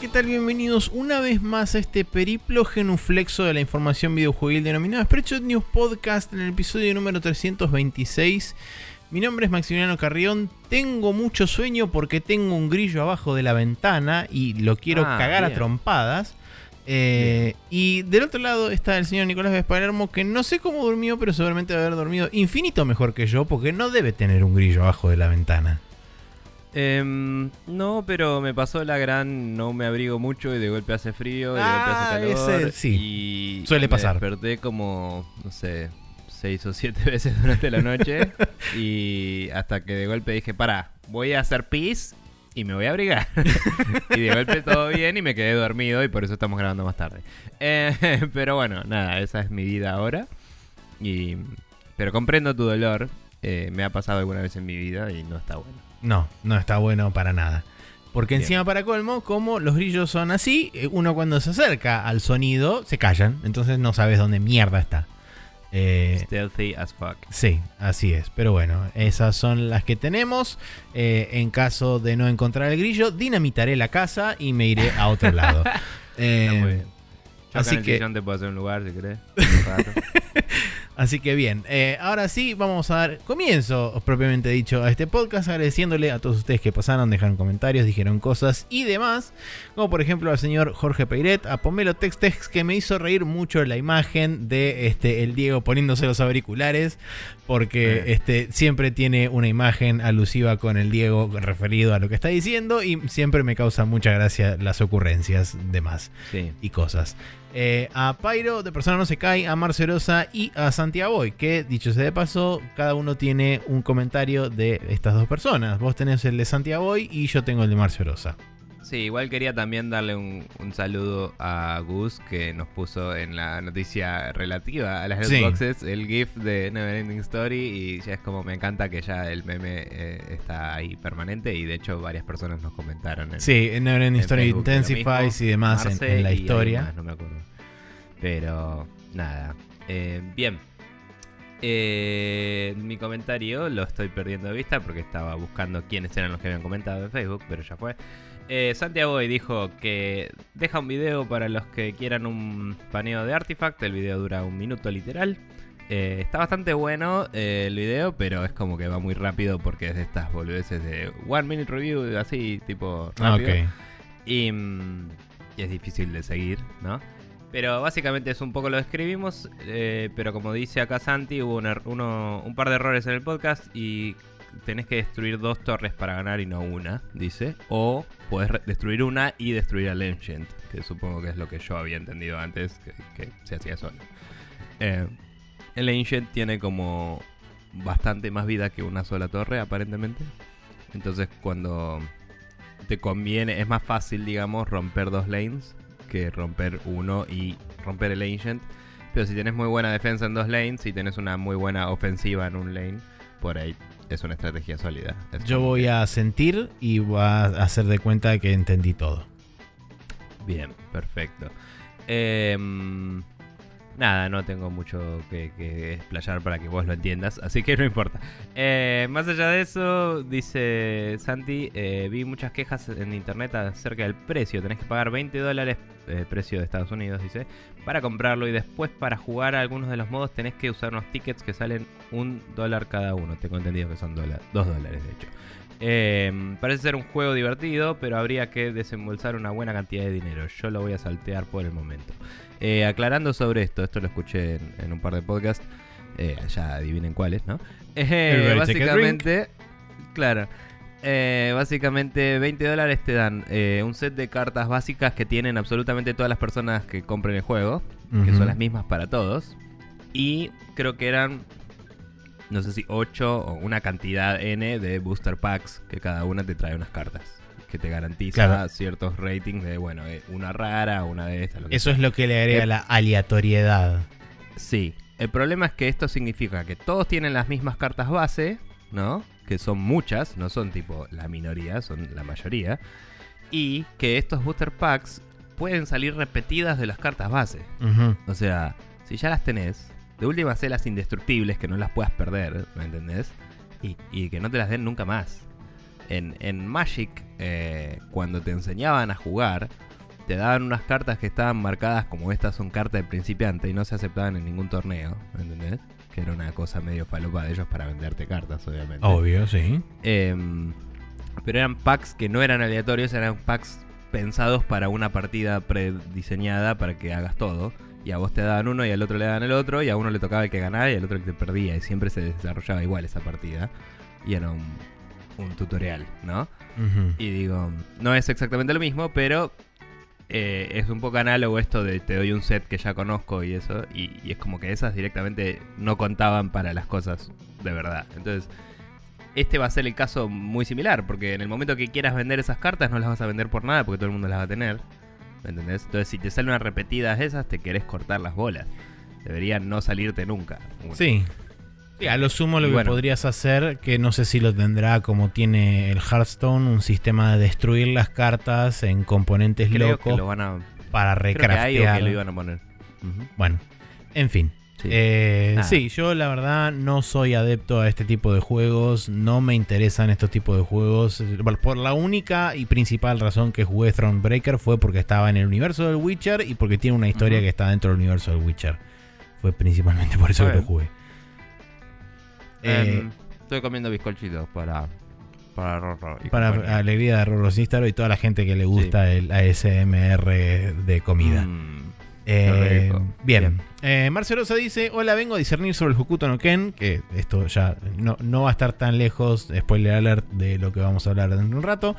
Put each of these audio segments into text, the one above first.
¿qué tal? Bienvenidos una vez más a este periplo genuflexo de la información videojuegil denominado Spreadshot News Podcast en el episodio número 326. Mi nombre es Maximiliano Carrión, tengo mucho sueño porque tengo un grillo abajo de la ventana y lo quiero Ah, cagar a trompadas. Eh, y del otro lado está el señor Nicolás Vespalermo, que no sé cómo durmió, pero seguramente debe haber dormido infinito mejor que yo, porque no debe tener un grillo abajo de la ventana. Em, no, pero me pasó la gran no me abrigo mucho y de golpe hace frío y de Ah, golpe hace calor. ese, sí. Y Suele me pasar. desperté como, no sé, seis o siete veces durante la noche y hasta que de golpe dije, para, voy a hacer pis y me voy a abrigar. y de golpe todo bien y me quedé dormido y por eso estamos grabando más tarde. Eh, pero bueno, nada, esa es mi vida ahora. Y, pero comprendo tu dolor. eh, me ha pasado alguna vez en mi vida y no está bueno. No, no está bueno para nada. Porque Bien. encima para colmo, como los grillos son así, eh, uno cuando se acerca al sonido se callan, entonces no sabes dónde mierda está. Eh, Stealthy as fuck. sí, así es. Pero bueno, esas son las que tenemos. Eh, en caso de no encontrar el grillo, dinamitaré la casa y me iré a otro lado. Eh, Está muy bien. Así que- te puedo hacer un lugar si querés. Así que bien, eh, ahora sí vamos a dar comienzo, propiamente dicho, a este podcast, agradeciéndole a todos ustedes que pasaron, dejaron comentarios, dijeron cosas y demás, como por ejemplo al señor Jorge Peiret, a Pomelo Textex, que me hizo reír mucho la imagen de este el Diego poniéndose los auriculares, porque este siempre tiene una imagen alusiva con el Diego referido a lo que está diciendo y siempre me causa mucha gracia las ocurrencias de más Sí. y cosas. Eh, a Pyro de Persona No Se Cae, a Marcerosa y a Santiago, que dicho sea de paso, cada uno tiene un comentario de estas dos personas. Vos tenés el de Santiago y yo tengo el de Marcerosa. Sí, igual quería también darle un, un saludo a Gus que nos puso en la noticia relativa a las Sí. boxes el GIF de Neverending Story y ya es como me encanta que ya el meme eh, está ahí permanente y de hecho varias personas nos comentaron. En, Sí, en Neverending en Story Facebook Intensifies mismo, y demás en, la historia. más, no me acuerdo. Pero nada. Eh, bien. Eh, mi comentario lo estoy perdiendo de vista porque estaba buscando quiénes eran los que habían comentado en Facebook, pero ya fue. Eh, Santiago hoy dijo que deja un video para los que quieran un paneo de Artifact. El video dura un minuto literal. Eh, está bastante bueno eh, el video, pero es como que va muy rápido porque es de estas boludeces de One Minute Review, así, tipo Ah, rápido. ok. Y, mm, y es difícil de seguir, ¿no? Pero básicamente es un poco lo describimos, pero como dice acá Santi, hubo er- uno- un par de errores en el podcast y tenés que destruir dos torres para ganar y no una, dice. O podés destruir una y destruir al Ancient, que supongo que es lo que yo había entendido antes, que, se hacía solo. Eh, el Ancient tiene como bastante más vida que una sola torre, aparentemente. Entonces cuando te conviene, es más fácil, digamos, romper dos lanes que romper uno y romper el Ancient. Pero si tenés muy buena defensa en dos lanes y tenés una muy buena ofensiva en un lane, por ahí es una estrategia sólida. Es Yo voy que- a sentir y voy a hacer de cuenta que entendí todo. Bien, perfecto. Em, nada, no tengo mucho que, explayar para que vos lo entiendas, así que no importa. Eh, más allá de eso, dice Santi, eh, vi muchas quejas en internet acerca del precio. Tenés que pagar 20 dólares, eh, precio de Estados Unidos, dice, para comprarlo y después para jugar a algunos de los modos tenés que usar unos tickets que salen un dólar cada uno. Tengo entendido que son dos dólares, de hecho. Eh, parece ser un juego divertido, pero habría que desembolsar una buena cantidad de dinero. Yo lo voy a saltear por el momento. Eh, aclarando sobre esto, esto lo escuché en, en un par de podcasts. eh, ya adivinen cuáles, ¿no? Eh, básicamente, claro. básicamente 20 dólares te dan un set de cartas básicas que tienen absolutamente todas las personas que compren el juego, que son las mismas para todos. Y creo que eran no sé si 8 o una cantidad N de booster packs que cada una te trae unas cartas. Que te garantiza Claro. ciertos ratings de, bueno, eh, una rara, una de estas. lo que Eso es lo que le agrega Eh, la aleatoriedad. Sí. El problema es que esto significa que todos tienen las mismas cartas base, ¿no? Que son muchas, no son tipo la minoría, son la mayoría. Y que estos booster packs pueden salir repetidas de las cartas base. O sea, si ya las tenés, de última sé las indestructibles, que no las puedas perder, ¿me entendés? Y, y que no te las den nunca más. en, en Magic, eh, cuando te enseñaban a jugar, te daban unas cartas que estaban marcadas como estas son cartas de principiante y no se aceptaban en ningún torneo, ¿entendés? Que era una cosa medio falopa de ellos para venderte cartas, obviamente. Obvio, sí. Em, pero eran packs que no eran aleatorios, eran packs pensados para una partida prediseñada para que hagas todo. Y a vos te daban uno y al otro le daban el otro, y a uno le tocaba el que ganaba y al otro el que perdía. Y siempre se desarrollaba igual esa partida. Y era un, un tutorial, ¿no? Y digo, no es exactamente lo mismo, pero eh, es un poco análogo esto de te doy un set que ya conozco y eso. Y, y es como que esas directamente no contaban para las cosas de verdad. Entonces, este va a ser el caso muy similar, porque en el momento que quieras vender esas cartas no las vas a vender por nada porque todo el mundo las va a tener. ¿Me entendés? Entonces, si te salen unas repetidas esas, te querés cortar las bolas. Deberían no salirte nunca. Sí. Sí, a lo sumo lo Y que bueno. podrías hacer, que no sé si lo tendrá como tiene el Hearthstone, un sistema de destruir las cartas en componentes Creo que locos lo van a. para Creo que hay o recraftear. que lo iban a poner. Bueno, en fin. Sí. Eh, sí, yo la verdad no soy adepto a este tipo de juegos, no me interesan estos tipos de juegos. eh, Por la única y principal razón que jugué Thronebreaker fue porque estaba en el universo del Witcher y porque tiene una historia que está dentro del universo del Witcher. Fue principalmente por eso que lo jugué. Eh, Em, estoy comiendo bizcochitos para. Para Rorro. para compañía. alegría de Rorro Cístaro y toda la gente que le gusta el ASMR de comida. Mm, Eh, bien. Eh, Marcio Rosa dice: Hola, vengo a discernir sobre el Hokuto no Ken. Que esto ya no, no va a estar tan lejos, spoiler alert, de lo que vamos a hablar dentro de un rato.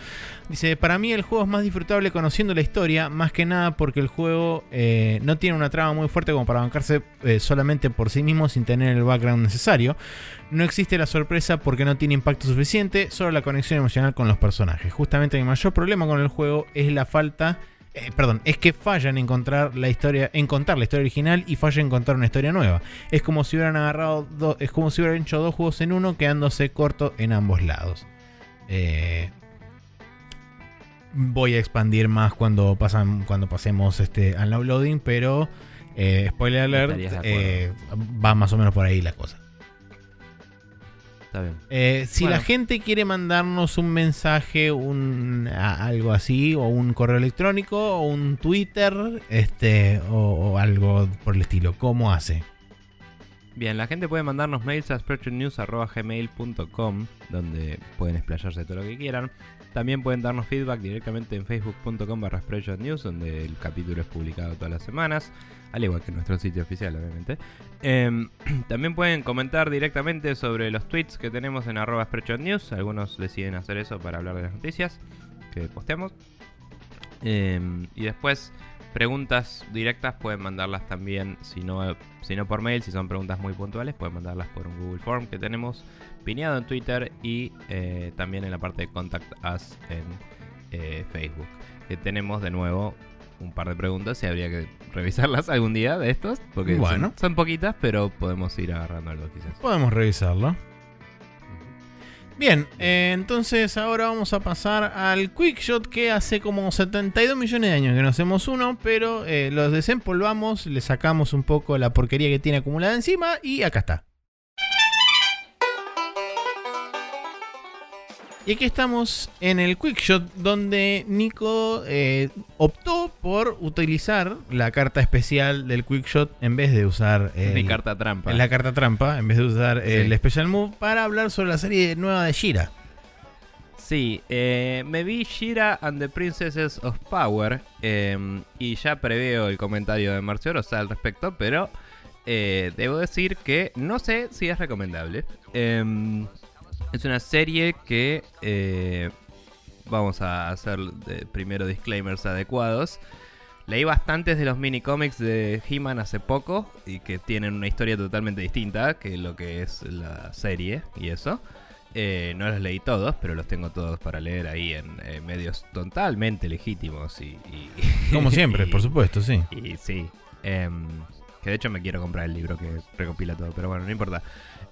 Dice: Para mí el juego es más disfrutable conociendo la historia, más que nada porque el juego eh, no tiene una trama muy fuerte como para bancarse eh, solamente por sí mismo sin tener el background necesario. No existe la sorpresa porque no tiene impacto suficiente, solo la conexión emocional con los personajes. Justamente mi mayor problema con el juego es la falta eh, perdón, es que falla en encontrar la historia, en contar la historia original y falla en contar una historia nueva. Es como si hubieran agarrado, do- es como si hubieran hecho dos juegos en uno, quedándose corto en ambos lados. Eh, voy a expandir más cuando pasan, cuando pasemos este al now loading, pero eh, spoiler alert, va más o menos por ahí la cosa. Está bien. Eh, si Bueno. la gente quiere mandarnos un mensaje, un a- algo así, o un correo electrónico, o un Twitter, este, o, o algo por el estilo, ¿cómo hace? Bien, la gente puede mandarnos mails a spreadshotnews.gmail.com donde pueden explayarse todo lo que quieran. También pueden darnos feedback directamente en facebook.com barra spreadshotnews donde el capítulo es publicado todas las semanas, al igual que nuestro sitio oficial, obviamente. Em, también pueden comentar directamente sobre los tweets que tenemos en arroba spreadshotnews. Algunos deciden hacer eso para hablar de las noticias que posteamos. Em, y después preguntas directas pueden mandarlas también, si no, si no por mail, si son preguntas muy puntuales, pueden mandarlas por un Google Form que tenemos pineado en Twitter y eh, también en la parte de Contact Us en eh, Facebook. Que tenemos de nuevo un par de preguntas y habría que revisarlas algún día de estos, porque son- Bueno. son, poquitas, pero podemos ir agarrando algo quizás. Podemos revisarlo. Bien, eh, entonces ahora vamos a pasar al Quickshot que hace como 72 millones de años que no hacemos uno, pero eh, los desempolvamos, le sacamos un poco la porquería que tiene acumulada encima y acá está. Y aquí estamos en el Quickshot donde Nico eh, optó por utilizar la carta especial del Quickshot en vez de usar Mi el- carta trampa. la carta trampa, en vez de usar Sí. el Special Move, para hablar sobre la serie nueva de Shira. Sí, eh, me vi Shira and the Princesses of Power eh, y ya preveo el comentario de Marcio Rosa al respecto, pero eh, debo decir que no sé si es recomendable. Es una serie que eh, vamos a hacer de- primero disclaimers adecuados. Leí bastantes de los mini cómics de He-Man hace poco y que tienen una historia totalmente distinta que lo que es la serie y eso. Eh, no los leí todos, pero los tengo todos para leer ahí en eh, medios totalmente legítimos y... y- Como siempre, y- por supuesto, sí. Y sí. em, que de hecho me quiero comprar el libro que recopila todo, pero bueno, no importa.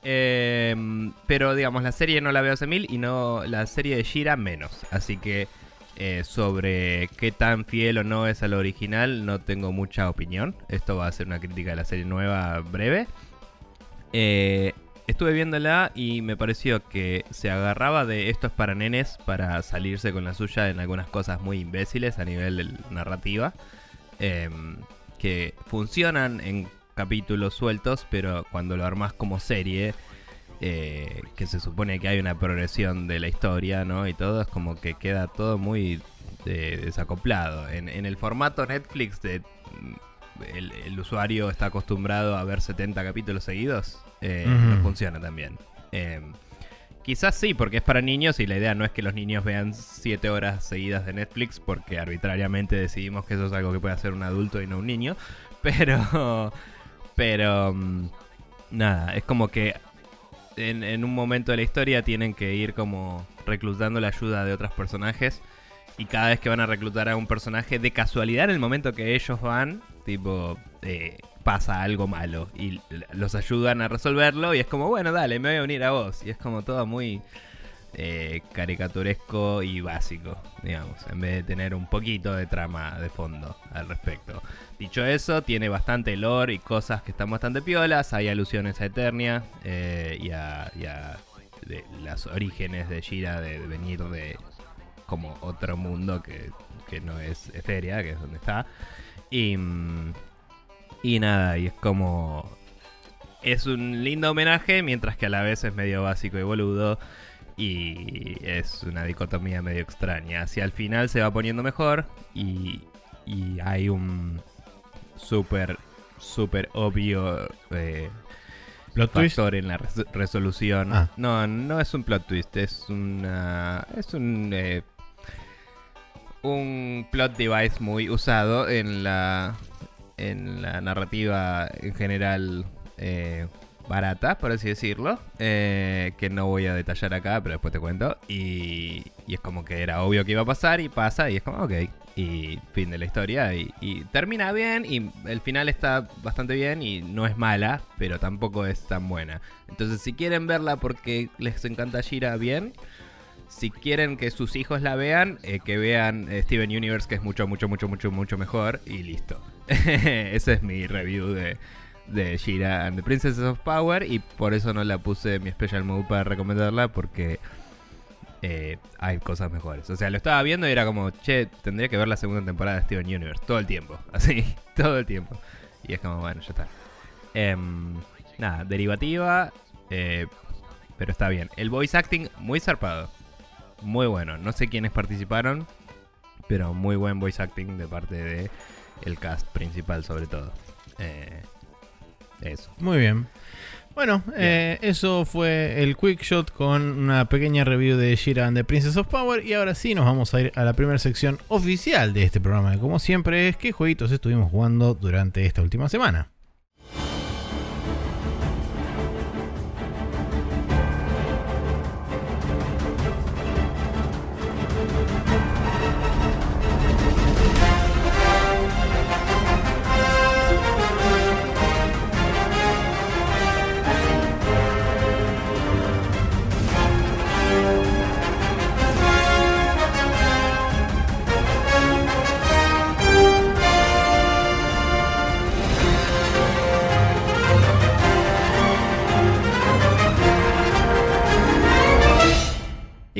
Em, pero digamos, la serie no la veo hace mil y no la serie de Shira menos. Así que eh, sobre qué tan fiel o no es a lo original no tengo mucha opinión. Esto va a ser una crítica de la serie nueva breve. Eh, estuve viéndola y me pareció que se agarraba de esto es para nenes para salirse con la suya en algunas cosas muy imbéciles a nivel narrativa. em, que funcionan en capítulos sueltos, pero cuando lo armas como serie, eh, que se supone que hay una progresión de la historia, ¿no? Y todo es como que queda todo muy eh, desacoplado. En, en el formato Netflix de mm, el, el usuario está acostumbrado a ver 70 capítulos seguidos, eh, no funciona también. Eh, quizás sí, porque es para niños y la idea no es que los niños vean 7 horas seguidas de Netflix, porque arbitrariamente decidimos que eso es algo que puede hacer un adulto y no un niño. Pero, pero, mm, nada, es como que en, en un momento de la historia tienen que ir como reclutando la ayuda de otros personajes. Y cada vez que van a reclutar a un personaje, de casualidad en el momento que ellos van, tipo, eh, pasa algo malo. Y los ayudan a resolverlo. Y es como, bueno, dale, me voy a unir a vos. Y es como todo muy eh, caricaturesco y básico, digamos. En vez de tener un poquito de trama de fondo al respecto. Dicho eso, tiene bastante lore y cosas que están bastante piolas. Hay alusiones a Eternia eh, y a, los orígenes de Shira de, de venir de como otro mundo que, que no es Etheria, que es donde está. Y, y nada, y es como... Es un lindo homenaje, mientras que a la vez es medio básico y boludo. Y es una dicotomía medio extraña. Hacia el final se va poniendo mejor y, y hay un súper, súper obvio eh, Plot twist. factor en la res- resolución. Ah. No, no es un plot twist, es una. Es un. eh, un plot device muy usado en la. En la narrativa en general. eh, barata, por así decirlo. eh, que no voy a detallar acá, pero después te cuento. Y, y es como que era obvio que iba a pasar y pasa y es como, ok. Y fin de la historia. Y, termina bien y el final está bastante bien y no es mala, pero tampoco es tan buena. Entonces si quieren verla porque les encanta Shira, bien. Si quieren que sus hijos la vean, eh, que vean Steven Universe, que es mucho, mucho, mucho, mucho, mucho mejor. Y listo. Ese es mi review de, de Shira and the Princesses of Power. Y por eso no la puse en mi special mode para recomendarla, porque eh, hay cosas mejores. O sea, lo estaba viendo y era como, che, tendría que ver la segunda temporada de Steven Universe. Todo el tiempo. Así, todo el tiempo. Y es como, bueno, ya está. Em, nada, derivativa. eh, pero está bien. El voice acting muy zarpado. Muy bueno. No sé quiénes participaron. Pero muy buen voice acting de parte de el cast principal sobre todo. Eh, eso. Muy bien. Bueno, eh, eso fue el Quick Shot con una pequeña review de Shira and the Princess of Power. Y ahora sí nos vamos a ir a la primera sección oficial de este programa. Como siempre es qué jueguitos estuvimos jugando durante esta última semana.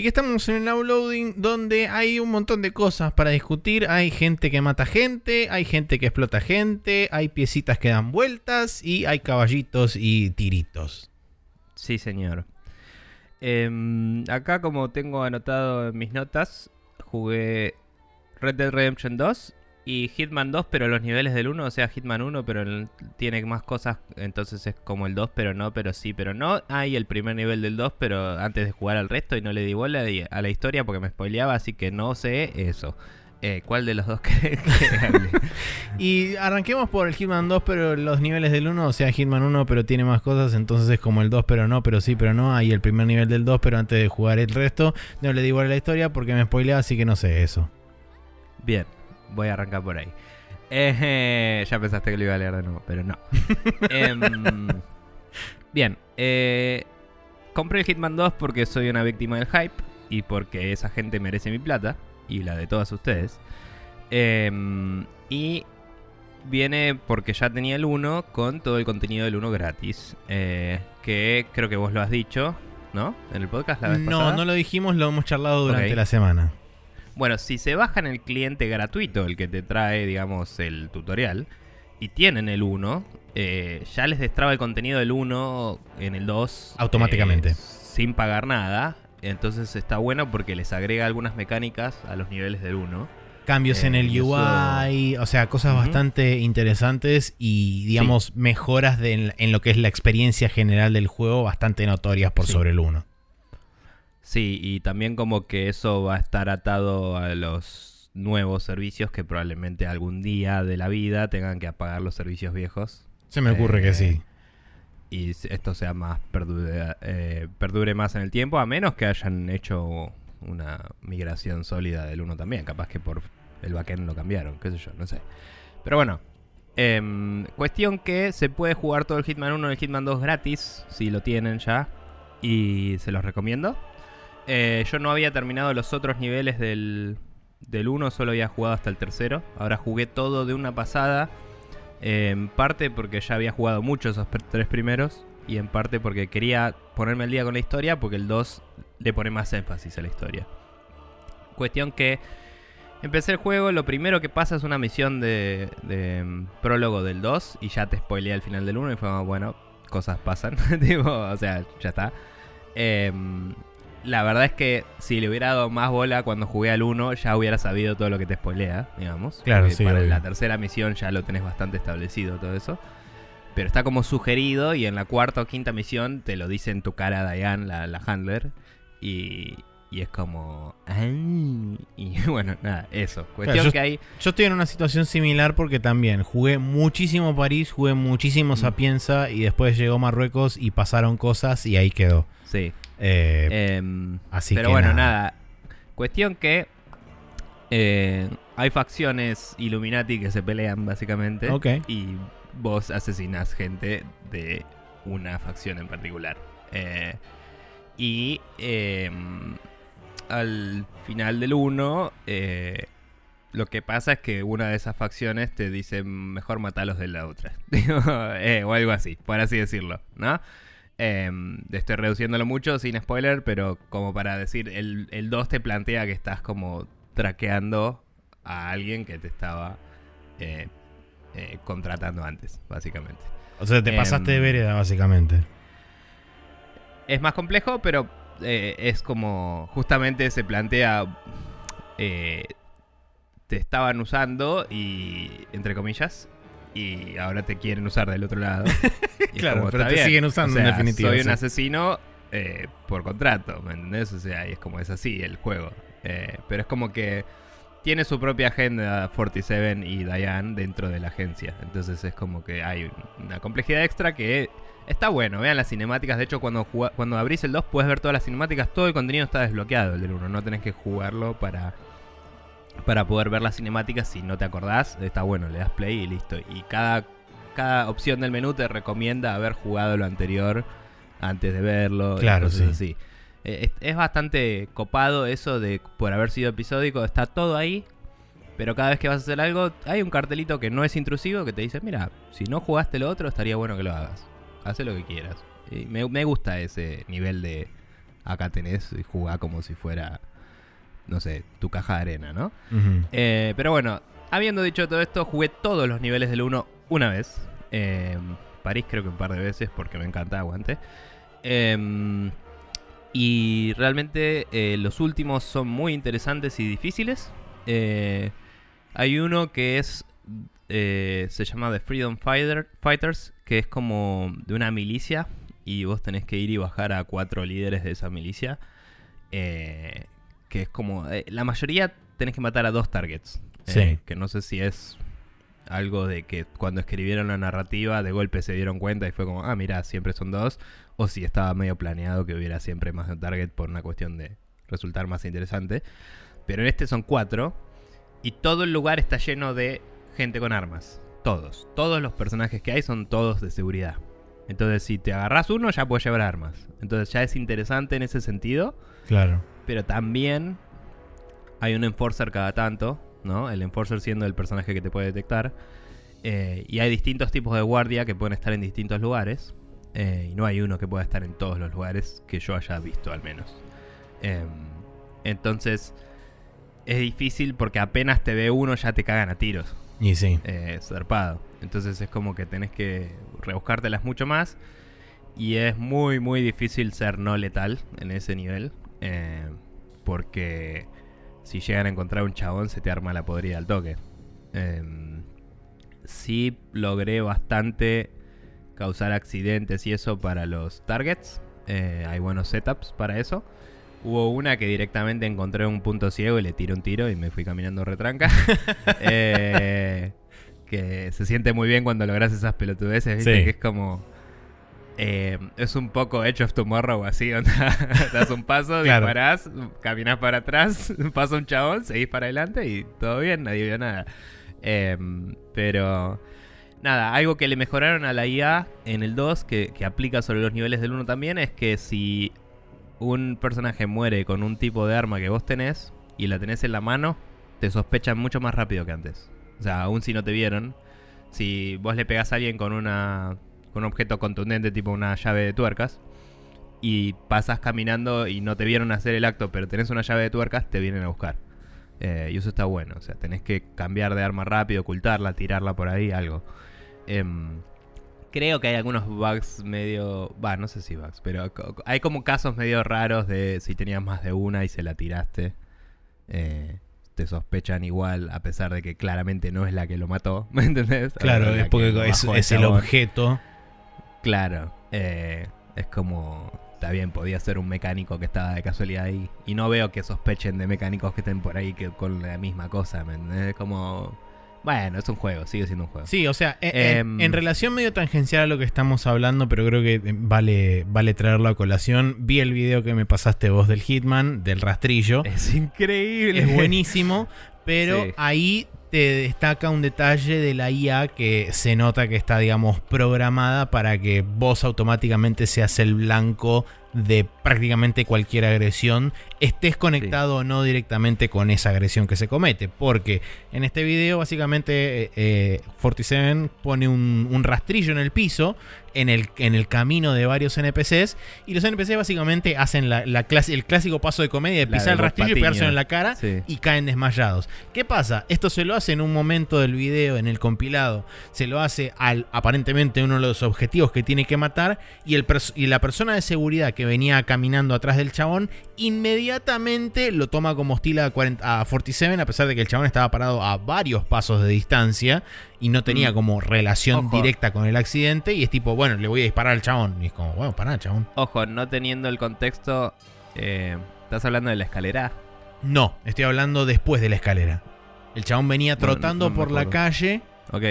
Estamos en el downloading donde hay un montón de cosas para discutir. Hay gente que mata gente, hay gente que explota gente, hay piecitas que dan vueltas y hay caballitos y tiritos. Sí, señor. Em, acá, como tengo anotado en mis notas, jugué Red Dead Redemption 2 y Hitman 2, pero los niveles del 1, o sea, Hitman 1, pero tiene más cosas, entonces es como el 2, pero no, pero sí, pero no. Hay el primer nivel del 2, pero antes de jugar al resto y no le di bola a la historia porque me spoileaba, así que no sé eso. Eh, ¿Cuál de los dos que, hable? Y arranquemos por el Hitman 2, pero los niveles del 1, o sea, Hitman 1, pero tiene más cosas, entonces es como el 2, pero no, pero sí, pero no. Hay el primer nivel del 2, pero antes de jugar el resto, no le digo a la historia porque me spoileaba, así que no sé eso. Bien, voy a arrancar por ahí. Eh, ya pensaste que lo iba a leer de nuevo, pero no. Em, bien, eh, compré el Hitman 2 porque soy una víctima del hype y porque esa gente merece mi plata y la de todas ustedes. Em, y viene porque ya tenía el 1 con todo el contenido del 1 gratis. eh, que creo que vos lo has dicho, ¿no? En el podcast la vez No, pasada. no lo dijimos, lo hemos charlado durante la semana. Bueno, si se bajan el cliente gratuito, el que te trae, digamos, el tutorial, y tienen el 1, eh, ya les destraba el contenido del 1 en el 2. Automáticamente. eh, sin pagar nada. Entonces está bueno porque les agrega algunas mecánicas a los niveles del 1. Cambios Eh, en el y eso- UI, o sea, cosas bastante interesantes y, digamos, mejoras de- en, en lo que es la experiencia general del juego bastante notorias por Sí. sobre el 1. Sí, y también como que eso va a estar atado a los nuevos servicios que probablemente algún día de la vida tengan que apagar los servicios viejos. Se me ocurre Eh, que sí. y s- esto sea más perdure, eh, perdure más en el tiempo, a menos que hayan hecho una migración sólida del 1 también. Capaz que por el backend lo cambiaron, qué sé yo, no sé. Pero bueno, em, cuestión que se puede jugar todo el Hitman 1 y el Hitman 2 gratis, si lo tienen ya, y se los recomiendo. Eh, yo no había terminado los otros niveles del, del 1, solo había jugado hasta el tercero. Ahora jugué todo de una pasada. eh, en parte porque ya había jugado mucho esos tres primeros. Y en parte porque quería ponerme al día con la historia. Porque el 2 le pone más énfasis a la historia. Cuestión que empecé el juego. Lo primero que pasa es una misión de, de, mm, prólogo del 2. Y ya te spoileé al final del 1. Y fue bueno, cosas pasan. Tipo, o sea, ya está. Em, la verdad es que si le hubiera dado más bola cuando jugué al 1, ya hubiera sabido todo lo que te spoilea, digamos. Claro, sí, Para obvio. la tercera misión ya lo tenés bastante establecido todo eso. Pero está como sugerido y en la cuarta o quinta misión te lo dice en tu cara Diane, la, la handler. Y, y es como... "Ay". Y bueno, nada, eso. Cuestión yo- que hay... Yo estoy en una situación similar porque también jugué muchísimo París, jugué muchísimo Mm. Sapienza y después llegó Marruecos y pasaron cosas y ahí quedó. Sí. Eh, Em, así pero que bueno, nada. nada. Cuestión que eh, hay facciones Illuminati que se pelean básicamente. ok. Y vos asesinás gente de una facción en particular. Eh, y em, al final del 1, lo que pasa es que una de esas facciones te dice mejor matalos de la otra. Eh, o algo así, por así decirlo, ¿no? Em, estoy reduciéndolo mucho sin spoiler, pero como para decir, el, el 2 te plantea que estás como traqueando a alguien que te estaba eh, eh, contratando antes, básicamente. O sea, te pasaste de em, vereda básicamente. Es más complejo, pero eh, es como justamente se plantea... eh, te estaban usando y, entre comillas, y ahora te quieren usar del otro lado. Claro, como, pero te bien. siguen usando O en definitiva, Soy un asesino eh, por contrato, ¿me entendés? O sea, y es como es así el juego. Eh, pero es como que tiene su propia agenda 47 y Diane dentro de la agencia. Entonces es como que hay una complejidad extra que está bueno. Vean las cinemáticas. De hecho, cuando, cuando abrís el 2 puedes ver todas las cinemáticas. Todo el contenido está desbloqueado, el del 1. No tenés que jugarlo para, para poder ver las cinemáticas. Si no te acordás, está bueno. Le das play y listo. Y cada, cada opción del menú te recomienda haber jugado lo anterior antes de verlo. Claro, sí. así. Eh, es, es bastante copado eso de por haber sido episódico. Está todo ahí. Pero cada vez que vas a hacer algo, hay un cartelito que no es intrusivo que te dice, mira, si no jugaste lo otro, estaría bueno que lo hagas. Haz lo que quieras. Y me, me gusta ese nivel de acá tenés y jugá como si fuera, no sé, tu caja de arena, ¿no? Eh, pero bueno, habiendo dicho todo esto, jugué todos los niveles del 1 una vez. Eh, París creo que un par de veces porque me encanta, aguante. Eh, y realmente eh, los últimos son muy interesantes y difíciles. Eh, hay uno que es. se llama The Freedom Fighter, Fighters, que es como de una milicia. Y vos tenés que ir y bajar a cuatro líderes de esa milicia. Eh, que es como. eh, la mayoría tenés que matar a dos targets. Eh, Sí. Que no sé si es algo de que cuando escribieron la narrativa de golpe se dieron cuenta y fue como, ah, mira, siempre son dos. O si estaba medio planeado que hubiera siempre más de un target por una cuestión de resultar más interesante. Pero en este son cuatro. Y todo el lugar está lleno de gente con armas. Todos. Todos los personajes que hay son todos de seguridad. Entonces, si te agarras uno, ya puedes llevar armas. Entonces, ya es interesante en ese sentido. Claro. Pero también hay un enforcer cada tanto, ¿no? El enforcer siendo el personaje que te puede detectar. Eh, y hay distintos tipos de guardia que pueden estar en distintos lugares. Eh, y no hay uno que pueda estar en todos los lugares que yo haya visto al menos. Em, entonces es difícil porque apenas te ve uno ya te cagan a tiros. Y sí. Eh, zarpado. Entonces es como que tenés que rebuscártelas mucho más. Y es muy, muy difícil ser no letal en ese nivel. Eh, porque si llegan a encontrar un chabón se te arma la podrida al toque. Em, sí logré bastante causar accidentes y eso para los targets. Eh, hay buenos setups para eso. Hubo una que directamente encontré un punto ciego y le tiré un tiro y me fui caminando retranca. Eh, que se siente muy bien cuando logras esas pelotudeces, ¿viste? Sí. Que es como. Eh, es un poco Edge of Tomorrow así, onda. das un paso, Claro. disparás, caminás para atrás, pasa un chabón, seguís para adelante y todo bien, nadie vio nada. Em, pero nada, algo que le mejoraron a la IA en el 2, que, que aplica sobre los niveles del 1 también, es que si un personaje muere con un tipo de arma que vos tenés y la tenés en la mano, te sospechan mucho más rápido que antes. O sea, aún si no te vieron, si vos le pegás a alguien con una con un objeto contundente tipo una llave de tuercas y pasas caminando y no te vieron hacer el acto, pero tenés una llave de tuercas, te vienen a buscar. Eh, y eso está bueno, o sea, tenés que cambiar de arma rápido, ocultarla, tirarla por ahí, algo. Em, creo que hay algunos bugs medio... Va, no sé si bugs, pero hay como casos medio raros de si tenías más de una y se la tiraste. Eh, te sospechan igual, a pesar de que claramente no es la que lo mató, ¿me entendés? Claro, La es que porque es, el objeto. Claro, eh, es como... Está bien, podía ser un mecánico que estaba de casualidad ahí. Y no veo que sospechen de mecánicos que estén por ahí que con la misma cosa. Es como... Bueno, es un juego, sigue siendo un juego. Sí, o sea, en, Em. en relación medio tangencial a lo que estamos hablando, pero creo que eh, vale, vale traerlo a colación. Vi el video que me pasaste vos del Hitman, del rastrillo. Es increíble. Es buenísimo, pero Sí. ahí te destaca un detalle de la IA que se nota que está, digamos, programada para que vos automáticamente seas el blanco de prácticamente cualquier agresión, estés conectado o no directamente con esa agresión que se comete. Porque en este video, básicamente, eh, eh, 47 pone un, un rastrillo en el piso, en el, en el camino de varios NPCs, y los NPCs básicamente hacen la, la clase- el clásico paso de comedia de La pisar de el Bob rastrillo y pegárselo en la cara Sí. y caen desmayados. ¿Qué pasa? Esto se lo hace en un momento del video, en el compilado. Se lo hace al aparentemente uno de los objetivos que tiene que matar. Y, el y la persona de seguridad que venía caminando atrás del chabón, inmediatamente lo toma como hostil a, 40 a 47, a pesar de que el chabón estaba parado a varios pasos de distancia y no tenía Mm. como relación Ojo. directa con el accidente. Y es tipo, bueno, le voy a disparar al chabón. Y es como, bueno, pará, chabón. Ojo, no teniendo el contexto, eh, estás hablando de la escalera. No, estoy hablando después de la escalera. El chabón venía trotando no por la calle. Ok.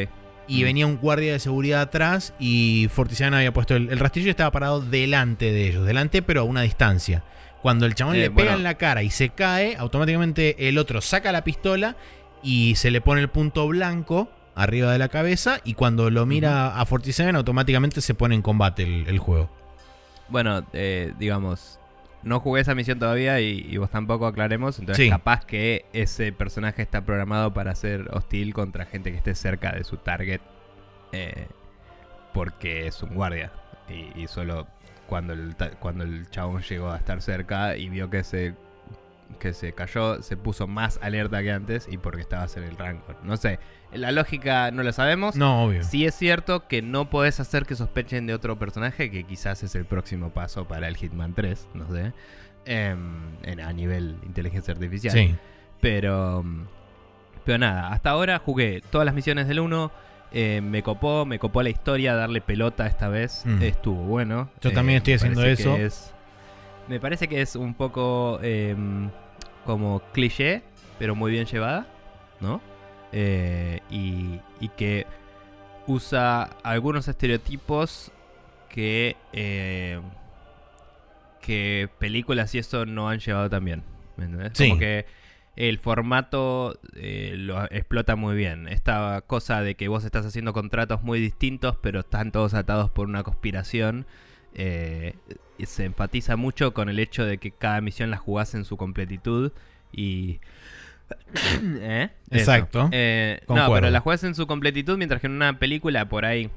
y Mm. venía un guardia de seguridad atrás y Fortizano había puesto el, el rastrillo y estaba parado delante de ellos, delante pero a una distancia. Cuando el chabón Eh, le pega bueno. en la cara y se cae, automáticamente el otro saca la pistola y se le pone el punto blanco arriba de la cabeza y cuando lo mira a 47 automáticamente se pone en combate el, el juego. Bueno, eh, digamos, no jugué esa misión todavía y, y vos tampoco aclaremos. Entonces, Sí. capaz que ese personaje está programado para ser hostil contra gente que esté cerca de su target. eh, porque es un guardia. Y, y solo cuando el, cuando el chabón llegó a estar cerca y vio que se, que se cayó, se puso más alerta que antes y porque estabas en el rango. No sé, la lógica no la sabemos. No, obvio. Sí es cierto que no podés hacer que sospechen de otro personaje, que quizás es el próximo paso para el Hitman 3, no sé, em, en- a nivel inteligencia artificial. Sí. Pero, pero nada, hasta ahora jugué todas las misiones del 1, eh, me copó, me copó la historia, darle pelota esta vez, Mm. estuvo bueno. Yo también estoy haciendo eso. es- me parece que es un poco em, como cliché, pero muy bien llevada, ¿no? Eh, y, y que usa algunos estereotipos que, eh, que películas y eso no han llevado tan bien. ¿me entendés? Sí. Como que el formato eh, lo explota muy bien. Esta cosa de que vos estás haciendo contratos muy distintos, pero están todos atados por una conspiración. eh, se enfatiza mucho con el hecho de que cada misión la jugás en su completitud y ¿Eh? Exacto. Eh, no, pero la juegas en su completitud, mientras que en una película por ahí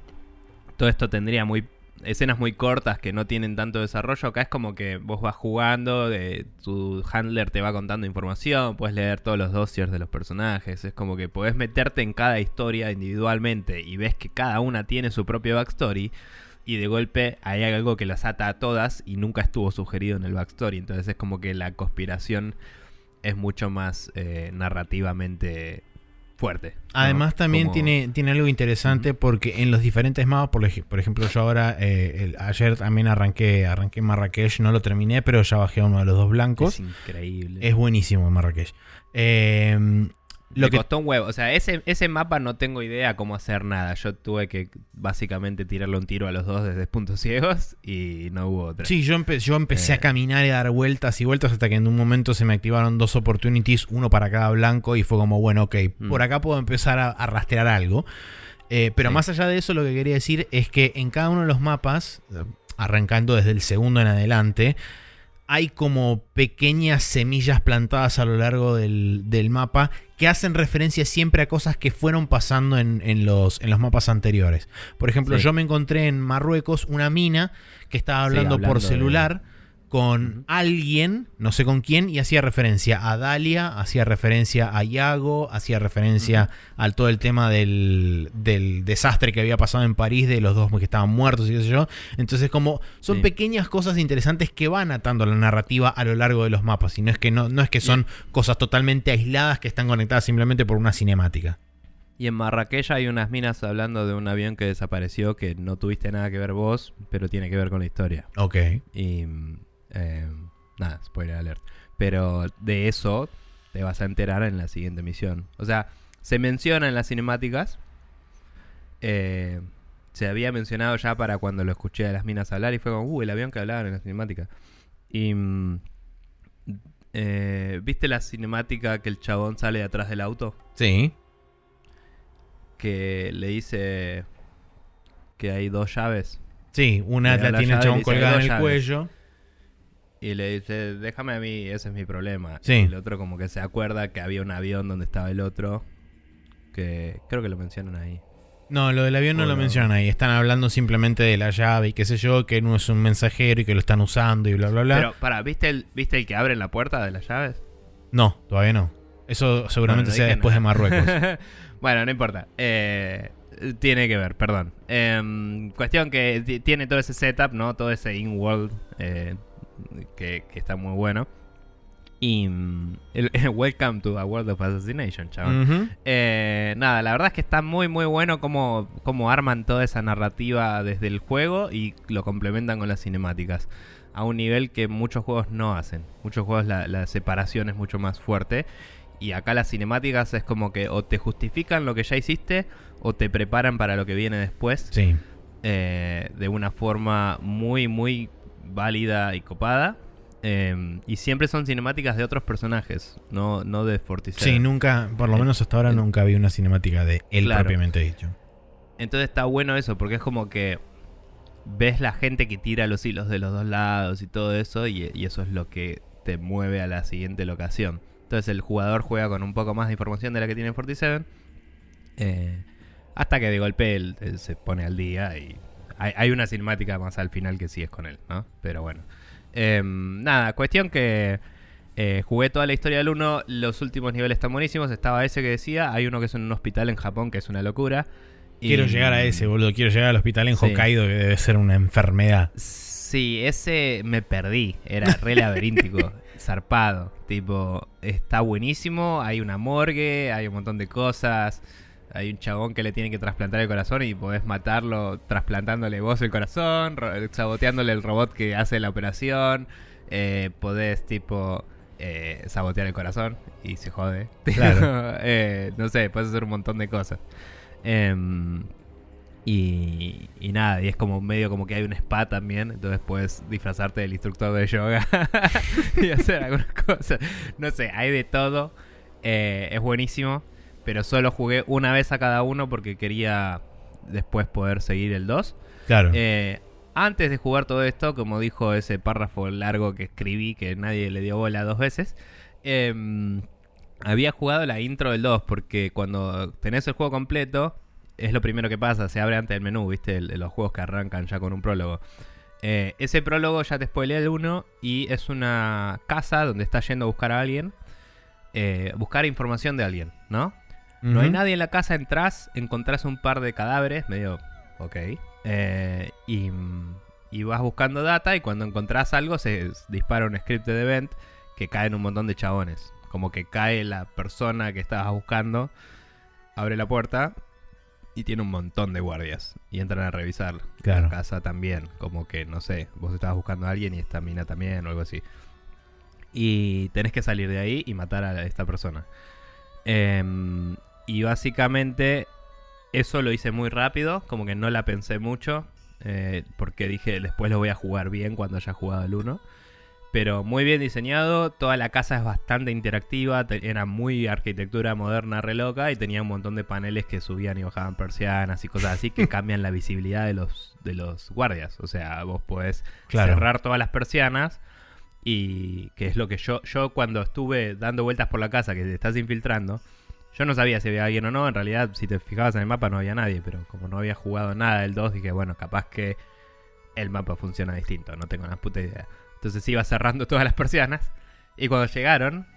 todo esto tendría muy escenas muy cortas que no tienen tanto desarrollo. Acá es como que vos vas jugando, de, tu handler te va contando información, puedes leer todos los dossiers de los personajes. Es como que podés meterte en cada historia individualmente y ves que cada una tiene su propio backstory. Y de golpe hay algo que las ata a todas y nunca estuvo sugerido en el backstory. Entonces es como que la conspiración es mucho más eh, narrativamente fuerte. ¿no? Además también Como- tiene, tiene algo interesante porque en los diferentes mapas, por, ej- por ejemplo yo ahora, eh, el- ayer también arranqué, arranqué Marrakech, no lo terminé, pero ya bajé a uno de los dos blancos. Es increíble. Es buenísimo Marrakech. Eh, lo Me que, costó un huevo. O sea, ese, ese mapa no tengo idea cómo hacer nada. Yo tuve que básicamente tirarle un tiro a los dos desde puntos ciegos y no hubo otra. sí, yo, empe- yo empecé Eh. a caminar y dar vueltas y vueltas hasta que en un momento se me activaron dos opportunities, uno para cada blanco y fue como, bueno, ok, Mm. por acá puedo empezar a, a rastrear algo. Eh, pero Sí. más allá de eso, lo que quería decir es que en cada uno de los mapas, eh, arrancando desde el segundo en adelante, hay como pequeñas semillas plantadas a lo largo del, del mapa que hacen referencia siempre a cosas que fueron pasando en, en los, en los mapas anteriores. Por ejemplo, Sí. yo me encontré en Marruecos una mina que estaba hablando, hablando por celular con alguien, no sé con quién, y hacía referencia a Dalia, hacía referencia a Iago, hacía referencia al todo el tema del, del desastre que había pasado en París, de los dos que estaban muertos y qué sé yo. Entonces, como son Sí. pequeñas cosas interesantes que van atando la narrativa a lo largo de los mapas. Y no es que no, no es que son cosas totalmente aisladas que están conectadas simplemente por una cinemática. Y en Marrakech hay unas minas hablando de un avión que desapareció que no tuviste nada que ver vos, pero tiene que ver con la historia. Ok. Y. eh, nada, spoiler alert. Pero de eso te vas a enterar en la siguiente misión. O sea, se menciona en las cinemáticas. eh, se había mencionado ya para cuando lo escuché a las minas hablar y fue como, uh, el avión que hablaban en la cinemática. Y. mm, eh, ¿Viste la cinemática que el chabón sale de atrás del auto? Sí. Que le dice que hay dos llaves. Sí, una la la tiene el chabón colgada en "Dos el llaves". cuello. Y le dice, déjame a mí, ese es mi problema. Sí. Y el otro como que se acuerda que había un avión donde estaba el otro. Que creo que lo mencionan ahí. No, lo del avión no lo mencionan ahí. Están hablando simplemente de la llave y qué sé yo, que no es un mensajero y que lo están usando y bla, bla, bla. Pero, para, ¿viste el, ¿viste el que abre la puerta de las llaves? No, todavía no. Eso seguramente Bueno, no sea después nada. de Marruecos. bueno, no importa. Eh, tiene que ver, perdón. Em, cuestión que ti- tiene todo ese setup, ¿no? Todo ese in-world eh, que, que está muy bueno. Y mm, el, Welcome to a World of Assassination, chaval. Eh, nada, la verdad es que está muy muy bueno cómo, cómo arman toda esa narrativa desde el juego y lo complementan con las cinemáticas. A un nivel que muchos juegos no hacen. Muchos juegos la, la separación es mucho más fuerte. Y acá las cinemáticas es como que o te justifican lo que ya hiciste o te preparan para lo que viene después Sí. eh, de una forma muy, muy válida y copada. Eh, y siempre son cinemáticas de otros personajes, no, no de Fortiseven. Sí, nunca, por lo Eh, menos hasta ahora eh, nunca vi una cinemática de él claro. propiamente dicho. Entonces está bueno eso, porque es como que ves la gente que tira los hilos de los dos lados y todo eso, y, y eso es lo que te mueve a la siguiente locación. Entonces el jugador juega con un poco más de información de la que tiene Fortiseven, eh, hasta que de golpe él, él se pone al día y hay, hay una cinemática más al final que sí es con él, ¿no? Pero bueno. Em, nada, cuestión que eh, jugué toda la historia del 1, los últimos niveles están buenísimos, estaba ese que decía, hay uno que es en un hospital en Japón que es una locura. y- Quiero llegar a ese, boludo. Quiero llegar al hospital en Sí. Hokkaido, que debe ser una enfermedad. Sí, ese me perdí. Era re laberíntico, zarpado. Tipo, está buenísimo. Hay una morgue, hay un montón de cosas. Hay un chabón que le tiene que trasplantar el corazón y podés matarlo trasplantándole vos el corazón, saboteándole el robot que hace la operación. Eh, podés, tipo, eh, sabotear el corazón y se jode. Claro. Eh, no sé, puedes hacer un montón de cosas. Em, y, y nada, y es como medio como que hay un spa también, entonces puedes disfrazarte del instructor de yoga y hacer algunas cosas. No sé, hay de todo. Eh, es buenísimo, pero solo jugué una vez a cada uno porque quería después poder seguir el 2. Claro. Eh, antes de jugar todo esto, como dijo ese párrafo largo que escribí, que nadie le dio bola dos veces, em, había jugado la intro del 2 porque cuando tenés el juego completo es lo primero que pasa, se abre antes el menú, ¿viste? El- los juegos que arrancan ya con un prólogo. Eh, ese prólogo ya te spoilea el 1 y es una casa donde estás yendo a buscar a alguien, eh, buscar información de alguien, ¿no? No hay nadie en la casa, entras, encontrás un par de cadáveres, medio, ok, eh, y, y vas buscando data y cuando encontrás algo se dispara un scripted event que caen un montón de chabones. Como que cae la persona que estabas buscando, abre la puerta y tiene un montón de guardias y entran a revisar Claro. la casa también. Como que, no sé, vos estabas buscando a alguien y esta mina también o algo así. Y tenés que salir de ahí y matar a esta persona. Em, y básicamente eso lo hice muy rápido, como que no la pensé mucho, eh, porque dije después lo voy a jugar bien cuando haya jugado el 1. Pero muy bien diseñado, toda la casa es bastante interactiva, te- era muy arquitectura moderna, re loca, y tenía un montón de paneles que subían y bajaban persianas y cosas así que cambian la visibilidad de los, de los guardias. O sea, vos podés Claro. cerrar todas las persianas y que es lo que yo, yo cuando estuve dando vueltas por la casa que te estás infiltrando, yo no sabía si había alguien o no, en realidad si te fijabas en el mapa no había nadie, pero como no había jugado nada del 2 dije, bueno, capaz que el mapa funciona distinto, no tengo una puta idea. Entonces iba cerrando todas las persianas y cuando llegaron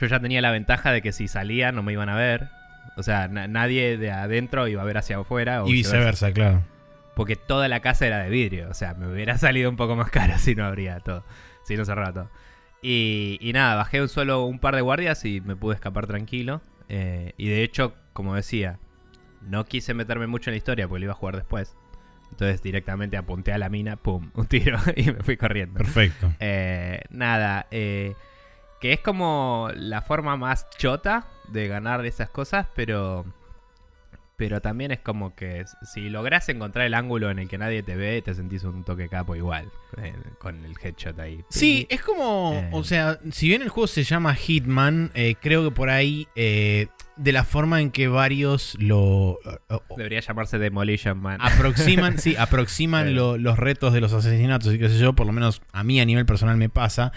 yo ya tenía la ventaja de que si salía no me iban a ver. O sea, na- nadie de adentro iba a ver hacia afuera. o Y viceversa, claro. porque toda la casa era de vidrio. O sea, me hubiera salido un poco más caro si no abría todo. Si no cerraba todo. Y, y nada, bajé un solo un par de guardias y me pude escapar tranquilo. Eh, y de hecho, como decía, no quise meterme mucho en la historia porque lo iba a jugar después. Entonces directamente apunté a la mina, pum, un tiro y me fui corriendo. Perfecto. Eh, nada, eh, que es como la forma más chota de ganar esas cosas, pero pero también es como que si lográs encontrar el ángulo en el que nadie te ve, te sentís un toque capo igual, eh, con el headshot ahí. Sí, es como, Eh. o sea, si bien el juego se llama Hitman, eh, creo que por ahí, eh, de la forma en que varios lo Debería llamarse Demolition Man. aproximan, sí, aproximan lo- los retos de los asesinatos y qué sé yo, por lo menos a mí a nivel personal me pasa,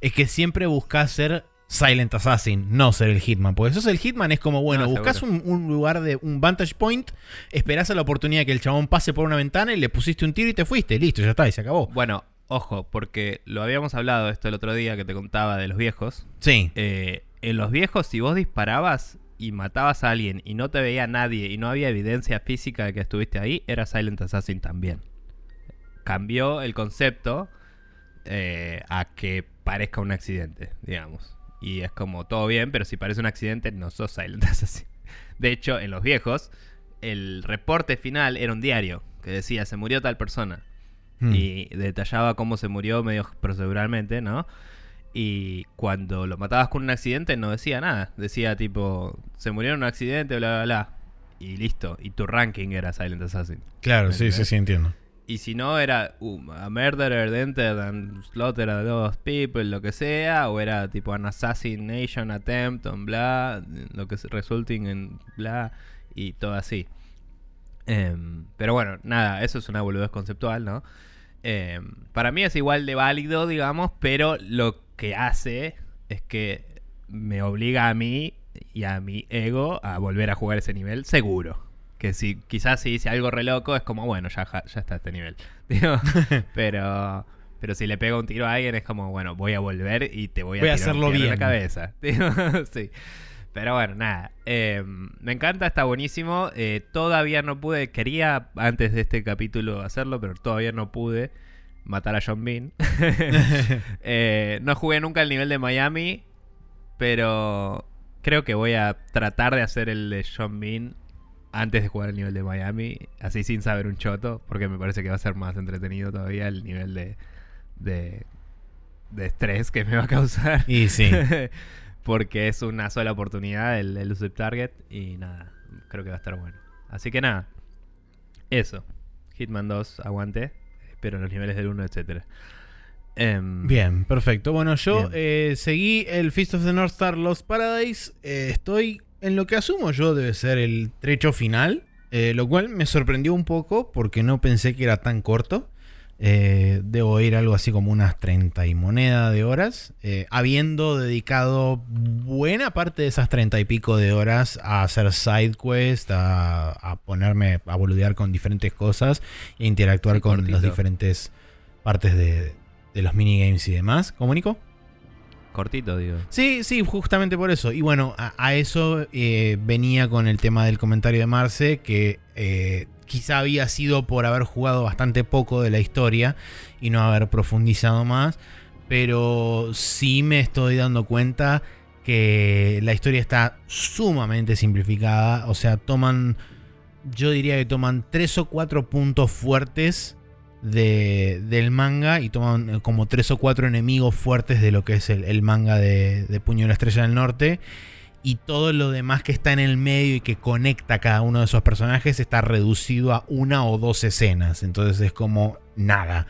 es que siempre buscas ser Silent Assassin, no ser el Hitman. Porque sos el Hitman es como, bueno, No, buscas un, un lugar de un vantage point, esperás a la oportunidad que el chabón pase por una ventana y le pusiste un tiro y te fuiste, listo, ya está, y se acabó. Bueno, ojo, porque lo habíamos hablado esto el otro día que te contaba de los viejos. Sí, Eh, en los viejos, si vos disparabas y matabas a alguien y no te veía nadie y no había evidencia física de que estuviste ahí, era Silent Assassin también. Cambió el concepto eh, a que parezca un accidente, digamos. Y es como todo bien, pero si parece un accidente, no sos Silent Assassin. De hecho, en los viejos, el reporte final era un diario que decía se murió tal persona Hmm. y detallaba cómo se murió medio proceduralmente, ¿no? Y cuando lo matabas con un accidente no decía nada. Decía tipo, se murió en un accidente, bla, bla, bla. Y listo. Y tu ranking era Silent Assassin. claro, ¿Me sí, sí, sí, entiendo. Y si no, era uh, a murderer, entered and slaughter a those people, lo que sea. O era tipo an assassination attempt on bla, lo que es resulting en bla. Y todo así. Em, pero bueno, nada, eso es una boludez conceptual, ¿no? Em, para mí es igual de válido, digamos, pero lo que hace es que me obliga a mí y a mi ego a volver a jugar ese nivel seguro. Que si quizás si hice algo re loco es como, bueno, ya, ya está este nivel. Digo, pero, pero si le pego un tiro a alguien es como, bueno, voy a volver y te voy a, Voy a tirar hacerlo tiro en la bien. cabeza. Digo, sí. Pero bueno, nada. eh, me encanta, está buenísimo. Eh, todavía no pude, quería antes de este capítulo hacerlo, pero todavía no pude matar a John Bean. Eh, no jugué nunca el nivel de Miami, pero creo que voy a tratar de hacer el de John Bean antes de jugar el nivel de Miami, así sin saber un choto, porque me parece que va a ser más entretenido todavía el nivel de, de, de estrés que me va a causar. Y sí. porque es una sola oportunidad el, el Usurp Target y nada, creo que va a estar bueno. Así que nada, eso. Hitman 2, aguante, pero los niveles del 1, etcétera. Em, Bien, perfecto. Bueno, yo eh, seguí el Feast of the North Star Lost Paradise. Eh, estoy en lo que asumo yo debe ser el trecho final, eh, lo cual me sorprendió un poco porque no pensé que era tan corto. Eh, debo ir algo así como unas 30 y moneda de horas, eh, habiendo dedicado buena parte de esas 30 y pico de horas a hacer side quest, a, ponerme a boludear con diferentes cosas e interactuar con las diferentes partes de, los minigames y demás. ¿Comunico? Cortito, digo. Sí, sí, justamente por eso. Y bueno, a, eso eh, venía con el tema del comentario de Marce, que quizá había sido por haber jugado bastante poco de la historia y no haber profundizado más, pero sí me estoy dando cuenta que la historia está sumamente simplificada, o sea, toman, yo diría que toman tres o cuatro puntos fuertes del manga y toman como tres o cuatro enemigos fuertes de lo que es el, manga de, de Puño de la Estrella del Norte y todo lo demás que está en el medio y que conecta a cada uno de esos personajes está reducido a una o dos escenas. Entonces es como nada.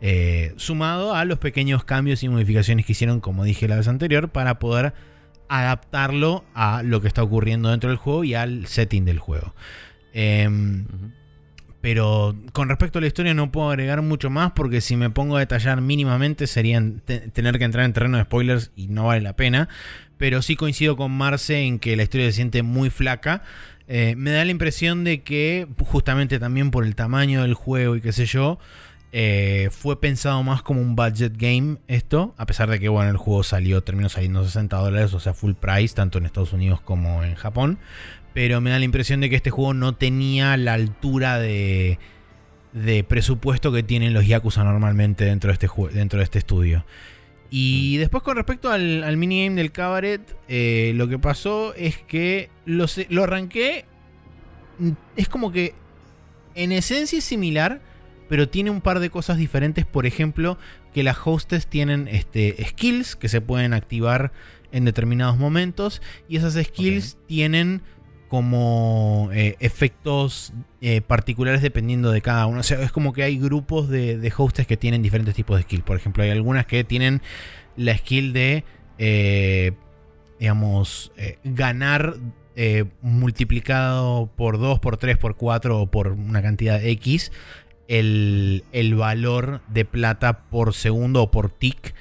Eh, sumado a los pequeños cambios y modificaciones que hicieron, como dije la vez anterior, para poder adaptarlo a lo que está ocurriendo dentro del juego y al setting del juego. Em, pero con respecto a la historia no puedo agregar mucho más porque si me pongo a detallar mínimamente sería tener que entrar en terreno de spoilers y no vale la pena pero sí coincido con Marce en que la historia se siente muy flaca. Eh, me da la impresión de que, justamente también por el tamaño del juego y qué sé yo, eh, fue pensado más como un budget game esto, a pesar de que bueno, el juego salió, terminó saliendo 60 dólares, o sea, full price, tanto en Estados Unidos como en Japón. Pero me da la impresión de que este juego no tenía la altura de, de presupuesto que tienen los Yakuza normalmente dentro de este, dentro de este estudio. Y después con respecto al, minigame del cabaret, eh, lo que pasó es que lo, lo arranqué. Mm, es como que en esencia es similar, pero tiene un par de cosas diferentes. Por ejemplo, que las hostes tienen este, skills que se pueden activar en determinados momentos. Y esas skills tienen como eh, efectos eh, particulares dependiendo de cada uno. O sea, es como que hay grupos de, de hostes que tienen diferentes tipos de skills. Por ejemplo, hay algunas que tienen la skill de, eh, digamos, ganar multiplicado por 2, por 3, por 4 o por una cantidad X el, el valor de plata por segundo o por tick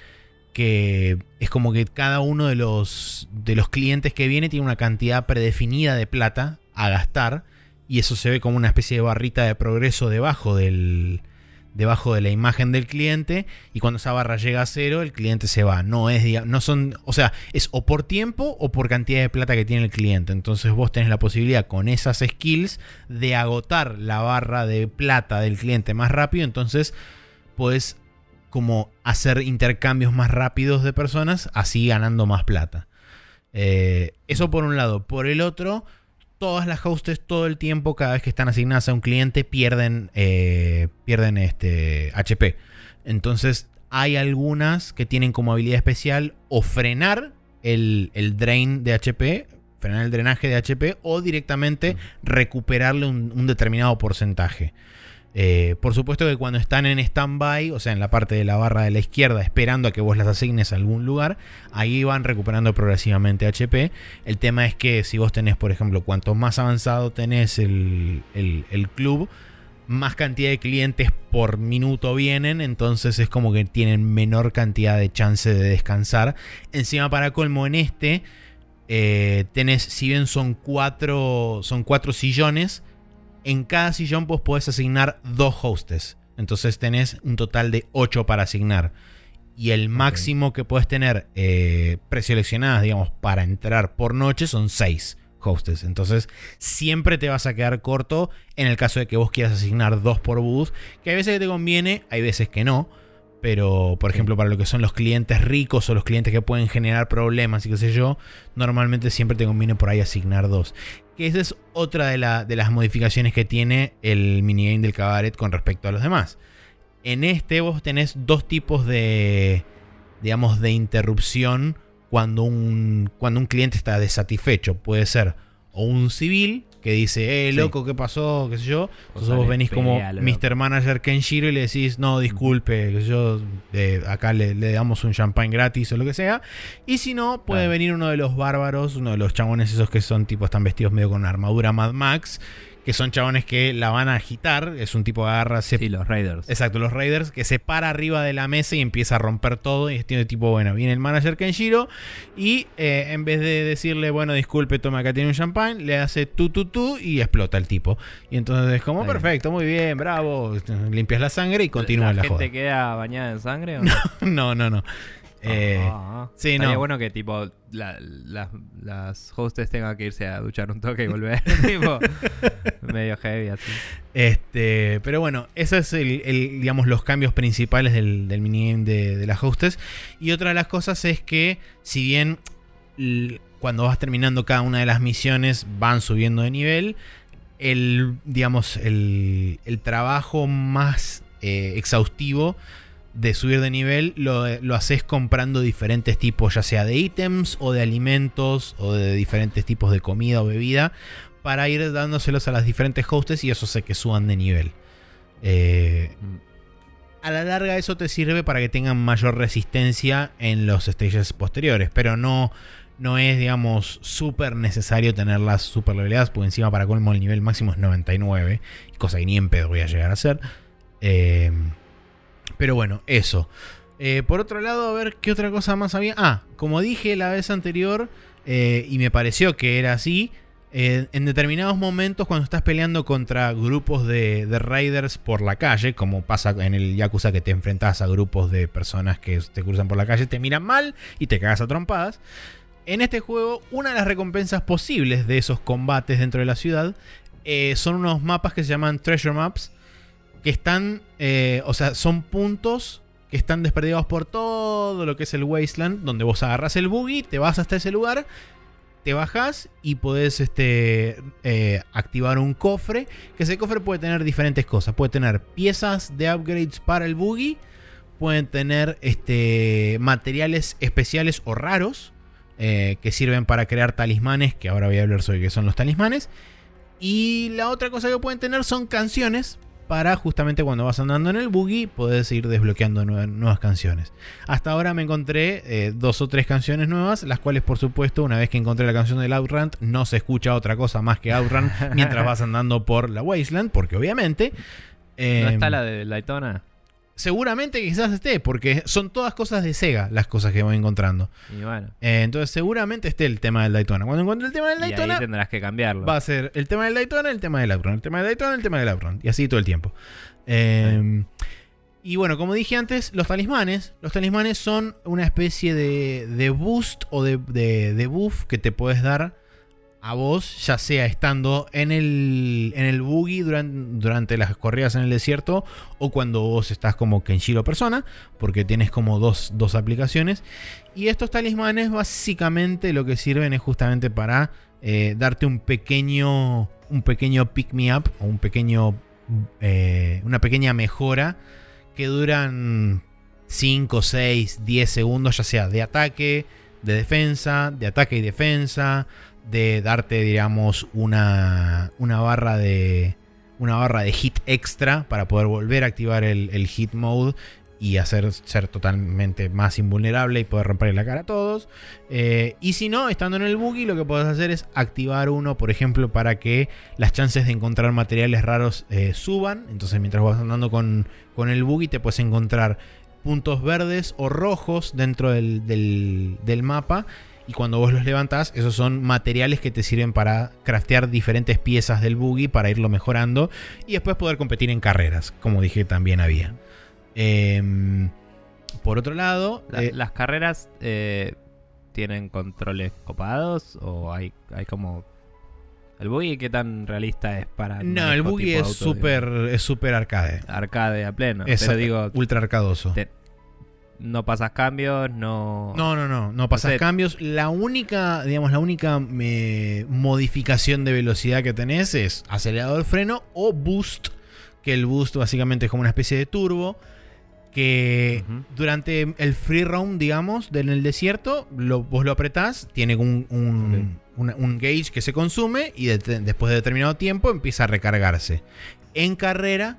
que es como que cada uno de los, de los clientes que viene tiene una cantidad predefinida de plata a gastar y eso se ve como una especie de barrita de progreso debajo del debajo de la imagen del cliente y cuando esa barra llega a cero el cliente se va. No es no son o sea es o por tiempo o por cantidad de plata que tiene el cliente. Entonces vos tenés la posibilidad con esas skills de agotar la barra de plata del cliente más rápido entonces puedes como hacer intercambios más rápidos de personas, así ganando más plata. Eh, eso por un lado. Por el otro, todas las hostes todo el tiempo, cada vez que están asignadas a un cliente, pierden, eh, pierden este HP. Entonces, hay algunas que tienen como habilidad especial o frenar el, el drain de HP, frenar el drenaje de HP, o directamente recuperarle un determinado porcentaje. Eh, por supuesto que cuando están en stand-by, o sea, en la parte de la barra de la izquierda, esperando a que vos las asignes a algún lugar, ahí van recuperando progresivamente HP. El tema es que si vos tenés, por ejemplo, cuanto más avanzado tenés el, club, más cantidad de clientes por minuto vienen, entonces es como que tienen menor cantidad de chance de descansar. Encima, para colmo, en este, eh, tenés, si bien son cuatro, son cuatro sillones, en cada sillón vos podés asignar dos hostes. Entonces tenés un total de 8 para asignar. Y el máximo que puedes tener eh, preseleccionadas, digamos, para entrar por noche son 6 hostes. Entonces siempre te vas a quedar corto en el caso de que vos quieras asignar dos por booth. Que hay veces que te conviene, hay veces que no. Pero, por ejemplo, para lo que son los clientes ricos o los clientes que pueden generar problemas y qué sé yo, normalmente siempre te conviene por ahí asignar dos. Que esa es otra de, las modificaciones que tiene el minigame del cabaret con respecto a los demás. En este vos tenés dos tipos de, digamos, de interrupción cuando un, cuando un cliente está desatisfecho. Puede ser o un civil que dice, eh, Sí. loco, ¿qué pasó? ¿Qué sé yo? Entonces vos venís como loco. Mr. Manager Kenshiro y le decís, no, disculpe, sé yo, eh, acá le, le damos un champagne gratis o lo que sea. Y si no, puede Claro. venir uno de los bárbaros, uno de los chabones esos que son tipo, están vestidos medio con armadura Mad Max, que son chabones que la van a agitar, es un tipo que agarra, se Sí, los Raiders. Exacto, los Raiders que se para arriba de la mesa y empieza a romper todo. Y es tiene tipo, bueno, viene el manager Kenshiro y eh, en vez de decirle, bueno, disculpe, toma acá tiene un champagne, le hace tu tu tu y explota el tipo. Y entonces es como, perfecto, muy bien, bravo, limpias la sangre y continúa la, ¿La joda. gente queda bañada en sangre o no? No, no, no. Eh, Ah, sí, Estaría no. bueno que tipo la- la- las hostes tengan que irse a duchar un toque y volver. tipo, medio heavy así. Este, pero bueno, esos es el, el, digamos, los cambios principales del, del minigame de, de las hostes. Y otra de las cosas es que, si bien cuando vas terminando cada una de las misiones van subiendo de nivel, el, digamos, el, el trabajo más eh, exhaustivo de subir de nivel lo, lo haces comprando diferentes tipos, ya sea de ítems o de alimentos o de diferentes tipos de comida o bebida, para ir dándoselos a las diferentes hostes y eso hace que suban de nivel. Eh, a la larga eso te sirve para que tengan mayor resistencia en los stages posteriores, pero no, no es, digamos, súper necesario tenerlas super leveleadas, porque encima para colmo el nivel máximo es 99, cosa que ni en pedo voy a llegar a hacer. Eh, pero bueno, eso. Eh, por otro lado, a ver qué otra cosa más había. Ah, como dije la vez anterior, eh, y me pareció que era así, eh, en determinados momentos cuando estás peleando contra grupos de, de raiders por la calle, como pasa en el Yakuza que te enfrentas a grupos de personas que te cruzan por la calle, te miran mal y te cagas a trompadas. En este juego, una de las recompensas posibles de esos combates dentro de la ciudad son unos mapas que se llaman Treasure Maps, que están, eh, o sea, son puntos que están desperdigados por todo lo que es el Wasteland, donde vos agarras el buggy, te vas hasta ese lugar, te bajas y podés este, eh, activar un cofre, que ese cofre puede tener diferentes cosas, puede tener piezas de upgrades para el buggy, pueden tener este, materiales especiales o raros, eh, que sirven para crear talismanes, que ahora voy a hablar sobre qué son los talismanes. Y la otra cosa que pueden tener son canciones para justamente cuando vas andando en el buggy podés ir desbloqueando nue- nuevas canciones. Hasta ahora me encontré eh, dos o tres canciones nuevas, las cuales por supuesto una vez que encontré la canción del Outrun no se escucha otra cosa más que Outrun mientras vas andando por la Wasteland, porque obviamente... ¿No eh, está la de Daytona? Seguramente quizás esté, porque son todas cosas de Sega las cosas que voy encontrando. Y bueno. Eh, entonces seguramente esté el tema del Daytona. Cuando encuentre el tema del Y ahí Daytona, tendrás que cambiarlo. va a ser el tema del Daytona, el tema del Outrun, el tema del Daytona, el tema del Outrun. Y así todo el tiempo. Eh, y bueno, como dije antes, los talismanes. Los talismanes son una especie de, de boost o de, de- de buff que te puedes dar a vos, ya sea estando en el, en el buggy duran- durante las corridas en el desierto o cuando vos estás como Kenshiro persona, porque tienes como dos, dos aplicaciones. Y estos talismanes básicamente lo que sirven es justamente para eh, darte un pequeño, un pequeño pick me up o un pequeño, eh, una pequeña mejora que duran 5, 6, 10 segundos, ya sea de ataque, de defensa, de ataque y defensa, de darte, digamos, una, una barra de una barra de hit extra para poder volver a activar el, el hit mode y hacer ser totalmente más invulnerable y poder romperle la cara a todos. Eh, y si no, estando en el buggy, lo que puedes hacer es activar uno, por ejemplo, para que las chances de encontrar materiales raros eh, suban. Entonces, mientras vas andando con, con el buggy, te puedes encontrar puntos verdes o rojos dentro del- del mapa. Y cuando vos los levantás, esos son materiales que te sirven para craftear diferentes piezas del buggy para irlo mejorando y después poder competir en carreras, como dije también había. Em, por otro lado, La- eh, ¿Las carreras eh, tienen controles copados o hay, hay como... ¿El buggy qué tan realista es para... no, el buggy es súper es súper arcade. Arcade a pleno. Es pero digo, ultra arcadoso. te- no pasas cambios, no... No, no, no, no pasas cambios. La única, digamos, la única eh, modificación de velocidad que tenés es acelerador, freno o boost. Que el boost básicamente es como una especie de turbo. que durante el free roam, digamos, de- en el desierto, lo- vos lo apretás, tiene un, un, un gauge que se consume y de- después de determinado tiempo empieza a recargarse. En carrera,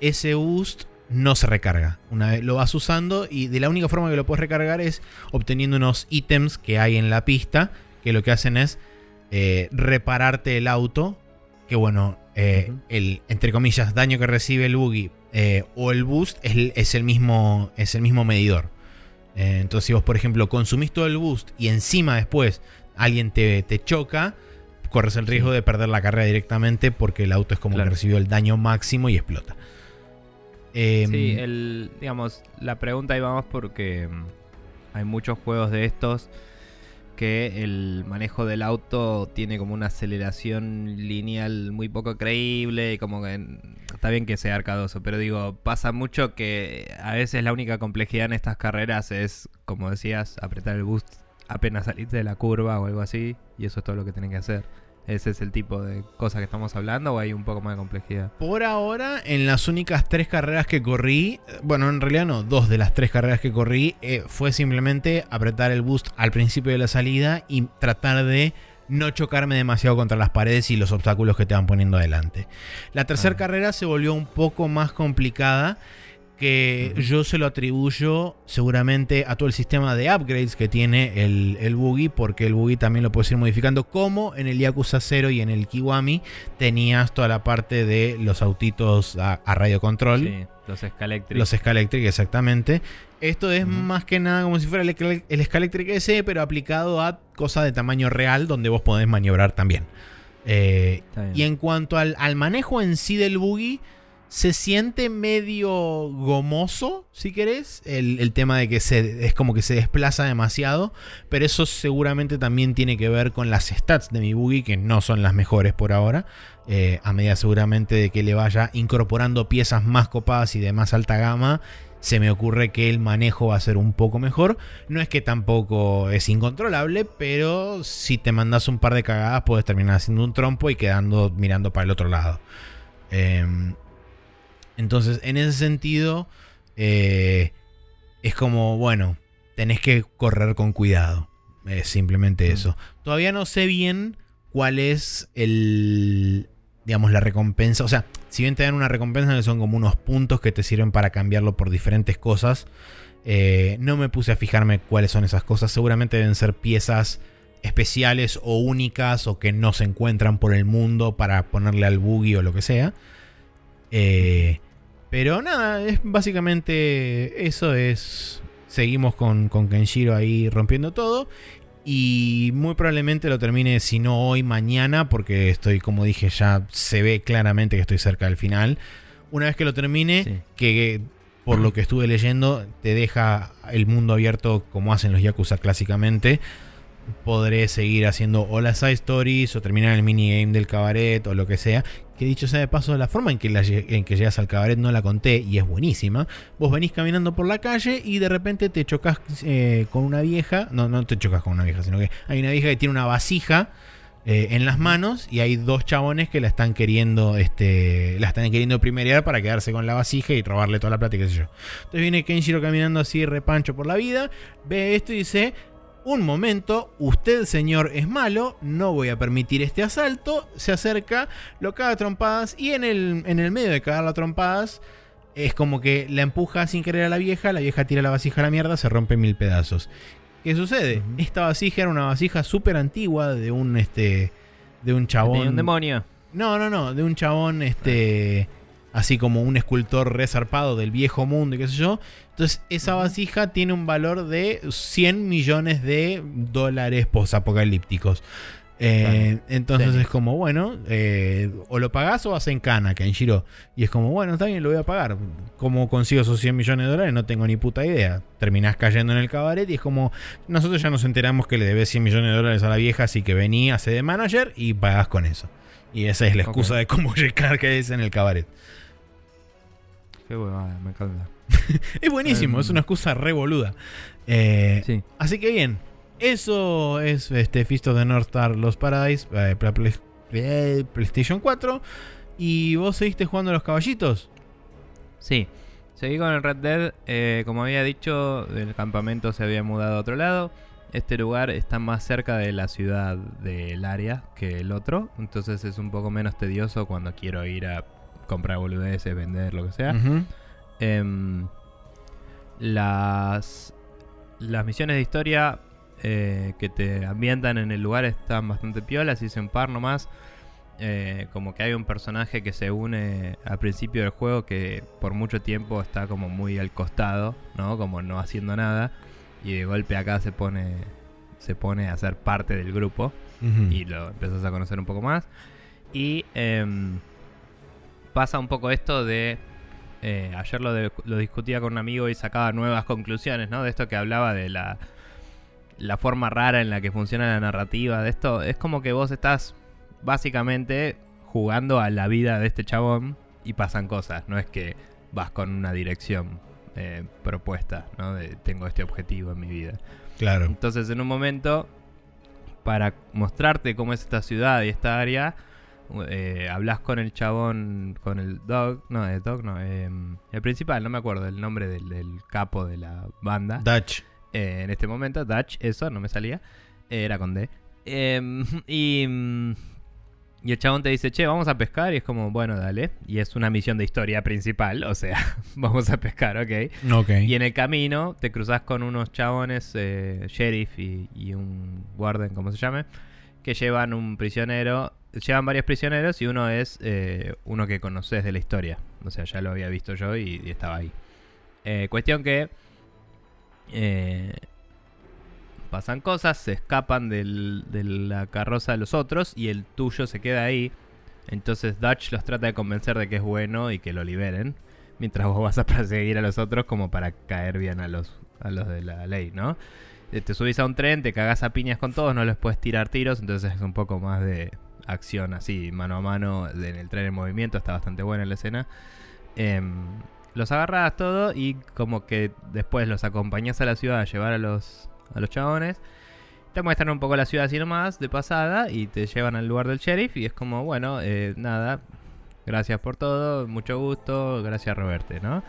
ese boost no se recarga. Una vez lo vas usando y de la única forma que lo puedes recargar es obteniendo unos ítems que hay en la pista que lo que hacen es eh, repararte el auto. Que bueno, eh, el entre comillas daño que recibe el buggy eh, o el boost es, el- es el mismo es el mismo medidor. Entonces, si vos, por ejemplo, consumís todo el boost y encima después alguien te, te choca, corres el riesgo Sí. de perder la carrera directamente porque el auto es como Claro. que recibió el daño máximo y explota. Em, Sí, el, digamos, la pregunta ahí vamos porque mm, hay muchos juegos de estos que el manejo del auto tiene como una aceleración lineal muy poco creíble y como que mm, está bien que sea arcadoso, pero digo, pasa mucho que a veces la única complejidad en estas carreras es, como decías, apretar el boost apenas saliste de la curva o algo así y eso es todo lo que tienen que hacer. ¿Ese es el tipo de cosas que estamos hablando o hay un poco más de complejidad? Por ahora, en las únicas tres carreras que corrí, bueno, en realidad no, dos de las tres carreras que corrí, eh, fue simplemente apretar el boost al principio de la salida y tratar de no chocarme demasiado contra las paredes y los obstáculos que te van poniendo adelante. La tercera Ah. carrera se volvió un poco más complicada que yo se lo atribuyo seguramente a todo el sistema de upgrades que tiene el, el buggy, porque el buggy también lo puedes ir modificando, como en el Yakuza 0 y en el Kiwami tenías toda la parte de los autitos a, a radio control. Sí, los Scalectric. Los Scalectric, exactamente. Esto es más que nada como si fuera el, el Scalectric ese, pero aplicado a cosas de tamaño real donde vos podés maniobrar también. Eh, y en cuanto al, al manejo en sí del buggy, se siente medio gomoso, si querés. El, el tema de que se, es como que se desplaza demasiado. Pero eso seguramente también tiene que ver con las stats de mi buggy, que no son las mejores por ahora. Eh, a medida seguramente de que le vaya incorporando piezas más copadas y de más alta gama, se me ocurre que el manejo va a ser un poco mejor. No es que tampoco es incontrolable, pero si te mandas un par de cagadas, puedes terminar haciendo un trompo y quedando mirando para el otro lado. Em, entonces, en ese sentido, eh, es como, bueno, tenés que correr con cuidado. Es simplemente Mm. eso. Todavía no sé bien cuál es el, digamos, la recompensa. O sea, si bien te dan una recompensa que son como unos puntos que te sirven para cambiarlo por diferentes cosas, eh, no me puse a fijarme cuáles son esas cosas. Seguramente deben ser piezas especiales o únicas o que no se encuentran por el mundo para ponerle al buggy o lo que sea. Eh, pero nada, es básicamente eso es... Seguimos con, con Kenshiro ahí rompiendo todo. Y muy probablemente lo termine, si no hoy, mañana, porque estoy, como dije, ya se ve claramente que estoy cerca del final. Una vez que lo termine, Sí. que por lo que estuve leyendo, te deja el mundo abierto como hacen los Yakuza clásicamente. Podré seguir haciendo o las side stories o terminar el minigame del cabaret o lo que sea. Que dicho sea de paso, la forma en que, la en que llegas al cabaret no la conté y es buenísima. Vos venís caminando por la calle y de repente te chocas eh, con una vieja. No, no te chocas con una vieja, sino que hay una vieja que tiene una vasija eh, en las manos y hay dos chabones que la están queriendo, este, la están queriendo primerear para quedarse con la vasija y robarle toda la plata qué sé yo. Entonces viene Kenshiro caminando así repancho por la vida, ve esto y dice, un momento, usted señor es malo, no voy a permitir este asalto, se acerca, lo caga a trompadas y en el, en el medio de cagarla a trompadas es como que la empuja sin querer a la vieja, la vieja tira la vasija a la mierda, se rompe en mil pedazos. ¿Qué sucede? Esta vasija era una vasija súper antigua de un este de un chabón. un demonio. No, no, no, de un chabón este así como un escultor resarpado del viejo mundo y qué sé yo. Entonces, esa vasija tiene un valor de 100 millones de dólares posapocalípticos. Eh, entonces Tenis. es como, bueno, eh, o lo pagás o vas en cana, Kenshiro. Y es como, bueno, está bien, lo voy a pagar. ¿Cómo consigo esos 100 millones de dólares? No tengo ni puta idea. Terminás cayendo en el cabaret y es como, nosotros ya nos enteramos que le debes 100 millones de dólares a la vieja, así que vení, hace de manager y pagás con eso. Y esa es la excusa de cómo llegar que es en el cabaret. Qué huevada, me encanta. Es buenísimo, es una excusa re boluda. Eh, Sí. Así que bien, eso es este Fist of the North Star Los Paradise eh, para Play- eh, PlayStation 4. ¿Y vos seguiste jugando a los caballitos? Sí. Seguí con el Red Dead. eh, como había dicho, el campamento se había mudado a otro lado. Este lugar está más cerca de la ciudad del área que el otro. Entonces es un poco menos tedioso cuando quiero ir a comprar boludeces, vender, lo que sea. Em, las, las misiones de historia eh, que te ambientan en el lugar están bastante piolas, hice un par nomás. Eh, como que hay un personaje que se une al principio del juego que por mucho tiempo está como muy al costado, ¿no? Como no haciendo nada. Y de golpe acá se pone, se pone a ser parte del grupo y lo empezás a conocer un poco más. Y em, pasa un poco esto de... eh, ayer lo, de- lo discutía con un amigo y sacaba nuevas conclusiones, ¿no? De esto que hablaba de la, la forma rara en la que funciona la narrativa. De esto es como que vos estás básicamente jugando a la vida de este chabón y pasan cosas. No es que vas con una dirección eh, propuesta, ¿no? De tengo este objetivo en mi vida. Claro. Entonces, en un momento, para mostrarte cómo es esta ciudad y esta área, eh, hablas con el chabón, con el dog, no, el dog no, eh, el principal, no me acuerdo el nombre del, del capo de la banda. Dutch. Eh, en este momento, Dutch, eso, no me salía, era con D. Em, y, y el chabón te dice, che, vamos a pescar, y es como, bueno, dale. Y es una misión de historia principal, o sea, vamos a pescar, ok. Ok. Y en el camino te cruzas con unos chabones, eh, sheriff y, y un warden, como se llame, que llevan un prisionero. Llevan varios prisioneros y uno es eh, uno que conoces de la historia. O sea, ya lo había visto yo y, estaba ahí. Eh, cuestión que eh, pasan cosas, se escapan de la carroza de los otros y el tuyo se queda ahí. Entonces Dutch los trata de convencer de que es bueno y que lo liberen. Mientras vos vas a perseguir a los otros como para caer bien a los, a los de la ley, ¿no? Eh, Te subís a un tren, te cagás a piñas con todos, no les puedes tirar tiros, entonces es un poco más de acción así, mano a mano, en el tren en movimiento, está bastante buena la escena. Em, los agarras todo y como que después los acompañás a la ciudad a llevar a los, a los chabones. Te muestran un poco la ciudad así nomás, de pasada, y te llevan al lugar del sheriff y es como, bueno, eh, nada, gracias por todo, mucho gusto, gracias Roberte, ¿no?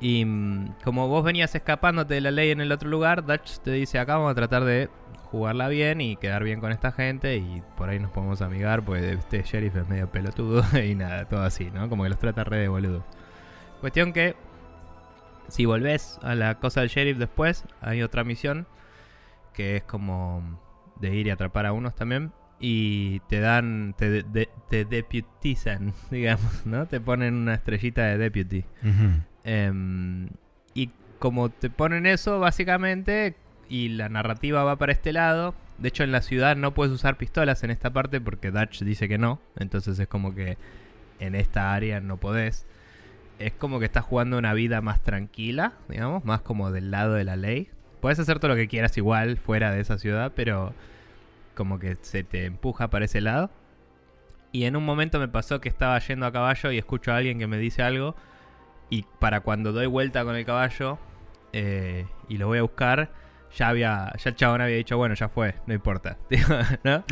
Y mm, como vos venías escapándote de la ley en el otro lugar, Dutch te dice, acá vamos a tratar de jugarla bien y quedar bien con esta gente y por ahí nos podemos amigar, pues este sheriff es medio pelotudo y nada, todo así, ¿no? Como que los trata re de boludo. Cuestión que, si volvés a la cosa del sheriff después, hay otra misión que es como de ir y atrapar a unos también. Y te dan, te, de- de- te deputizan, digamos, ¿no? Te ponen una estrellita de deputy. Em, y como te ponen eso, básicamente, y la narrativa va para este lado. De hecho, en la ciudad no puedes usar pistolas en esta parte porque Dutch dice que no. Entonces es como que en esta área no podés. Es como que estás jugando una vida más tranquila, digamos, más como del lado de la ley. Puedes hacer todo lo que quieras igual fuera de esa ciudad, pero como que se te empuja para ese lado. Y en un momento me pasó que estaba yendo a caballo y escucho a alguien que me dice algo. Y para cuando doy vuelta con el caballo eh, y lo voy a buscar, ya había, ya el chabón había dicho, bueno, ya fue, no importa.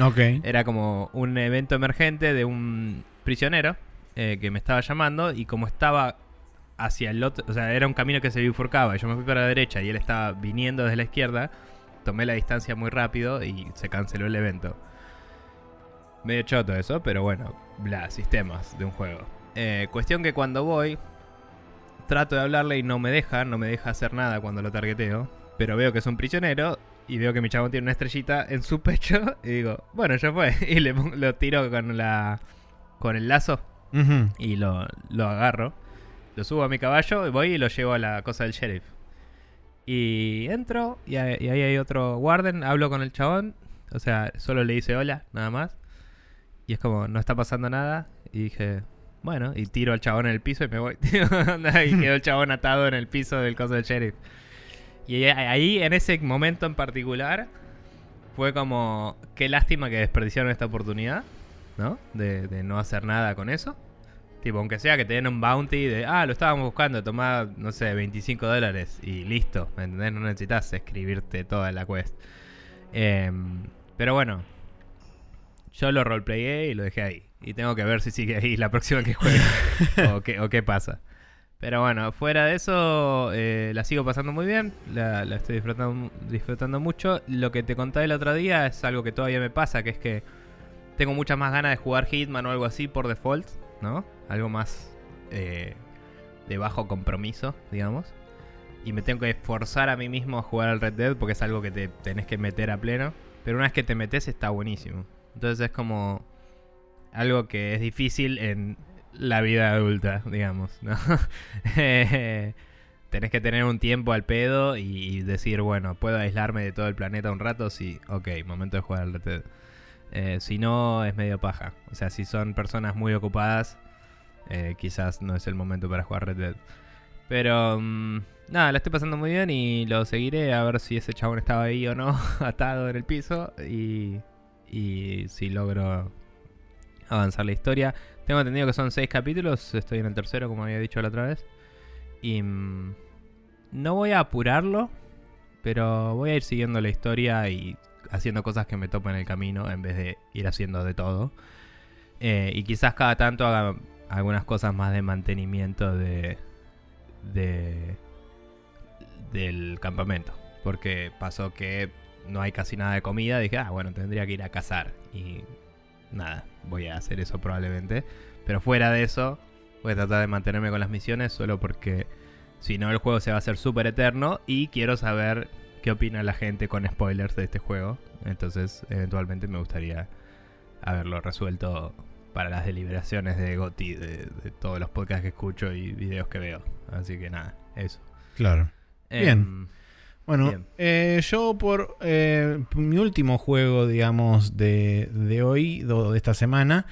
Era como un evento emergente de un prisionero eh, que me estaba llamando y como estaba hacia el otro, o sea, era un camino que se bifurcaba y yo me fui para la derecha y él estaba viniendo desde la izquierda, tomé la distancia muy rápido y se canceló el evento. Medio choto eso, pero bueno, bla, sistemas de un juego. Eh, cuestión que cuando voy, trato de hablarle y no me deja, no me deja hacer nada cuando lo targeteo, pero veo que es un prisionero y veo que mi chabón tiene una estrellita en su pecho y digo, bueno, ya fue. Y le lo tiro con la con el lazo y lo, lo agarro. Lo subo a mi caballo y voy y lo llevo a la cosa del sheriff. Y entro y, ahí y ahí hay otro warden, hablo con el chabón, o sea, solo le dice hola, nada más. Y es como, no está pasando nada. Y dije, bueno, y tiro al chabón en el piso y me voy. y quedó el chabón atado en el piso del coso del sheriff. Y ahí, en ese momento en particular, fue como, qué lástima que desperdiciaron esta oportunidad, ¿no? De, de no hacer nada con eso. Tipo, aunque sea que te den un bounty de, ah, lo estábamos buscando, tomá, no sé, 25 dólares y listo, ¿me entendés? No necesitas escribirte toda la quest. Em, pero bueno, yo lo roleplayé y lo dejé ahí. Y tengo que ver si sigue ahí la próxima que juegue. o, qué, o qué pasa. Pero bueno, fuera de eso, eh, la sigo pasando muy bien, la, la estoy disfrutando, disfrutando mucho. Lo que te conté el otro día es algo que todavía me pasa, que es que tengo muchas más ganas de jugar Hitman o algo así por default, ¿no? Algo más eh, de bajo compromiso, digamos. Y me tengo que forzar a mí mismo a jugar al Red Dead porque es algo que te tenés que meter a pleno. Pero una vez que te metes está buenísimo. Entonces es como algo que es difícil en la vida adulta, digamos, ¿no? tenés que tener un tiempo al pedo y decir, bueno, puedo aislarme de todo el planeta un rato, sí, ok, momento de jugar al Red. Eh, si no, es medio paja. O sea, si son personas muy ocupadas, eh, quizás no es el momento para jugar Red Dead. Pero mm, nada, la estoy pasando muy bien y lo seguiré a ver si ese chabón estaba ahí o no, atado en el piso. Y, y si logro avanzar la historia. Tengo entendido que son seis capítulos, estoy en el tercero, como había dicho la otra vez. Y mm, no voy a apurarlo, pero voy a ir siguiendo la historia y haciendo cosas que me topen en el camino en vez de ir haciendo de todo. Eh, y quizás cada tanto haga algunas cosas más de mantenimiento de, de del campamento. Porque pasó que no hay casi nada de comida. Dije, ah, bueno, tendría que ir a cazar. Y nada, voy a hacer eso probablemente. Pero fuera de eso, voy a tratar de mantenerme con las misiones solo porque si no el juego se va a hacer súper eterno y quiero saber qué opina la gente con spoilers de este juego. Entonces, eventualmente me gustaría haberlo resuelto para las deliberaciones de Goti, de, todos los podcasts que escucho y videos que veo. Así que nada, eso. Claro. Bien. Bueno, eh, yo por eh, mi último juego, digamos, de, de hoy, de esta semana,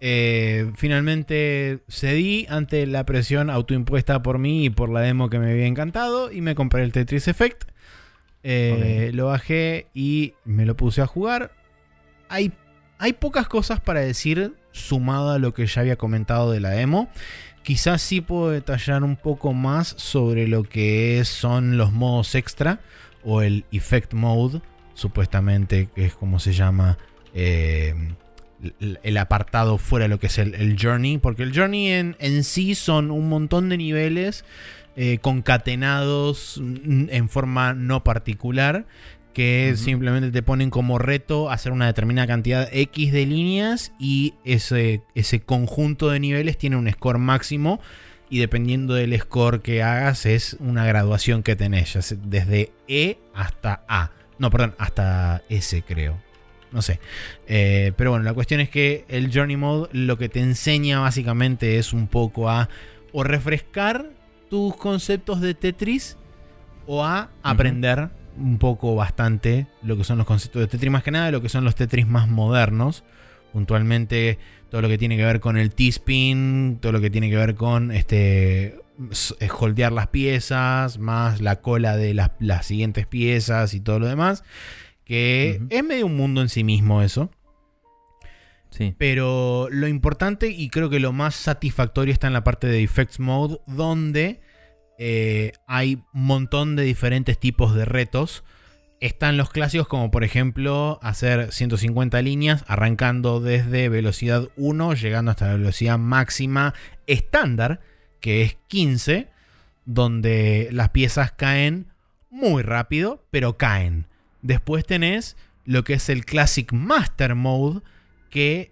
eh, finalmente cedí ante la presión autoimpuesta por mí y por la demo que me había encantado y me compré el Tetris Effect. Lo bajé y me lo puse a jugar. Hay, hay pocas cosas para decir sumado a lo que ya había comentado de la demo. Quizás sí puedo detallar un poco más sobre lo que son los modos extra o el Effect Mode, supuestamente, que es como se llama eh, el apartado fuera de lo que es el, Journey, porque el Journey en, en, sí son un montón de niveles eh, concatenados en forma no particular que simplemente te ponen como reto hacer una determinada cantidad X de líneas y ese, ese conjunto de niveles tiene un score máximo y dependiendo del score que hagas es una graduación que tenés, desde E hasta A. No, perdón, hasta S creo. No sé. Eh, pero bueno, la cuestión es que el Journey Mode lo que te enseña básicamente es un poco a o refrescar tus conceptos de Tetris o a aprender un poco bastante lo que son los conceptos de Tetris, más que nada lo que son los Tetris más modernos. Puntualmente todo lo que tiene que ver con el T-spin, todo lo que tiene que ver con este holdear las piezas, más la cola de las, siguientes piezas y todo lo demás. Que es medio un mundo en sí mismo eso. Sí. Pero lo importante y creo que lo más satisfactorio está en la parte de Effects Mode, donde eh, hay un montón de diferentes tipos de retos. Están los clásicos como por ejemplo hacer 150 líneas arrancando desde velocidad 1 llegando hasta la velocidad máxima estándar que es 15 donde las piezas caen muy rápido pero caen. Después tenés lo que es el Classic Master Mode que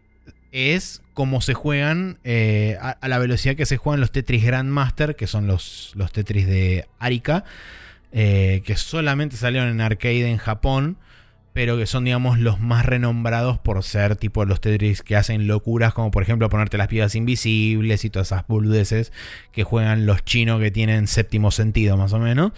es como se juegan eh, a, la velocidad que se juegan los Tetris Grandmaster, que son los, los Tetris de Arika, eh, que solamente salieron en arcade en Japón, pero que son, digamos, los más renombrados por ser tipo los Tetris que hacen locuras, como por ejemplo ponerte las piedras invisibles y todas esas boludeces que juegan los chinos que tienen séptimo sentido, más o menos.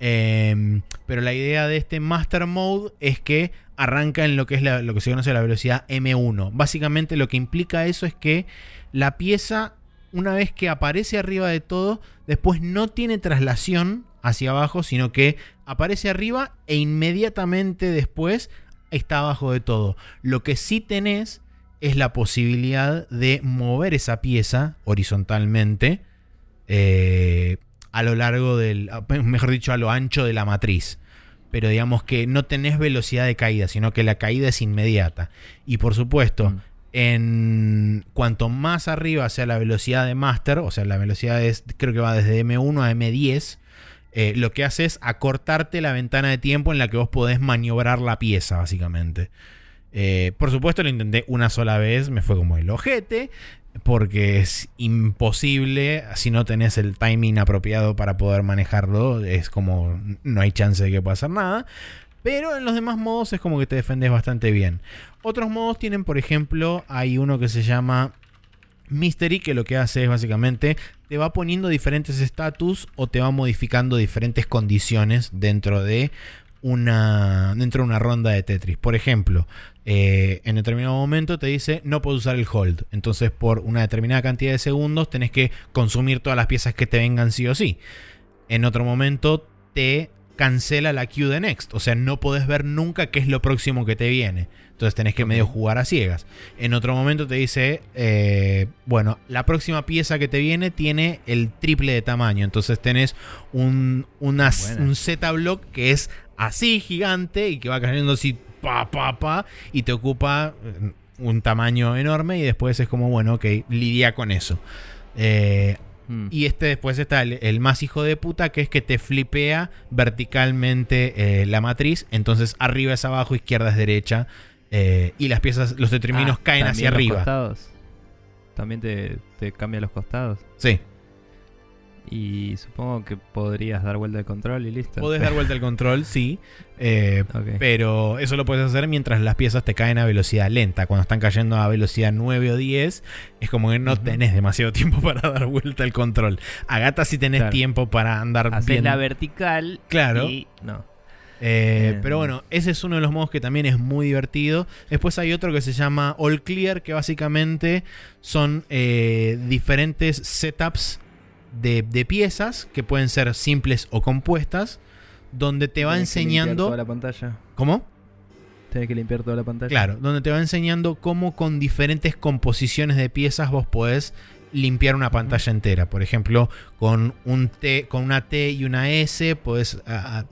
Em, pero la idea de este Master Mode es que arranca en lo que es lo que se conoce la velocidad M1. Básicamente lo que implica eso es que la pieza, una vez que aparece arriba de todo, después no tiene traslación hacia abajo, sino que aparece arriba e inmediatamente después está abajo de todo. Lo que sí tenés es la posibilidad de mover esa pieza horizontalmente. Eh, a lo largo del, mejor dicho, a lo ancho de la matriz. Pero digamos que no tenés velocidad de caída, sino que la caída es inmediata. Y por supuesto, mm. En cuanto más arriba sea la velocidad de master, o sea, la velocidad es, creo que va desde M1 a M10, eh, lo que hace es acortarte la ventana de tiempo en la que vos podés maniobrar la pieza, básicamente. Eh, por supuesto, lo intenté una sola vez, me fue como el ojete, porque es imposible si no tenés el timing apropiado para poder manejarlo. Es como no hay chance de que pueda hacer nada. Pero en los demás modos es como que te defendes bastante bien. Otros modos tienen, por ejemplo, hay uno que se llama Mystery, que lo que hace es básicamente te va poniendo diferentes estatus o te va modificando diferentes condiciones dentro de una, dentro de una ronda de Tetris. Por ejemplo, eh, en determinado momento te dice no puedes usar el hold. Entonces, por una determinada cantidad de segundos, tenés que consumir todas las piezas que te vengan sí o sí. En otro momento te cancela la queue de next. O sea, no podés ver nunca qué es lo próximo que te viene. Entonces tenés que medio jugar a ciegas. En otro momento te dice, eh, bueno, la próxima pieza que te viene tiene el triple de tamaño. Entonces tenés un, un Z block que es así gigante y que va cayendo así pa, pa, pa, y te ocupa eh, un tamaño enorme y después es como, bueno, ok, lidia con eso. Eh, Mm. Y este después está el, más hijo de puta, que es que te flipea verticalmente eh, la matriz. Entonces arriba es abajo, izquierda es derecha. Eh, y las piezas, los determinos ah, caen hacia arriba. Costados. También te, te cambia los costados. Sí. Y supongo que podrías dar vuelta al control y listo. Podés dar vuelta al control, sí. Eh, pero eso lo puedes hacer mientras las piezas te caen a velocidad lenta. Cuando están cayendo a velocidad 9 o 10, es como que no tenés demasiado tiempo para dar vuelta al control. A gata sí tenés tiempo para andar Hacés la vertical. Claro. no. Eh, pero bueno, ese es uno de los modos que también es muy divertido. Después hay otro que se llama All Clear, que básicamente son eh, diferentes setups de, piezas que pueden ser simples o compuestas, donde te va enseñando. toda la pantalla. ¿Cómo? Tienes que limpiar toda la pantalla. Claro, donde te va enseñando cómo con diferentes composiciones de piezas vos podés limpiar una pantalla entera. Por ejemplo, con, un T, con una T y una S, puedes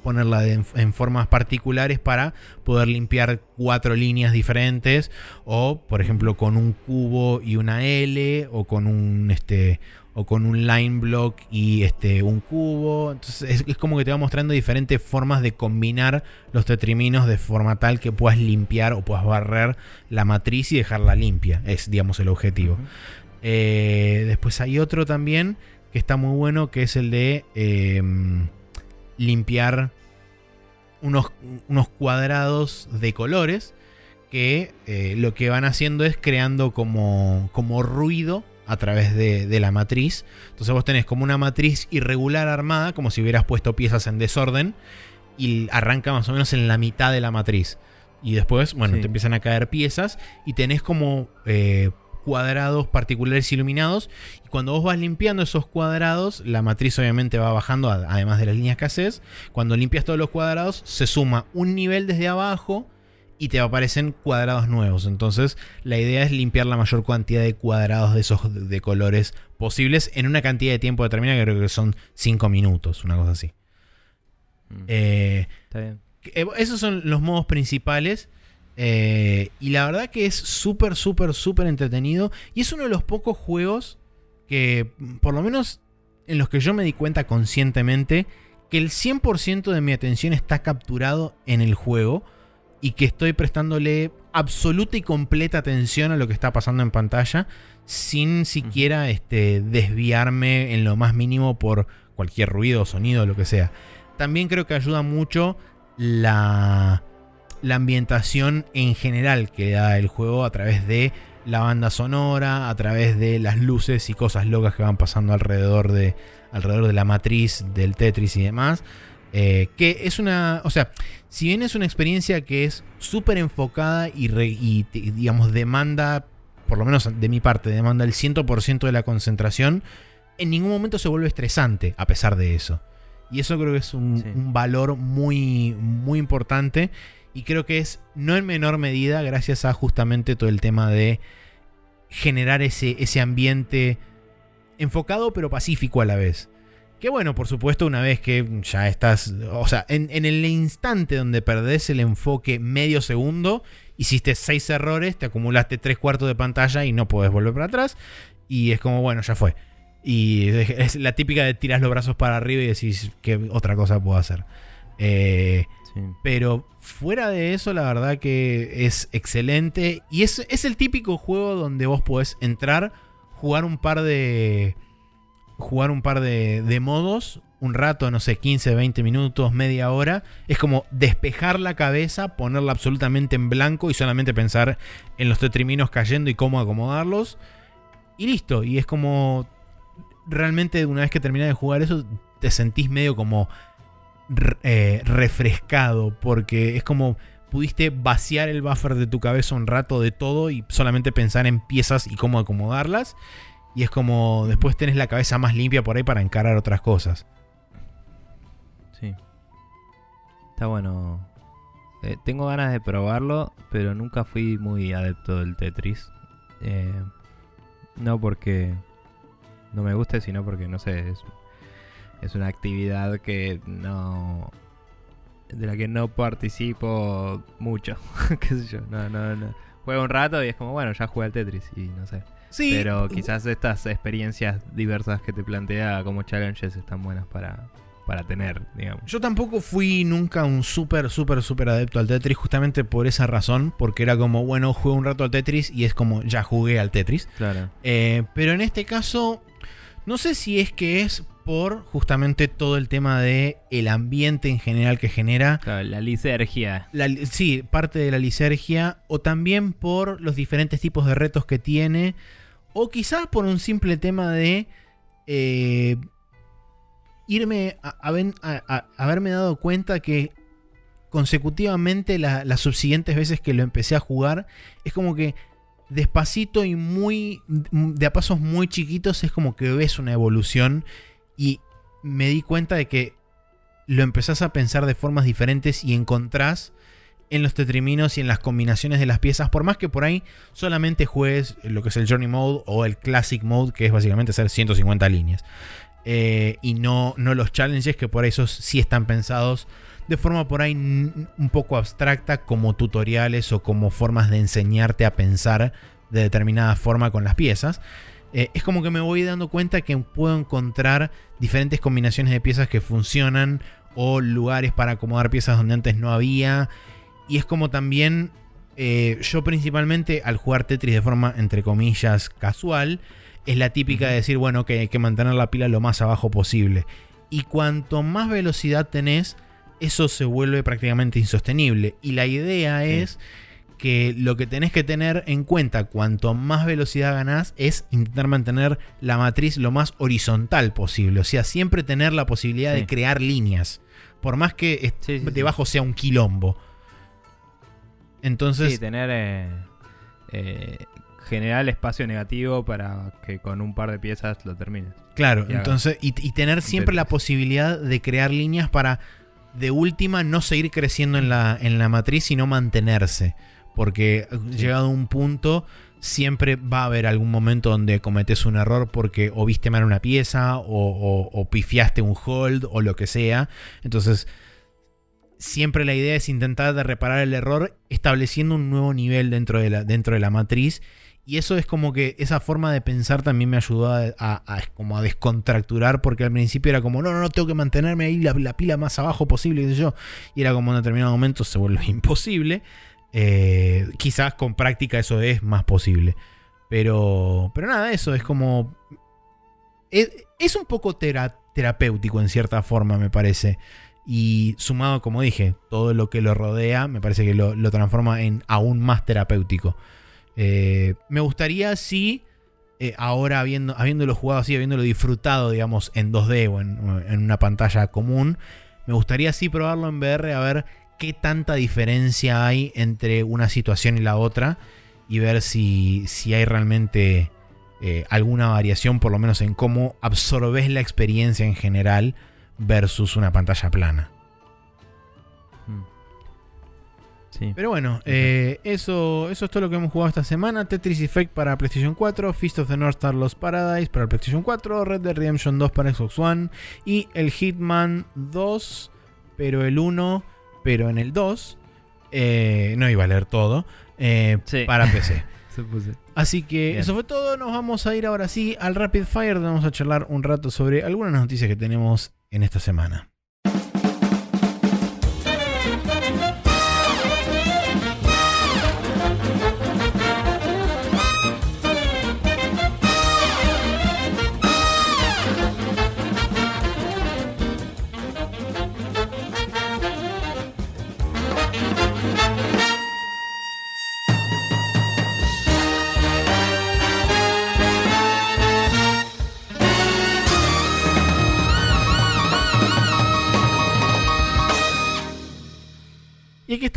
ponerla en, formas particulares para poder limpiar cuatro líneas diferentes. O, por ejemplo, con un cubo y una L, o con un, este, o con un line block y este, un cubo. Entonces es, como que te va mostrando diferentes formas de combinar los tetriminos de forma tal que puedas limpiar o puedas barrer la matriz y dejarla limpia. Es, digamos, el objetivo. Eh, después hay otro también que está muy bueno, que es el de em, limpiar unos, unos, cuadrados de colores que eh, lo que van haciendo es creando como, como ruido a través de, la matriz. Entonces vos tenés como una matriz irregular armada, como si hubieras puesto piezas en desorden, y arranca más o menos en la mitad de la matriz. Y después, bueno, te empiezan a caer piezas y tenés como eh, cuadrados particulares iluminados. Y cuando vos vas limpiando esos cuadrados, la matriz obviamente va bajando, además de las líneas que haces. Cuando limpias todos los cuadrados, se suma un nivel desde abajo y te aparecen cuadrados nuevos. Entonces, la idea es limpiar la mayor cantidad de cuadrados de esos de colores posibles en una cantidad de tiempo determinada, que creo que son 5 minutos, una cosa así. Mm. Eh, Está bien. Eh, esos son los modos principales. Eh, y la verdad que es súper, súper, súper entretenido. Y es uno de los pocos juegos que, por lo menos en los que yo me di cuenta conscientemente, que el 100% de mi atención está capturado en el juego y que estoy prestándole absoluta y completa atención a lo que está pasando en pantalla sin siquiera este, desviarme en lo más mínimo por cualquier ruido, sonido, lo que sea. También creo que ayuda mucho la, la ambientación en general que da el juego a través de la banda sonora, a través de las luces y cosas locas que van pasando alrededor de, alrededor de la matriz del Tetris y demás. Eh, que es una, o sea, si bien es una experiencia que es súper enfocada y, digamos, demanda, por lo menos de mi parte, demanda el 100% de la concentración, en ningún momento se vuelve estresante a pesar de eso. Y eso creo que es un, valor muy, muy importante. Y creo que es, no en menor medida, gracias a justamente todo el tema de generar ese, ese ambiente enfocado pero pacífico a la vez. Que bueno, por supuesto, una vez que ya estás. O sea, en, en el instante donde perdés el enfoque medio segundo, hiciste seis errores, te acumulaste tres cuartos de pantalla y no podés volver para atrás. Y es como, bueno, ya fue. Y es, la típica de tiras los brazos para arriba y decís, ¿qué otra cosa puedo hacer? Eh, Sí. pero fuera de eso, la verdad que es excelente. Y es, es el típico juego donde vos podés entrar, jugar un par de. Jugar un par de, modos. Un rato, no sé, 15, 20 minutos, media hora. Es como despejar la cabeza, ponerla absolutamente en blanco y solamente pensar en los tetriminos cayendo y cómo acomodarlos. Y listo. Y es como. Realmente, una vez que terminás de jugar eso, te sentís medio como eh, refrescado porque es como pudiste vaciar el buffer de tu cabeza un rato de todo y solamente pensar en piezas y cómo acomodarlas. Y es como después tenés la cabeza más limpia por ahí para encarar otras cosas. Sí. Está bueno. Eh, tengo ganas de probarlo, pero nunca fui muy adepto del Tetris. Eh, no porque no me guste, sino porque, no sé, es, es una actividad que no... De la que no participo mucho. qué sé yo, no, no, no. Juego un rato y es como, bueno, ya jugué al Tetris y no sé. Sí, Pero quizás estas experiencias diversas que te plantea como challenges están buenas para, para tener, digamos. yo tampoco fui nunca un súper, súper, súper adepto al Tetris justamente por esa razón, porque era como, bueno, juego un rato al Tetris y es como, ya jugué al Tetris. Claro. Eh, pero en este caso, no sé si es que es por justamente todo el tema de el ambiente en general que genera. La lisergia. La- sí, parte de la lisergia. O también por los diferentes tipos de retos que tiene. O quizás por un simple tema de eh, irme a, a ven- a- a- haberme dado cuenta que consecutivamente la- las subsiguientes veces que lo empecé a jugar es como que despacito y muy de a pasos muy chiquitos es como que ves una evolución y me di cuenta de que lo empezás a pensar de formas diferentes y encontrás en los tetriminos y en las combinaciones de las piezas, por más que por ahí solamente juegues lo que es el Journey Mode o el Classic Mode, que es básicamente hacer 150 líneas. Eh, y no, no los challenges, que por esos sí están pensados de forma por ahí un poco abstracta, como tutoriales o como formas de enseñarte a pensar de determinada forma con las piezas. Eh, es como que me voy dando cuenta que puedo encontrar diferentes combinaciones de piezas que funcionan o lugares para acomodar piezas donde antes no había. Y es como también eh, yo principalmente al jugar Tetris de forma, entre comillas, casual, es la típica de decir, bueno, que hay que mantener la pila lo más abajo posible. Y cuanto más velocidad tenés, eso se vuelve prácticamente insostenible. Y la idea es que lo que tenés que tener en cuenta cuanto más velocidad ganás es intentar mantener la matriz lo más horizontal posible. O sea, siempre tener la posibilidad Sí. de crear líneas. Por más que Sí, sí, debajo sea un quilombo. Entonces, Sí, tener. eh, eh, generar espacio negativo para que con un par de piezas lo termines. claro, y entonces, y, y tener siempre la posibilidad de crear líneas para de última no seguir creciendo en la, en la matriz, sino mantenerse. Porque eh, llegado a un punto, siempre va a haber algún momento donde cometes un error porque o viste mal una pieza, o, o- o pifiaste un hold, o lo que sea. Entonces, siempre la idea es intentar de reparar el error estableciendo un nuevo nivel dentro de la, dentro de la matriz. Y eso es como que esa forma de pensar también me ayudó a, como a descontracturar, porque al principio era como, no, no, no, tengo que mantenerme ahí la, la pila más abajo posible, qué sé yo. Y era como en determinado momento se vuelve imposible. Eh, quizás con práctica eso es más posible. Pero, pero nada, eso es como... Es, un poco tera- terapéutico en cierta forma, me parece. Y sumado, como dije, todo lo que lo rodea, me parece que lo, lo transforma en aún más terapéutico. Eh, me gustaría si eh, ahora habiendo, habiéndolo jugado así, habiéndolo disfrutado, digamos, en 2D o en, en una pantalla común, me gustaría sí probarlo en VR a ver qué tanta diferencia hay entre una situación y la otra y ver si, si hay realmente eh, alguna variación, por lo menos en cómo absorbes la experiencia en general versus una pantalla plana. Sí. Pero bueno, eh, eso, eso es todo lo que hemos jugado esta semana. Tetris Effect para PlayStation 4, Feast of the North Star Lost Paradise para PlayStation 4, Red Dead Redemption 2 para Xbox One y el Hitman 2, pero el 1, pero en el 2. eh, no iba a leer todo. eh, Sí. Para PC. Así que Bien. eso fue todo. Nos vamos a ir ahora sí al Rapid Fire. donde Vamos a charlar un rato sobre algunas noticias que tenemos en esta semana.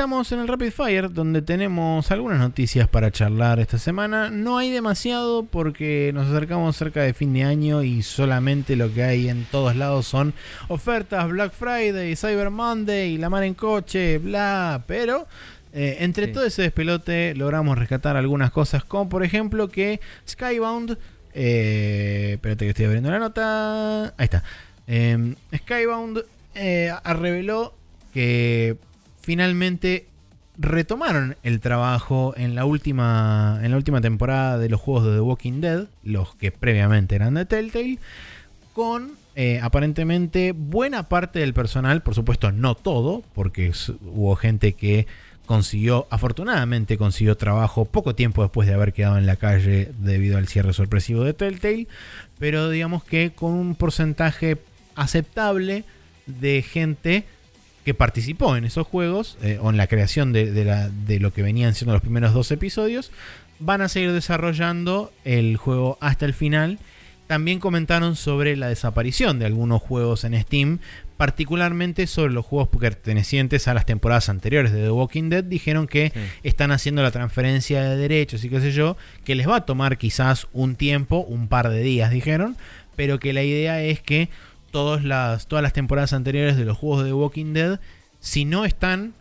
Estamos en el Rapid Fire, donde tenemos algunas noticias para charlar esta semana. No hay demasiado porque nos acercamos cerca de fin de año y solamente lo que hay en todos lados son ofertas, Black Friday, Cyber Monday, la mar en coche, bla. Pero eh, entre Sí. todo ese despelote logramos rescatar algunas cosas, como por ejemplo que Skybound. Eh, espérate que estoy abriendo la nota. Ahí está. Eh, Skybound eh, reveló que finalmente retomaron el trabajo en la última en la última temporada de los juegos de The Walking Dead, los que previamente eran de Telltale, con eh, aparentemente buena parte del personal, por supuesto no todo, porque hubo gente que consiguió, afortunadamente consiguió trabajo poco tiempo después de haber quedado en la calle debido al cierre sorpresivo de Telltale, pero digamos que con un porcentaje aceptable de gente que participó en esos juegos eh, o en la creación de, de la- de lo que venían siendo los primeros dos episodios, van a seguir desarrollando el juego hasta el final. También comentaron sobre la desaparición de algunos juegos en Steam, particularmente sobre los juegos pertenecientes a las temporadas anteriores de The Walking Dead. Dijeron que Sí. están haciendo la transferencia de derechos y qué sé yo, que les va a tomar quizás un tiempo, un par de días, dijeron, pero que la idea es que todas las, todas las temporadas anteriores de los juegos de The Walking Dead, si no están,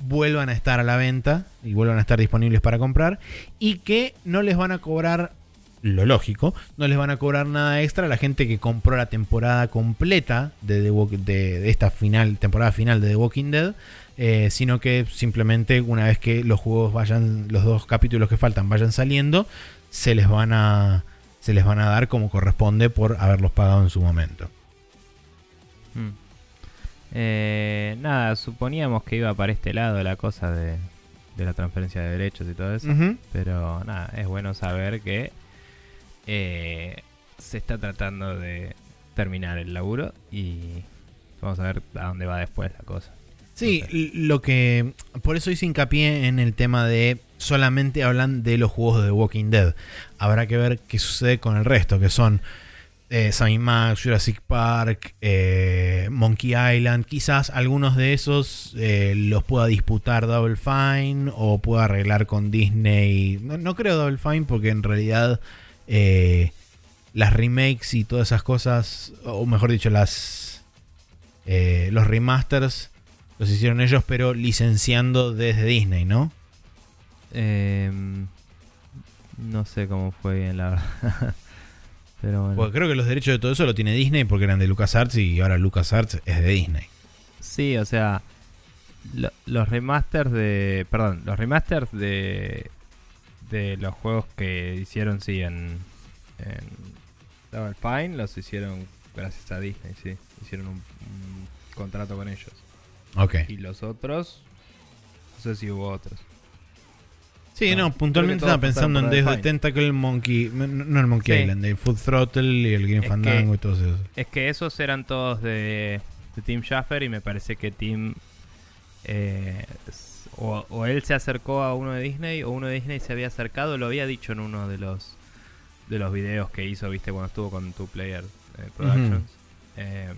vuelvan a estar a la venta y vuelvan a estar disponibles para comprar y que no les van a cobrar lo lógico, no les van a cobrar nada extra a la gente que compró la temporada completa de, The Walk- de- esta final, temporada final de The Walking Dead, eh, sino que simplemente una vez que los juegos vayan, los dos capítulos que faltan vayan saliendo, se les van a, se les van a dar como corresponde por haberlos pagado en su momento. Mm. Eh, nada, suponíamos que iba para este lado la cosa de, de la transferencia de derechos y todo eso. Pero nada, es bueno saber que eh, se está tratando de terminar el laburo y vamos a ver a dónde va después la cosa. Sí, No sé. l- lo que. Por eso hice hincapié en el tema de. Solamente hablan de los juegos de The Walking Dead. Habrá que ver qué sucede con el resto, que son. Eh, Sammy Max, Jurassic Park, eh, Monkey Island. Quizás algunos de esos eh, los pueda disputar Double Fine o pueda arreglar con Disney. No, creo Double Fine porque en realidad las remakes y todas esas cosas, o mejor dicho, las los remasters los hicieron ellos, pero licenciando desde Disney, ¿no? Em, no sé cómo fue bien la verdad. Pero bueno. Porque creo que los derechos de todo eso lo tiene Disney porque eran de LucasArts y ahora LucasArts es de Disney. Sí, o sea, lo- los remasters de. Perdón, los remasters de. De los juegos que hicieron, sí, en. En Double Fine, los hicieron gracias a Disney, sí. Hicieron un, un contrato con ellos. Ok. Y los otros. No sé si hubo otros. Sí, No, no, puntualmente estaba pensando en desde. Tentacle Monkey, no, no el Monkey Sí. Island, el Food Throttle y el Green Es Fandango que- y todos esos. Es que esos eran todos de, de Tim Schaffer y me parece que Tim. eh, o, o él se acercó a uno de Disney o uno de Disney se había acercado, lo había dicho en uno de los de los videos que hizo, viste, cuando estuvo con Two Player eh, Productions. Eh,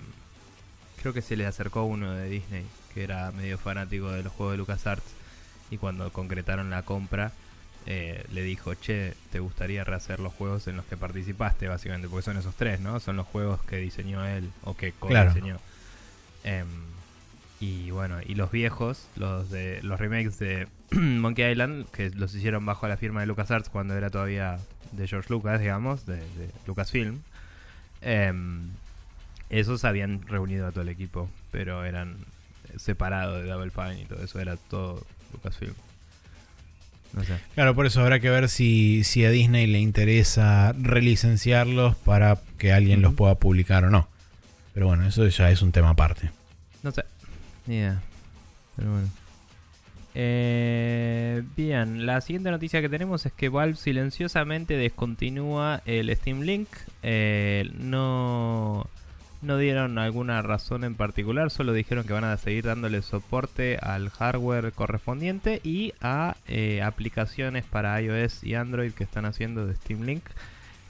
creo que se le acercó uno de Disney que era medio fanático de los juegos de LucasArts y cuando concretaron la compra eh, le dijo, che, ¿te gustaría rehacer los juegos en los que participaste, básicamente? Porque son esos tres, ¿no? Son los juegos que diseñó él o que Claro. co-diseñó. Em, y bueno, y los viejos, los de los remakes de Monkey Island, que los hicieron bajo la firma de LucasArts cuando era todavía de George Lucas, digamos, de, de Lucasfilm. em, esos habían reunido a todo el equipo, pero eran separados de Double Fine y todo eso, era todo Lucasfilm. No sé. Claro, por eso habrá que ver si, si a Disney le interesa relicenciarlos para que alguien los pueda publicar o no. Pero bueno, eso ya es un tema aparte. No sé. Ni idea. Pero bueno. Eh, bien, la siguiente noticia que tenemos es que Valve silenciosamente descontinúa el Steam Link. Eh, no, no dieron alguna razón en particular, solo dijeron que van a seguir dándole soporte al hardware correspondiente y a eh, aplicaciones para iOS y Android que están haciendo de Steam Link.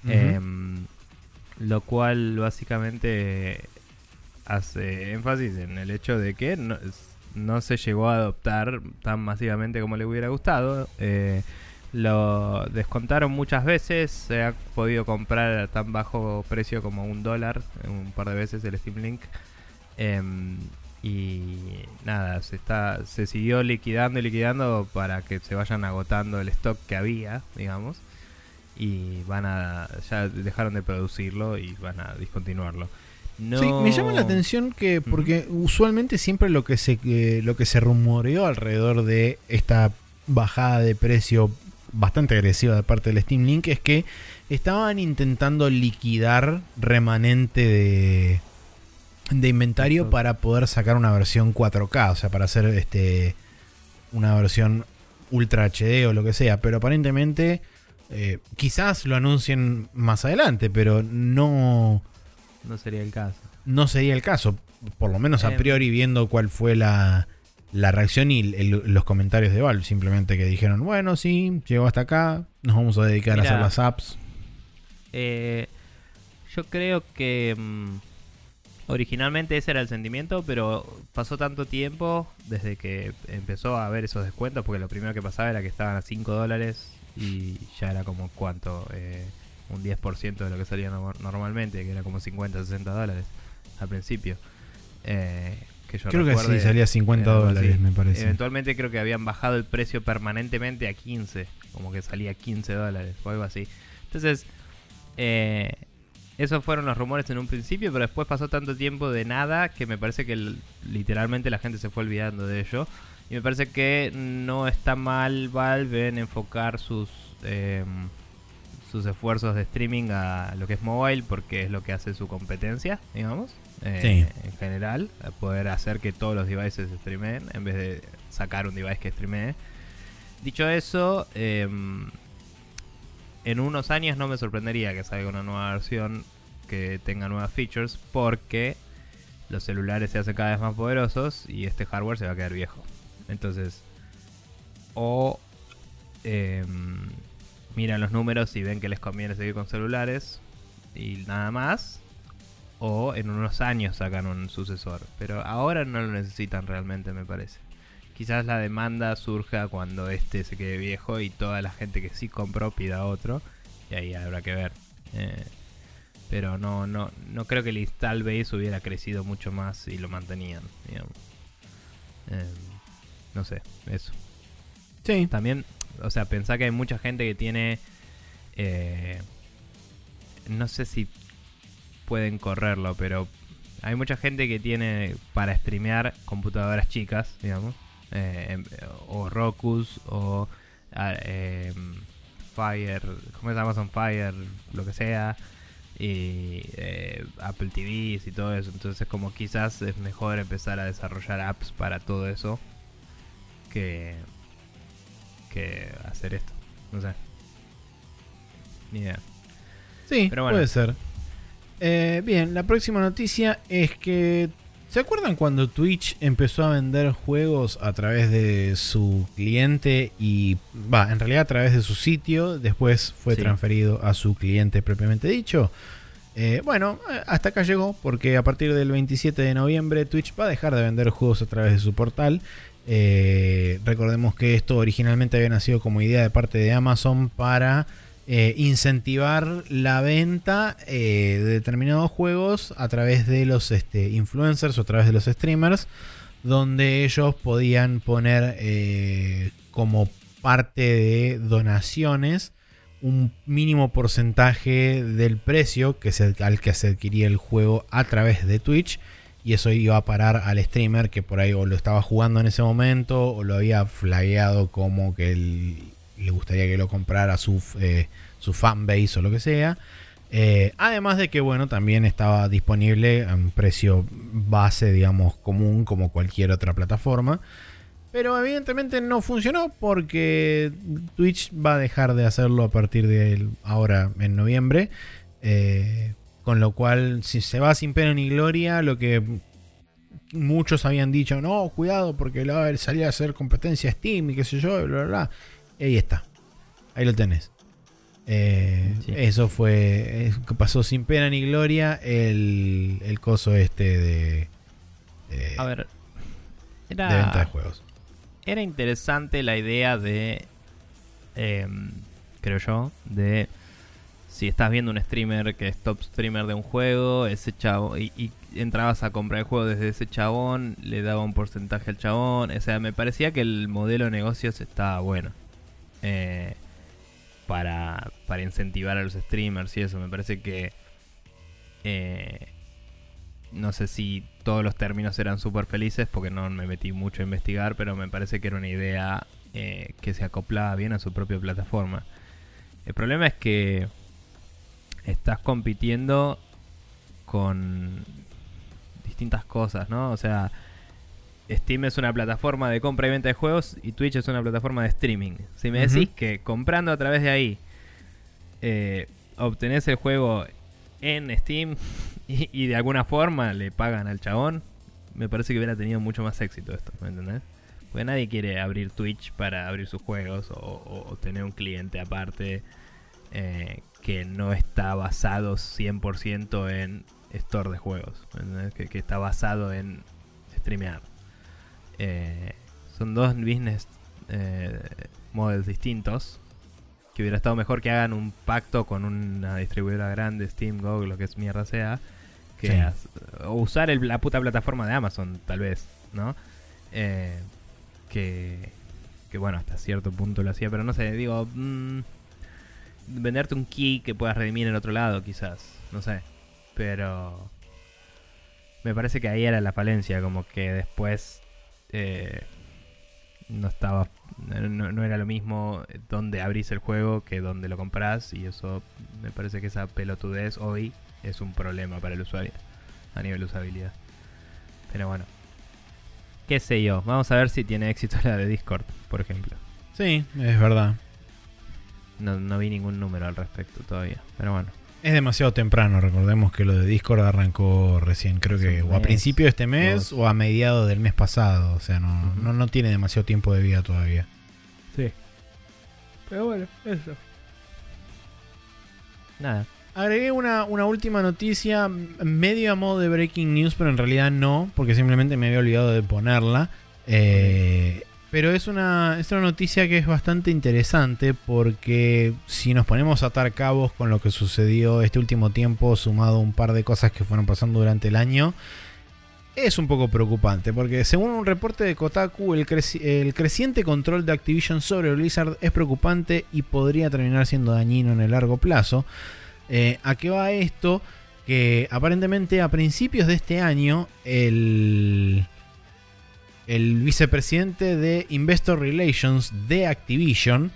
Em, lo cual básicamente hace énfasis en el hecho de que no, no se llegó a adoptar tan masivamente como le hubiera gustado. Eh, lo descontaron muchas veces, se ha podido comprar a tan bajo precio como un dólar un par de veces el Steam Link. Em, y nada, se está se siguió liquidando y liquidando para que se vayan agotando el stock que había, digamos y van a ya dejaron de producirlo y van a discontinuarlo. No... Sí, me llama la atención que, porque usualmente siempre lo que se eh, lo que se rumoreó alrededor de esta bajada de precio bastante agresiva de parte del Steam Link es que estaban intentando liquidar remanente de, de inventario para poder sacar una versión 4K, o sea, para hacer este una versión Ultra HD o lo que sea, pero aparentemente eh, quizás lo anuncien más adelante, pero no No sería el caso. no sería el caso. Por lo menos a Em. priori viendo cuál fue la, la reacción y el- los comentarios de Valve. Simplemente que dijeron, bueno, sí, llegó hasta acá, nos vamos a dedicar a hacer las apps. Eh, yo creo que mm, originalmente ese era el sentimiento, pero pasó tanto tiempo desde que empezó a haber esos descuentos, porque lo primero que pasaba era que estaban a 5 dólares y ya era como cuánto, Eh, un 10% de lo que salía no- normalmente, que era como 50, 60 dólares al principio. Eh, que yo Creo que sí, salía 50 era algo dólares, así. me parece. Eventualmente creo que habían bajado el precio permanentemente a 15, como que salía 15 dólares o algo así. Entonces, eh, esos fueron los rumores en un principio, pero después pasó tanto tiempo de nada que me parece que literalmente la gente se fue olvidando de ello. Y me parece que no está mal Valve en enfocar sus eh, sus esfuerzos de streaming a lo que es mobile, porque es lo que hace su competencia, digamos. Eh, Sí. En general, poder hacer que todos los devices streameen en vez de sacar un device que streamee. Dicho eso, em, en unos años no me sorprendería que salga una nueva versión que tenga nuevas features porque los celulares se hacen cada vez más poderosos y este hardware se va a quedar viejo. Entonces, o em, miran los números y ven que les conviene seguir con celulares y nada más, o en unos años sacan un sucesor. Pero ahora no lo necesitan realmente, me parece. Quizás la demanda surja cuando este se quede viejo y toda la gente que sí compró pida otro. Y ahí habrá que ver. Eh, pero no, no, no creo que el install base hubiera crecido mucho más si lo mantenían. digamos. Eh, no sé, eso. Sí, También, o sea, pensá que hay mucha gente que tiene. eh, no sé si pueden correrlo, pero hay mucha gente que tiene para streamear computadoras chicas, digamos. eh, em- o Rokus o em, Fire, ¿cómo es Amazon Fire? Lo que sea. Y eh, Apple TVs y todo eso. Entonces, como quizás es mejor empezar a desarrollar apps para todo eso que, que hacer esto. No sé. Ni idea. sí, Pero bueno. puede ser. Eh, bien, la próxima noticia es que... ¿Se acuerdan cuando Twitch empezó a vender juegos a través de su cliente y va, en realidad a través de su sitio, después fue Sí. transferido a su cliente propiamente dicho? Eh, bueno, eh, hasta acá llegó porque a partir del 27 de noviembre Twitch va a dejar de vender juegos a través de su portal. Eh, recordemos que esto originalmente había nacido como idea de parte de Amazon para eh, incentivar la venta eh, de determinados juegos a través de los este, influencers o a través de los streamers donde ellos podían poner eh, como parte de donaciones un mínimo porcentaje del precio que al que se adquiría el juego a través de Twitch y eso iba a parar al streamer que por ahí o lo estaba jugando en ese momento o lo había flagueado como que le gustaría que lo comprara su, eh, su fanbase o lo que sea. Eh, además de que, bueno, también estaba disponible a un precio base, digamos, común como cualquier otra plataforma. Pero evidentemente no funcionó porque Twitch va a dejar de hacerlo a partir de ahora en noviembre. Eh, con lo cual, si se va sin pena ni gloria, lo que muchos habían dicho, no, cuidado porque va a a hacer competencia Steam y qué sé yo, bla, bla, bla. Ahí está. Ahí lo tenés. Eh, eso fue. pasó sin pena ni gloria el, el coso este de. a ver. Era, de venta de juegos. Era interesante la idea de. Em, creo yo. De. Si estás viendo un streamer que es top streamer de un juego, ese chavo. Y, y entrabas a comprar el juego desde ese chabón, le daba un porcentaje al chabón. O sea, me parecía que el modelo de negocios estaba bueno. Eh para, para incentivar a los streamers y eso. Me parece que... Eh, no sé si todos los términos eran súper felices porque no me metí mucho a investigar, pero me parece que era una idea eh, que se acoplaba bien a su propia plataforma. El problema es que estás compitiendo con distintas cosas, ¿no? O sea, Steam es una plataforma de compra y venta de juegos y Twitch es una plataforma de streaming. Si me decís que comprando a través de ahí eh, obtenés el juego en Steam y, de alguna forma le pagan al chabón, me parece que hubiera tenido mucho más éxito esto, ¿me entendés? Porque nadie quiere abrir Twitch para abrir sus juegos o, tener un cliente aparte eh, que no está basado 100% en store de juegos, que, que está basado en streamear. Eh, son dos business eh, models distintos. Que hubiera estado mejor que hagan un pacto con una distribuidora grande, Steam, Google, lo que es mierda sea. Que o usar la puta plataforma de Amazon, tal vez, ¿no? Eh, que, que bueno, hasta cierto punto lo hacía, pero no sé, digo, mm, venderte un key que puedas redimir en otro lado, quizás, no sé, pero me parece que ahí era la falencia, como que después eh, no estaba no, era lo mismo donde abrís el juego que donde lo compras y eso me parece que esa pelotudez hoy es un problema para el usuario a nivel de usabilidad. Pero bueno qué sé yo vamos a ver si tiene éxito la de Discord por ejemplo. Sí es verdad. No, no vi ningún número al respecto todavía pero bueno es demasiado temprano, recordemos que lo de Discord arrancó recién, creo que o a principio de este mes o a mediados del mes pasado, o sea, no, no, tiene demasiado tiempo de vida todavía. Sí. Pero bueno, eso. Nada. Agregué una, una, última noticia, medio a modo de breaking news, pero en realidad no, porque simplemente me había olvidado de ponerla. Eh, pero es una, es una noticia que es bastante interesante porque si nos ponemos a atar cabos con lo que sucedió este último tiempo, sumado a un par de cosas que fueron pasando durante el año, es un poco preocupante porque según un reporte de Kotaku, el, el creciente control de Activision sobre Blizzard es preocupante y podría terminar siendo dañino en el largo plazo. Eh, ¿A qué va esto? Que aparentemente a principios de este año el el vicepresidente de Investor Relations de Activision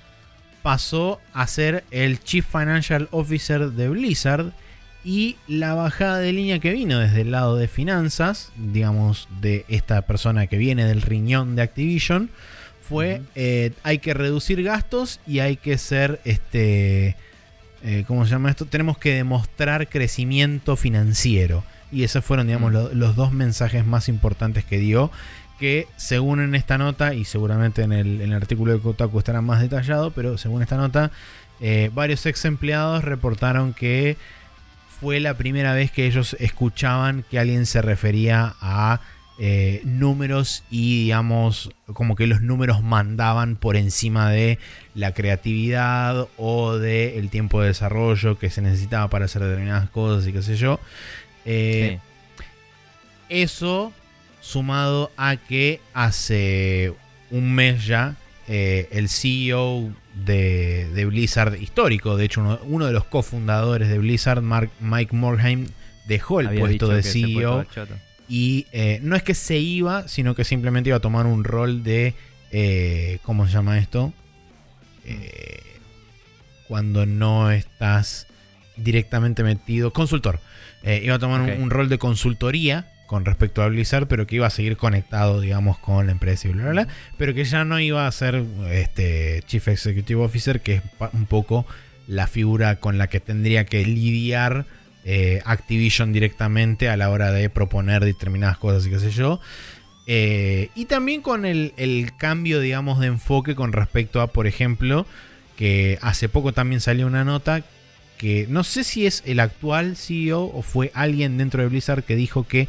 pasó a ser el Chief Financial Officer de Blizzard y la bajada de línea que vino desde el lado de finanzas, digamos, de esta persona que viene del riñón de Activision, fue eh, hay que reducir gastos y hay que ser, este, eh, ¿cómo se llama esto? Tenemos que demostrar crecimiento financiero. Y esos fueron, digamos, los dos mensajes más importantes que dio que según en esta nota, y seguramente en el, artículo de Kotaku estará más detallado, pero según esta nota, eh, varios ex empleados reportaron que fue la primera vez que ellos escuchaban que alguien se refería a eh, números y digamos como que los números mandaban por encima de la creatividad o de el tiempo de desarrollo que se necesitaba para hacer determinadas cosas y qué sé yo. Eh, eso sumado a que hace un mes ya eh, el CEO de, de Blizzard histórico, de hecho uno, uno de los cofundadores de Blizzard, Mark- Mike Morhaime, dejó el Había puesto de CEO y eh, no es que se iba, sino que simplemente iba a tomar un rol de, eh, ¿cómo se llama esto? Cuando no estás directamente metido, consultor. Iba a tomar un, rol de consultoría con respecto a Blizzard, pero que iba a seguir conectado, digamos, con la empresa y bla, bla, bla, pero que ya no iba a ser este Chief Executive Officer, que es un poco la figura con la que tendría que lidiar eh, Activision directamente a la hora de proponer determinadas cosas y qué sé yo. Eh, y también con el cambio, digamos, de enfoque con respecto a, por ejemplo, que hace poco también salió una nota que no sé si es el actual CEO o fue alguien dentro de Blizzard que dijo que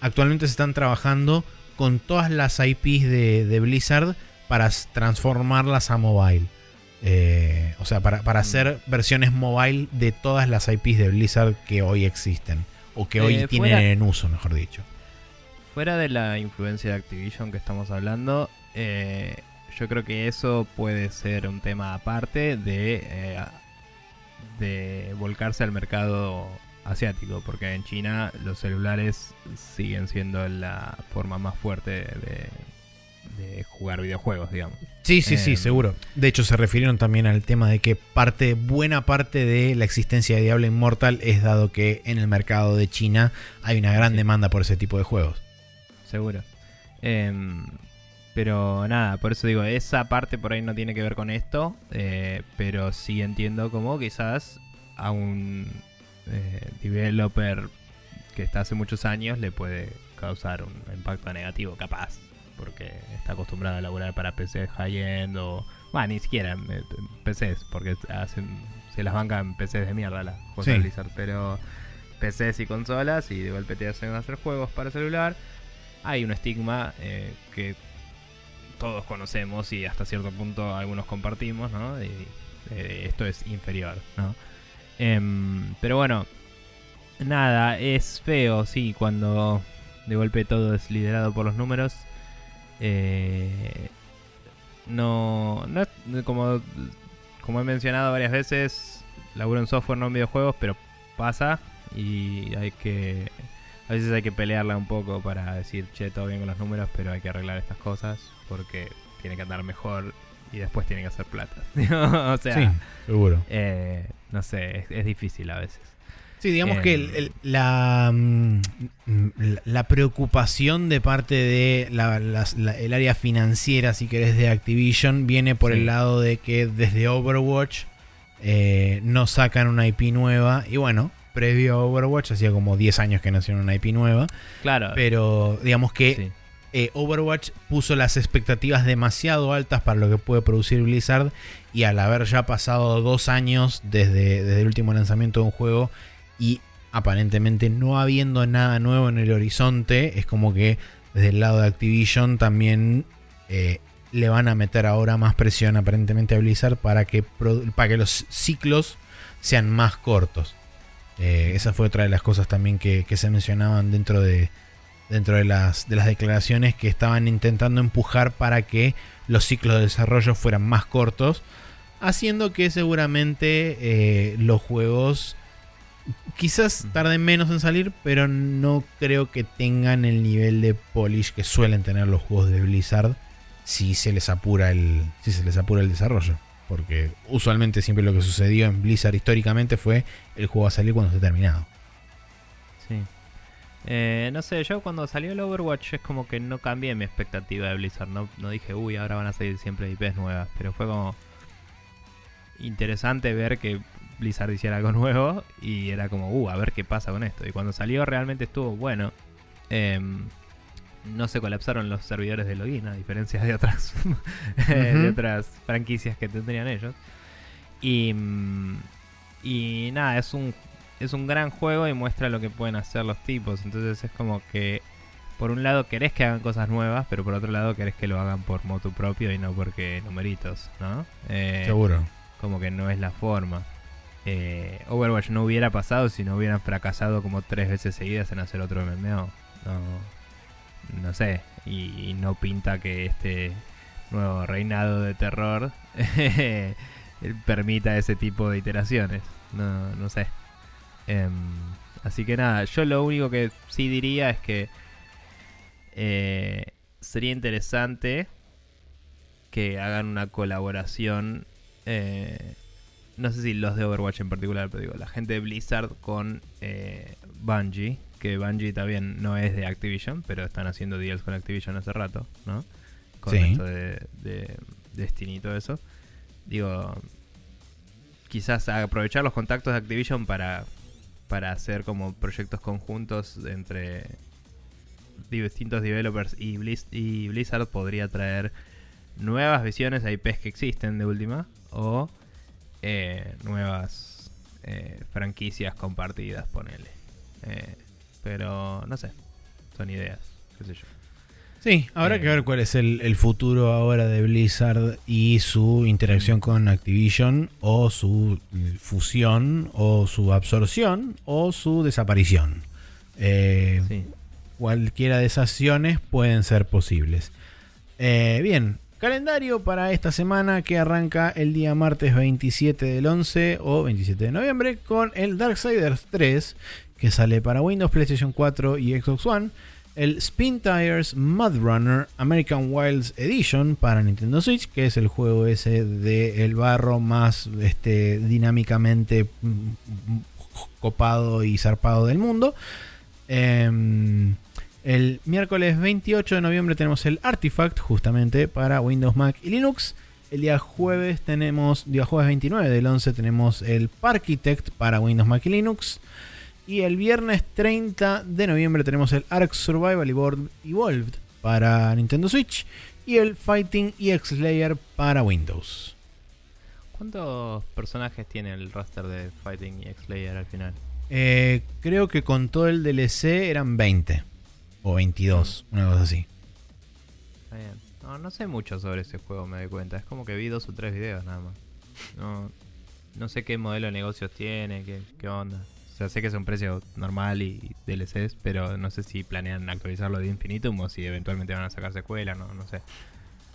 actualmente se están trabajando con todas las IPs de, de Blizzard para transformarlas a mobile. Eh, o sea, para, para Mm. hacer versiones mobile de todas las IPs de Blizzard que hoy existen. O que hoy Eh, tienen fuera- en uso, mejor dicho. Fuera de la influencia de Activision que estamos hablando, eh, yo creo que eso puede ser un tema aparte de, de volcarse al mercado asiático, porque en China los celulares siguen siendo la forma más fuerte de, de jugar videojuegos, digamos. Sí, sí, sí, Em. seguro. De hecho, se refirieron también al tema de que parte, buena parte de la existencia de Diablo Immortal es dado que en el mercado de China hay una gran Sí. demanda por ese tipo de juegos. Seguro. Em, pero nada, por eso digo, esa parte por ahí no tiene que ver con esto, eh, pero sí entiendo como quizás a un eh, developer que está hace muchos años le puede causar un impacto negativo, capaz, porque está acostumbrado a laburar para PCs high-end o... Bueno, ni siquiera PCs, porque hacen, se las bancan PCs de mierda las cosas Sí. Blizzard, pero PCs y consolas y de golpe te hacen hacer juegos para celular hay un estigma eh, que todos conocemos y hasta cierto punto algunos compartimos, ¿no? Y, eh, esto es inferior, ¿no? Em, pero bueno, nada, es feo, sí, cuando de golpe todo es liderado por los números. Eh, no, no como, como he mencionado varias veces, laburo en software, no en videojuegos, pero pasa y hay que a veces hay que pelearla un poco para decir, che, todo bien con los números, pero hay que arreglar estas cosas porque tiene que andar mejor y después tiene que hacer plata. o sea, sí, seguro. eh, no sé, es, es difícil a veces. Sí, digamos Em. que el- el- la, mm, mm, la- preocupación de parte de la- las- la- el área financiera, si querés, de Activision, viene por Sí. el lado de que desde Overwatch eh, no sacan una IP nueva. Y bueno, previo a Overwatch, hacía como 10 años que no hacían una IP nueva. Claro, Pero digamos que sí, eh, Overwatch puso las expectativas demasiado altas para lo que puede producir Blizzard y al haber ya pasado dos años desde, el último lanzamiento de un juego y aparentemente no habiendo nada nuevo en el horizonte, es como que desde el lado de Activision también eh, le van a meter ahora más presión aparentemente a Blizzard para que, para que los ciclos sean más cortos. Eh, esa fue otra de las cosas también que se mencionaban dentro de, dentro de las, de las declaraciones que estaban intentando empujar para que los ciclos de desarrollo fueran más cortos, haciendo que seguramente eh, los juegos quizás tarden menos en salir, pero no creo que tengan el nivel de polish que suelen tener los juegos de Blizzard si se les apura el, si se les apura el desarrollo. Porque usualmente siempre lo que sucedió en Blizzard históricamente fue el juego a salir cuando esté terminado. Eh, no sé, yo cuando salió el Overwatch es como que no cambié mi expectativa de Blizzard. No, no dije, uy, ahora van a salir siempre IPs nuevas. Pero fue como interesante ver que Blizzard hiciera algo nuevo y era como, uh, a ver qué pasa con esto. Y cuando salió realmente estuvo bueno. Em, no se colapsaron los servidores de login, a diferencia de otras, de otras franquicias que tendrían ellos. Y, mm, y nada, es un, es un gran juego y muestra lo que pueden hacer los tipos. Entonces es como que, por un lado querés que hagan cosas nuevas, pero por otro lado querés que lo hagan por motu propio y no porque numeritos, ¿no? Eh, Seguro. como que no es la forma. Eh, Overwatch no hubiera pasado si no hubieran fracasado como tres veces seguidas en hacer otro MMO. No, no sé, y, no pinta que este nuevo reinado de terror permita ese tipo de iteraciones. No, no sé. Em, así que nada, yo lo único que sí diría es que eh, sería interesante que hagan una colaboración. Eh, no sé si los de Overwatch en particular, pero digo, la gente de Blizzard con eh, Bungie. Que Bungie también no es de Activision, pero están haciendo deals con Activision hace rato, ¿no? Con esto de, de Destiny y todo eso. Digo, quizás aprovechar los contactos de Activision para, para hacer como proyectos conjuntos entre distintos developers y, Blizzard podría traer nuevas visiones a IPs que existen de última o eh, nuevas eh, franquicias compartidas, ponele. Eh, pero no sé, son ideas, qué sé yo. Sí, habrá que ver cuál es el, futuro ahora de Blizzard y su interacción con Activision o su fusión o su absorción o su desaparición. Cualquiera de esas acciones pueden ser posibles. bien, Calendario para esta semana que arranca el día martes 27 del 11 o 27 de noviembre con el Darksiders 3 que sale para Windows, PlayStation 4 y Xbox One. El Spin Tires Mud Runner American Wilds Edition para Nintendo Switch, que es el juego ese de el barro más este, dinámicamente mm, copado y zarpado del mundo. Em, el miércoles 28 de noviembre tenemos el Artifact justamente para Windows, Mac y Linux. El día jueves tenemos, día jueves 29 del 11 tenemos el Parkitect para Windows, Mac y Linux. Y el viernes 30 de noviembre tenemos el Ark Survival Evolved para Nintendo Switch y el Fighting EX Layer para Windows. ¿Cuántos personajes tiene el roster de Fighting EX Layer al final? Eh, creo que con todo el DLC eran 20. O 22, una cosa así. No, no sé mucho sobre ese juego, me doy cuenta. Es como que vi dos o tres videos nada más. No, no sé qué modelo de negocios tiene, qué, qué onda. Sea, sé que es un precio normal y DLCs, pero no sé si planean actualizarlo de Infinitum o si eventualmente van a sacar secuela, no, no sé.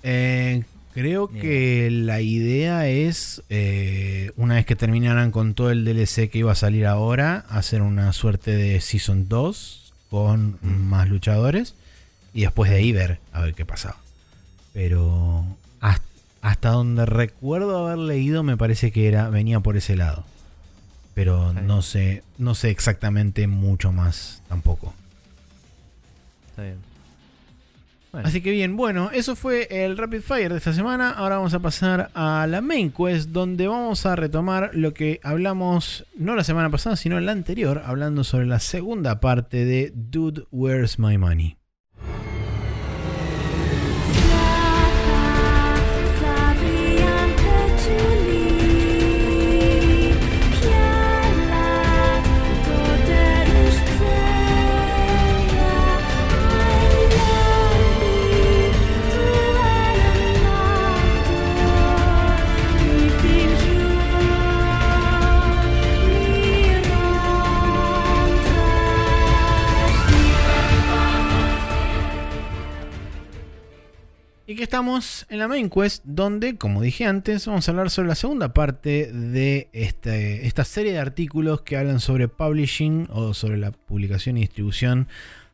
Eh, creo que la idea es, eh, una vez que terminaran con todo el DLC que iba a salir ahora, hacer una suerte de Season 2 con más luchadores y después de ahí ver a ver qué pasaba. Pero hasta, donde recuerdo haber leído me parece que era venía por ese lado. Pero no sé, no sé exactamente mucho más tampoco. Está bien. Así que bien, bueno, eso fue el Rapid Fire de esta semana. Ahora vamos a pasar a la Main Quest, donde vamos a retomar lo que hablamos, no la semana pasada, sino la anterior, hablando sobre la segunda parte de Dude, Where's My Money? Y que estamos en la main quest, donde, como dije antes, vamos a hablar sobre la segunda parte de este, esta serie de artículos que hablan sobre publishing o sobre la publicación y distribución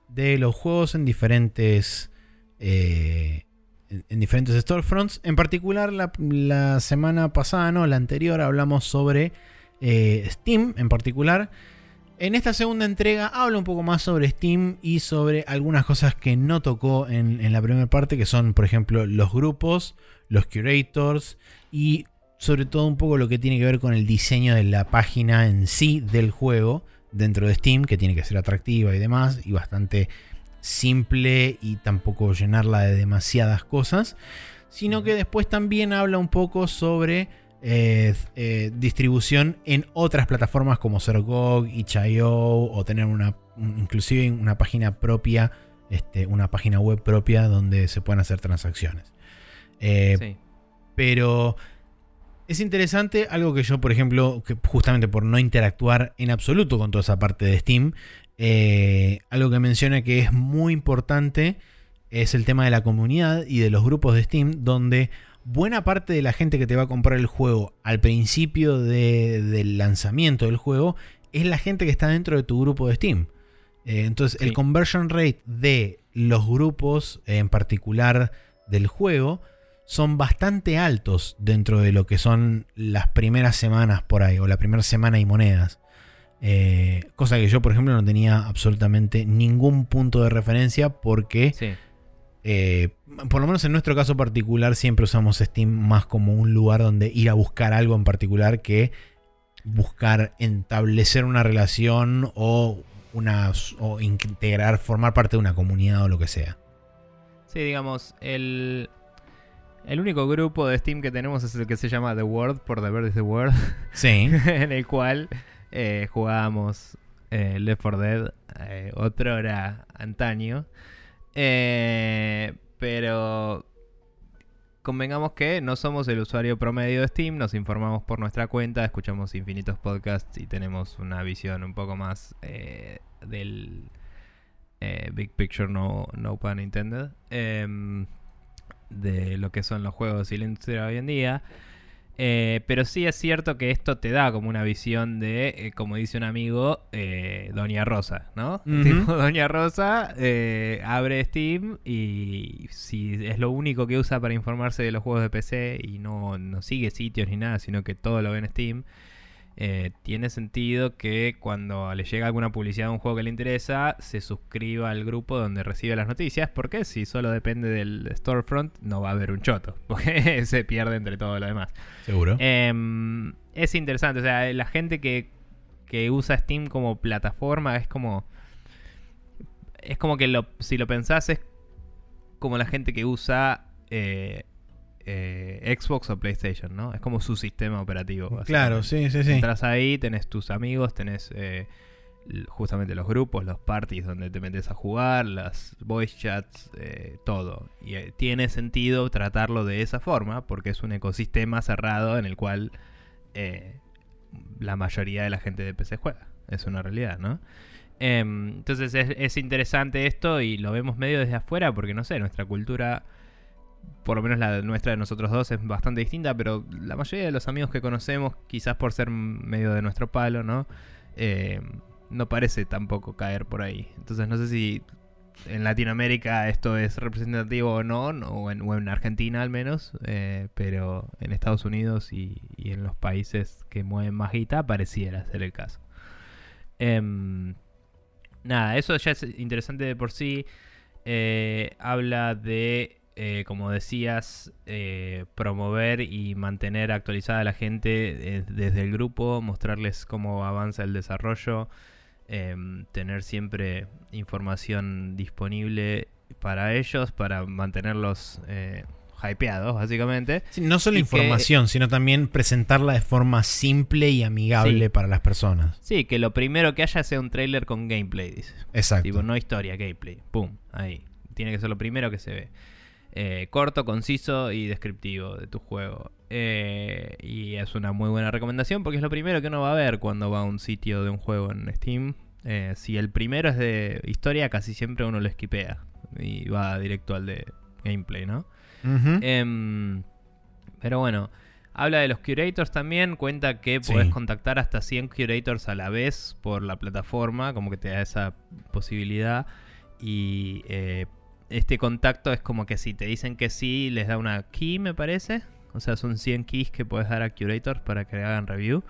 de los juegos en diferentes, eh, en diferentes storefronts. En particular, la, semana pasada, no, la anterior, hablamos sobre eh, Steam en particular en esta segunda entrega habla un poco más sobre Steam y sobre algunas cosas que no tocó en, la primera parte, que son, por ejemplo, los grupos, los curators y sobre todo un poco lo que tiene que ver con el diseño de la página en sí del juego dentro de Steam, que tiene que ser atractiva y demás, y bastante simple y tampoco llenarla de demasiadas cosas, sino que después también habla un poco sobre eh, eh, distribución en otras plataformas como ser GOG, itch.io o tener una, inclusive una página propia, este, una página web propia donde se puedan hacer transacciones. Eh, pero es interesante, algo que yo, por ejemplo, que justamente por no interactuar en absoluto con toda esa parte de Steam, algo que menciona que es muy importante es el tema de la comunidad y de los grupos de Steam, donde buena parte de la gente que te va a comprar el juego al principio de- del lanzamiento del juego es la gente que está dentro de tu grupo de Steam. Eh, entonces, el conversion rate de los grupos, en particular del juego, son bastante altos dentro de lo que son las primeras semanas por ahí, o la primera semana y monedas. Eh, cosa que yo, por ejemplo, no tenía absolutamente ningún punto de referencia porque, Sí. Eh, por lo menos en nuestro caso particular, siempre usamos Steam más como un lugar donde ir a buscar algo en particular que buscar establecer una relación o, una, o integrar, formar parte de una comunidad o lo que sea. Sí, digamos, el, el único grupo de Steam que tenemos es el que se llama The World, por The Bird is the World, Sí. en el cual eh, jugábamos eh, Left 4 Dead, eh, otro era antaño. Eh, pero convengamos que no somos el usuario promedio de Steam, nos informamos por nuestra cuenta, escuchamos infinitos podcasts y tenemos una visión un poco más eh, del eh, Big Picture, no, no pun intended, em, de lo que son los juegos y la industria hoy en día. Eh, pero sí es cierto que esto te da como una visión de, eh, como dice un amigo, eh, Doña Rosa, ¿no? Tipo, Doña Rosa eh, abre Steam y si es lo único que usa para informarse de los juegos de PC y no, no sigue sitios ni nada, sino que todo lo ve en Steam, eh, tiene sentido que cuando le llega alguna publicidad de un juego que le interesa, se suscriba al grupo donde recibe las noticias, porque si solo depende del storefront, no va a haber un choto, porque se pierde entre todo lo demás. Seguro. Em, es interesante, o sea, la gente que, que usa Steam como plataforma es como. Es como que lo, si lo pensás, es como la gente que usa eh, eh, Xbox o PlayStation, ¿no? Es como su sistema operativo. claro, sí, sí, sí. Entras ahí, tenés tus amigos, tenés eh, justamente los grupos, los parties donde te metes a jugar, las voice chats, eh, todo. Y tiene sentido tratarlo de esa forma porque es un ecosistema cerrado en el cual la mayoría de la gente de PC juega. Es una realidad, ¿no? Em, entonces es, es interesante esto y lo vemos medio desde afuera porque no sé, nuestra cultura por lo menos la nuestra de nosotros dos es bastante distinta, pero la mayoría de los amigos que conocemos, quizás por ser medio de nuestro palo, ¿no? Eh, no parece tampoco caer por ahí. Entonces no sé si en Latinoamérica esto es representativo o no, o, en, Argentina al menos, eh, pero en Estados Unidos y, y en los países que mueven más guita pareciera ser el caso. Em, nada, eso ya es interesante de por sí. Eh, habla de eh, como decías, eh, promover y mantener actualizada a la gente eh, desde el grupo, mostrarles cómo avanza el desarrollo, em, tener siempre información disponible para ellos, para mantenerlos eh, hypeados, básicamente. Sí, no solo y información, sino también presentarla de forma simple y amigable Sí. para las personas. Sí, que lo primero que haya sea un trailer con gameplay, dice. Exacto. Tipo, no historia, gameplay. Pum, ahí. Tiene que ser lo primero que se ve. Eh, corto, conciso y descriptivo de tu juego. Eh, y es una muy buena recomendación porque es lo primero que uno va a ver cuando va a un sitio de un juego en Steam. Eh, si el primero es de historia, casi siempre uno lo esquipea y va directo al de gameplay, ¿no? Em, pero bueno, habla de los curators también. Cuenta que Sí. podés contactar hasta 100 curators a la vez por la plataforma, como que te da esa posibilidad. Y eh, este contacto es como que si te dicen que sí, les da una key, me parece. O sea, son 100 keys que puedes dar a curators para que hagan review.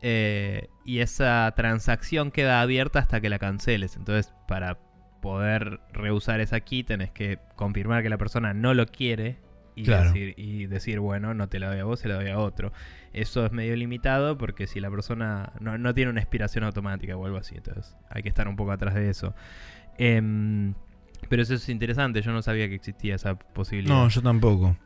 Eh, y esa transacción queda abierta hasta que la canceles. Entonces, para poder reusar esa key, tenés que confirmar que la persona no lo quiere y, Claro. decir, y decir, bueno, no te la doy a vos, se la doy a otro. Eso es medio limitado porque si la persona no, no tiene una expiración automática o algo así, entonces hay que estar un poco atrás de eso. Em, pero eso es interesante, yo no sabía que existía esa posibilidad. No, yo tampoco.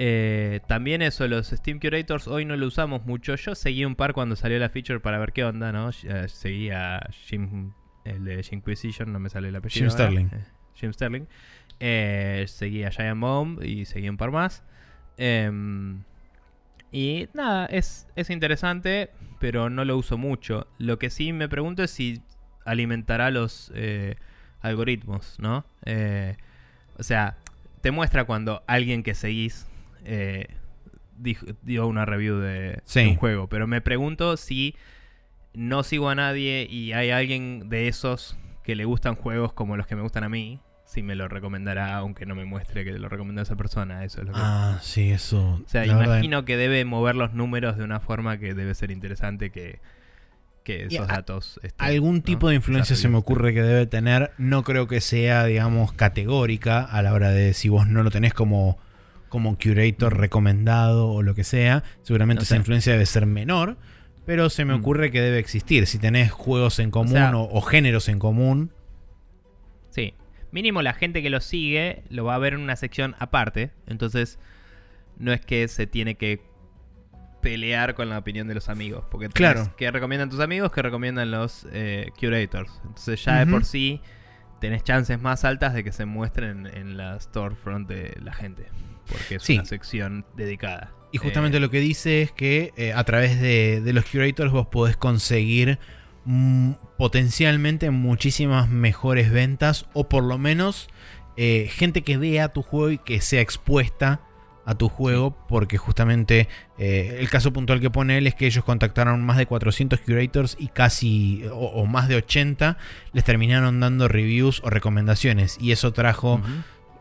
Eh, también eso, los Steam Curators hoy no lo usamos mucho. Yo seguí un par cuando salió la feature para ver qué onda, ¿no? Eh, seguí a Jim, el de Jimquisition, no me sale el apellido. Jim. Sterling. Eh, Jim Sterling. Eh, seguí a Giant Bomb y seguí un par más. Em, y nada, es, es interesante, pero no lo uso mucho. Lo que sí me pregunto es si alimentará los eh, algoritmos, ¿no? Eh, o sea, te muestra cuando alguien que seguís eh, dijo- dio una review de, Sí. de un juego. Pero me pregunto si no sigo a nadie y hay alguien de esos que le gustan juegos como los que me gustan a mí, si me lo recomendará, aunque no me muestre que lo recomendó esa persona. Eso es lo que. Ah, sí, eso. o sea, la verdad- imagino que debe mover los números de una forma que debe ser interesante que, que esos a- datos. estén, Algún ¿no? tipo de influencia se me ocurre que debe tener. No creo que sea, digamos, categórica a la hora de si vos no lo tenés como, como curator recomendado o lo que sea. Seguramente esa influencia debe ser menor. Pero se me Mm. ocurre que debe existir. Si tenés juegos en común sea- o, o géneros en común. Sí. Mínimo la gente que lo sigue lo va a ver en una sección aparte. Entonces, no es que se tiene que pelear con la opinión de los amigos. Porque Claro. que recomiendan tus amigos, que recomiendan los eh, curators. Entonces ya de por sí tenés chances más altas de que se muestren en la storefront de la gente. Porque es Sí. una sección dedicada. Y justamente Eh, lo que dice es que eh, a través de, de los curators vos podés conseguir mm, potencialmente muchísimas mejores ventas o por lo menos eh, gente que vea tu juego y que sea expuesta a tu juego porque justamente eh, el caso puntual que pone él es que ellos contactaron más de 400 curators y casi o, o más de 80 les terminaron dando reviews o recomendaciones y eso trajo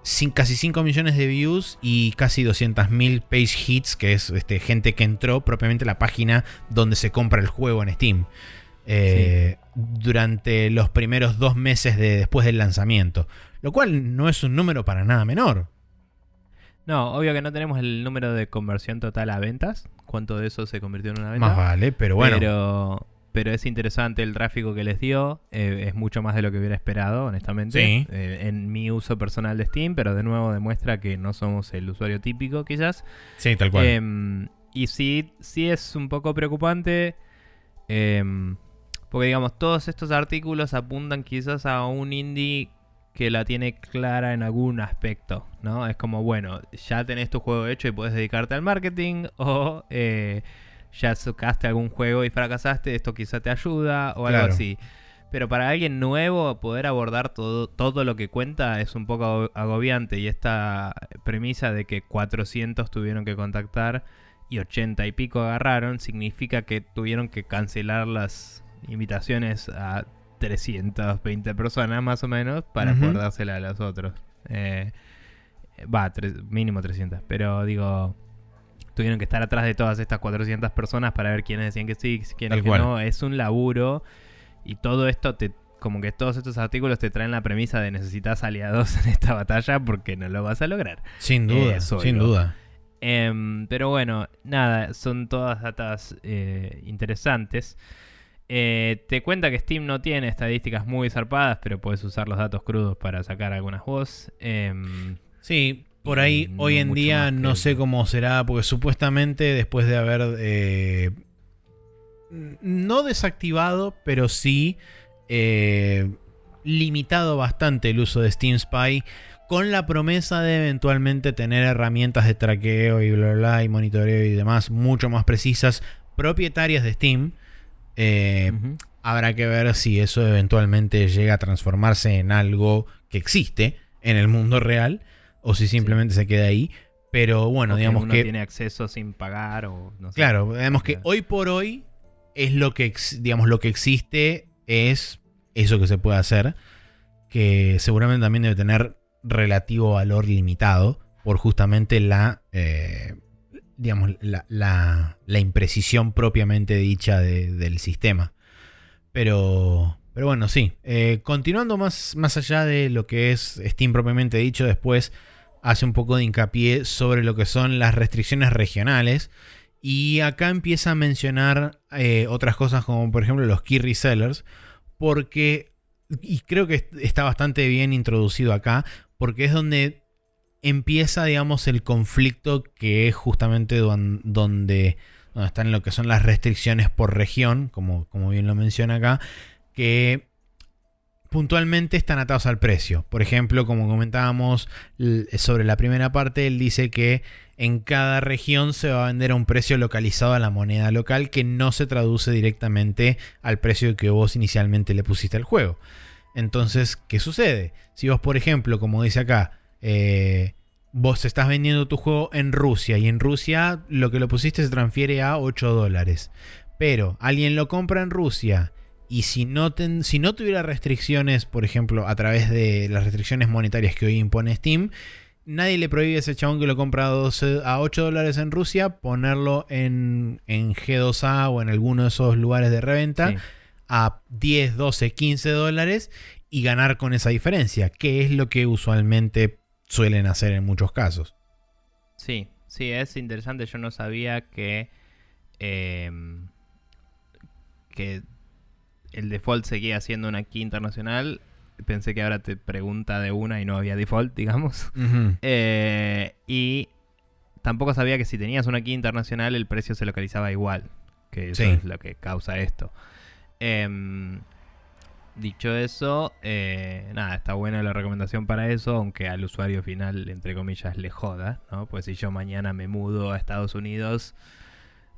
cin- casi 5 millones de views y casi 200.000 page hits, que es este, gente que entró propiamente a la página donde se compra el juego en Steam. eh, Durante los primeros dos meses de, después del lanzamiento. Lo cual no es un número para nada menor. No, obvio que no tenemos el número de conversión total a ventas. ¿Cuánto de eso se convirtió en una venta? Más vale, pero bueno. Pero, pero es interesante el tráfico que les dio. eh, es mucho más de lo que hubiera esperado, honestamente. Sí. Eh, en mi uso personal de Steam, pero de nuevo demuestra que no somos el usuario típico, quizás. sí, tal cual. Em, y sí, sí es un poco preocupante. em, porque digamos, todos estos artículos apuntan quizás a un indie que la tiene clara en algún aspecto, ¿no? Es como, bueno, ya tenés tu juego hecho y puedes dedicarte al marketing, o eh, ya sacaste algún juego y fracasaste, esto quizá te ayuda, o algo Claro. así. Pero para alguien nuevo, poder abordar todo, todo lo que cuenta es un poco ago- agobiante. Y esta premisa de que 400 tuvieron que contactar y 80 y pico agarraron, significa que tuvieron que cancelar las invitaciones a 320 personas más o menos para Ujú. poder dársela a los otros. Eh, Va, tres- mínimo 300. Pero digo, tuvieron que estar atrás de todas estas 400 personas para ver quiénes decían que sí, quiénes que no. Es un laburo y todo esto te... Como que todos estos artículos te traen la premisa de necesitas aliados en esta batalla porque no lo vas a lograr. sin duda, eh, solo. sin duda. Em, pero bueno, nada, son todas datas eh, interesantes. Eh, te cuenta que Steam no tiene estadísticas muy zarpadas, pero puedes usar los datos crudos para sacar algunas voz. Em, Sí, por ahí no hoy en día no sé cómo será, porque supuestamente después de haber eh, no desactivado, pero sí eh, limitado bastante el uso de Steam Spy con la promesa de eventualmente tener herramientas de traqueo y bla bla, bla y monitoreo y demás mucho más precisas propietarias de Steam. Eh. Habrá que ver si eso eventualmente llega a transformarse en algo que existe en el mundo real o si simplemente se queda ahí. Pero bueno, O digamos uno que. tiene acceso sin pagar o no sé. Claro, digamos que hoy por hoy es lo que digamos lo que existe es eso que se puede hacer. Que seguramente también debe tener relativo valor limitado. Por justamente la. eh, digamos, la, la- imprecisión propiamente dicha de- del sistema. Pero, pero bueno, sí. Eh, continuando más, más allá de lo que es Steam propiamente dicho, después hace un poco de hincapié sobre lo que son las restricciones regionales. Y acá empieza a mencionar eh, otras cosas como por ejemplo los key resellers. Porque, y creo que est- está bastante bien introducido acá, porque es donde empieza, digamos, el conflicto que es justamente don- donde, donde están lo que son las restricciones por región, como, como bien lo menciona acá, que puntualmente están atados al precio. Por ejemplo, como comentábamos sobre la primera parte, él dice que en cada región se va a vender a un precio localizado a la moneda local que no se traduce directamente al precio que vos inicialmente le pusiste al juego. Entonces, ¿qué sucede? Si vos, por ejemplo, como dice acá, eh, vos estás vendiendo tu juego en Rusia y en Rusia lo que lo pusiste se transfiere a 8 dólares. Pero alguien lo compra en Rusia y si no, si no tuviera restricciones, por ejemplo, a través de las restricciones monetarias que hoy impone Steam, nadie le prohíbe a ese chabón que lo compra a, 8 dólares en Rusia ponerlo en, G2A o en alguno de esos lugares de reventa a 10, 12, 15 dólares y ganar con esa diferencia, que es lo que usualmente suelen hacer en muchos casos. Sí, sí, es interesante. Yo no sabía que, em, que el default seguía siendo una key internacional. Pensé que ahora te pregunta de una y no había default, digamos. Eh, y tampoco sabía que si tenías una key internacional el precio se localizaba igual. Que eso es lo que causa esto. Em, dicho eso, eh, nada, está buena la recomendación para eso, aunque al usuario final, entre comillas, le joda, ¿no? Pues si yo mañana me mudo a Estados Unidos,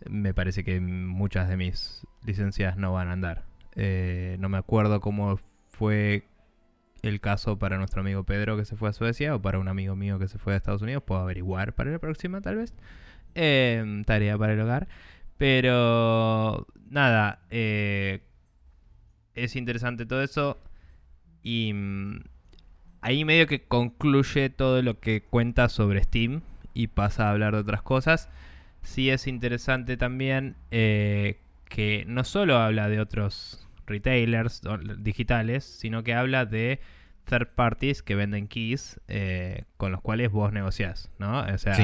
me parece que muchas de mis licencias no van a andar. Eh, no me acuerdo cómo fue el caso para nuestro amigo Pedro que se fue a Suecia o para un amigo mío que se fue a Estados Unidos. Puedo averiguar para la próxima, tal vez. Em, tarea para el hogar. Pero nada, eh, es interesante todo eso. Y mm, ahí medio que concluye todo lo que cuenta sobre Steam y pasa a hablar de otras cosas. Sí es interesante también eh, que no solo habla de otros retailers digitales, sino que habla de third parties que venden keys eh, con los cuales vos negociás, ¿no? O sea,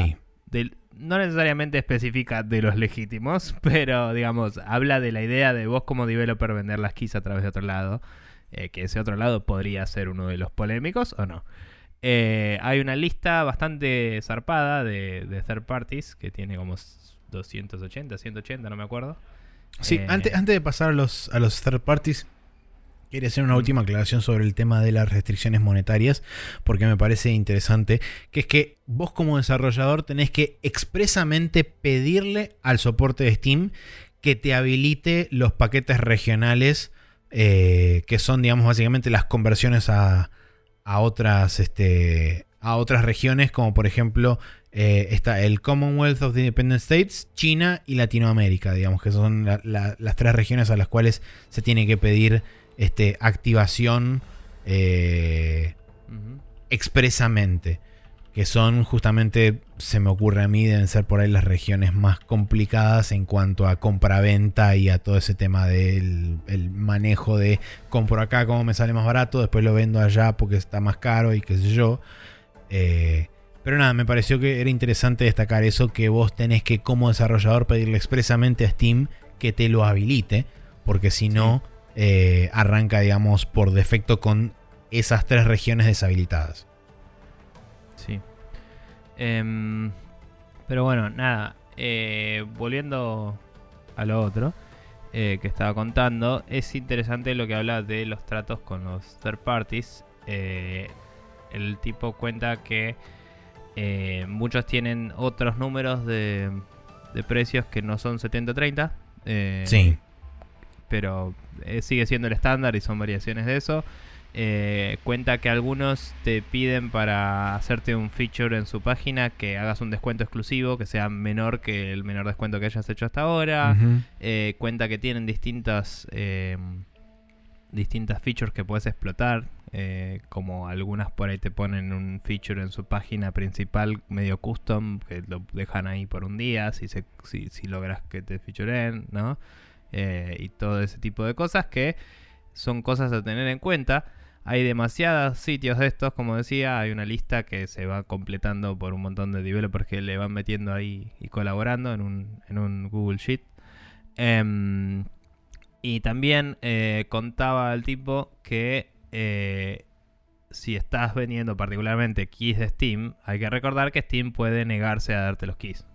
no necesariamente especifica de los legítimos, pero digamos, habla de la idea de vos como developer vender las keys a través de otro lado, eh, que ese otro lado podría ser uno de los polémicos o no. Eh, hay una lista bastante zarpada de, de third parties que tiene como 280, 180, no me acuerdo. Sí, eh, antes, antes de pasar a los, a los third parties, quería hacer una última aclaración sobre el tema de las restricciones monetarias, porque me parece interesante, que es que vos como desarrollador tenés que expresamente pedirle al soporte de Steam que te habilite los paquetes regionales, eh, que son, digamos, básicamente las conversiones a, a otras, este, a otras regiones, como por ejemplo eh, está el Commonwealth of the Independent States, China y Latinoamérica, digamos que son las tres regiones a las cuales se tiene que pedir este, activación eh, expresamente. Que son justamente, se me ocurre a mí, deben ser por ahí las regiones más complicadas en cuanto a compra-venta y a todo ese tema del manejo de compro acá como me sale más barato, después lo vendo allá porque está más caro y qué sé yo. Eh, pero nada, me pareció que era interesante destacar eso, que vos tenés que como desarrollador pedirle expresamente a Steam que te lo habilite, porque si no, eh, arranca, digamos, por defecto con esas tres regiones deshabilitadas. Sí. Em, pero bueno, nada, eh, volviendo a lo otro eh, que estaba contando, es interesante lo que habla de los tratos con los third parties. el tipo cuenta que muchos tienen otros números de, precios que no son 70-30. Eh, sí. Pero eh, sigue siendo el estándar y son variaciones de eso. cuenta que algunos te piden para hacerte un feature en su página que hagas un descuento exclusivo que sea menor que el menor descuento que hayas hecho hasta ahora. cuenta que tienen distintas distintas features que puedes explotar eh, como algunas por ahí te ponen un feature en su página principal medio custom, que lo dejan ahí por un día, si, se, si, si logras que te featureen, ¿no? Eh, y todo ese tipo de cosas que son cosas a tener en cuenta. Hay demasiados sitios de estos, como decía, hay una lista que se va completando por un montón de developers que le van metiendo ahí y colaborando en un, en un Google Sheet. Em, y también eh, contaba el tipo que eh, si estás vendiendo particularmente keys de Steam, hay que recordar que Steam puede negarse a darte los keys.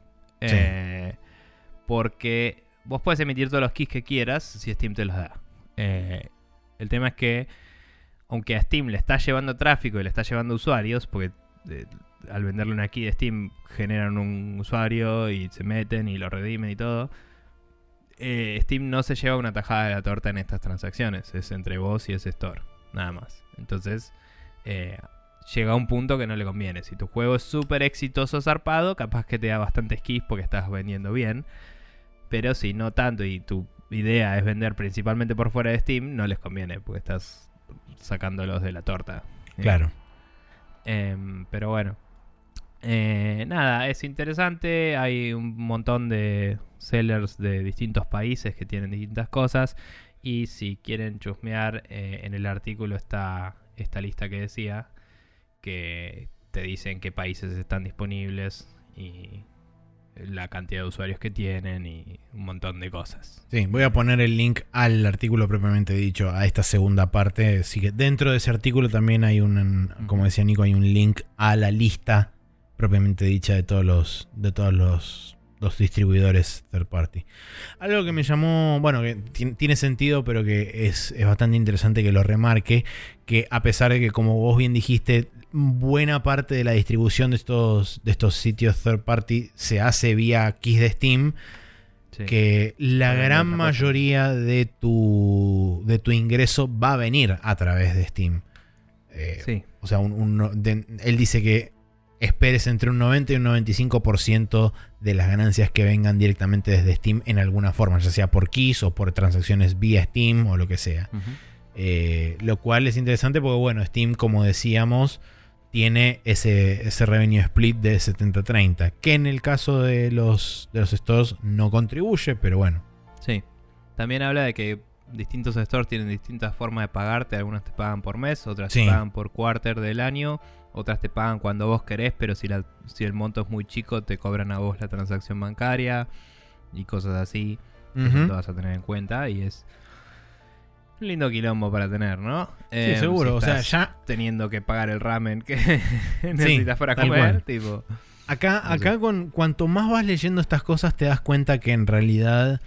Porque vos puedes emitir todos los keys que quieras si Steam te los da. Eh, el tema es que aunque a Steam le está llevando tráfico y le está llevando usuarios, porque eh, al venderle una key de Steam generan un usuario y se meten y lo redimen y todo. eh, Steam no se lleva una tajada de la torta en estas transacciones. Es entre vos y ese store. Nada más. Entonces, llega a un punto que no le conviene. Si tu juego es súper exitoso, zarpado, capaz que te da bastante skis porque estás vendiendo bien. Pero si no tanto y tu idea es vender principalmente por fuera de Steam, no les conviene porque estás sacándolos de la torta. Eh, Claro. Em, pero bueno. Eh, nada, es interesante. Hay un montón de sellers de distintos países que tienen distintas cosas. Y si quieren chusmear, eh, en el artículo está esta lista que decía. Que te dicen qué países están disponibles y la cantidad de usuarios que tienen y un montón de cosas. Sí, voy a poner el link al artículo propiamente dicho, a esta segunda parte. Así que dentro de ese artículo también hay un, como decía Nico, hay un link a la lista propiamente dicha de todos los, de todos los, los distribuidores third party. Algo que me llamó, bueno, que ti- tiene sentido, pero que es, es bastante interesante que lo remarque, que a pesar de que, como vos bien dijiste, buena parte de la distribución de estos, de estos sitios third party se hace vía keys de Steam Sí. que la gran mayoría de tu, de tu ingreso va a venir a través de Steam. Eh, Sí. O sea, un- un no- de- él dice que esperes entre un 90 y un 95% de las ganancias que vengan directamente desde Steam en alguna forma, ya sea por keys o por transacciones vía Steam o lo que sea. Eh, lo cual es interesante porque, bueno, Steam, como decíamos, tiene ese, ese revenue split de 70-30, que en el caso de los, de los stores no contribuye, pero bueno. Sí. También habla de que distintos stores tienen distintas formas de pagarte. Algunas te pagan por mes, otras Sí. te pagan por quarter del año, otras te pagan cuando vos querés, pero si, la, si el monto es muy chico, te cobran a vos la transacción bancaria y cosas así. que lo vas a tener en cuenta y es un lindo quilombo para tener, ¿no? Eh, Sí, seguro. si O sea, ya teniendo que pagar el ramen que necesitas para comer, tipo. acá, No sé. acá con cuanto más vas leyendo estas cosas te das cuenta que en realidad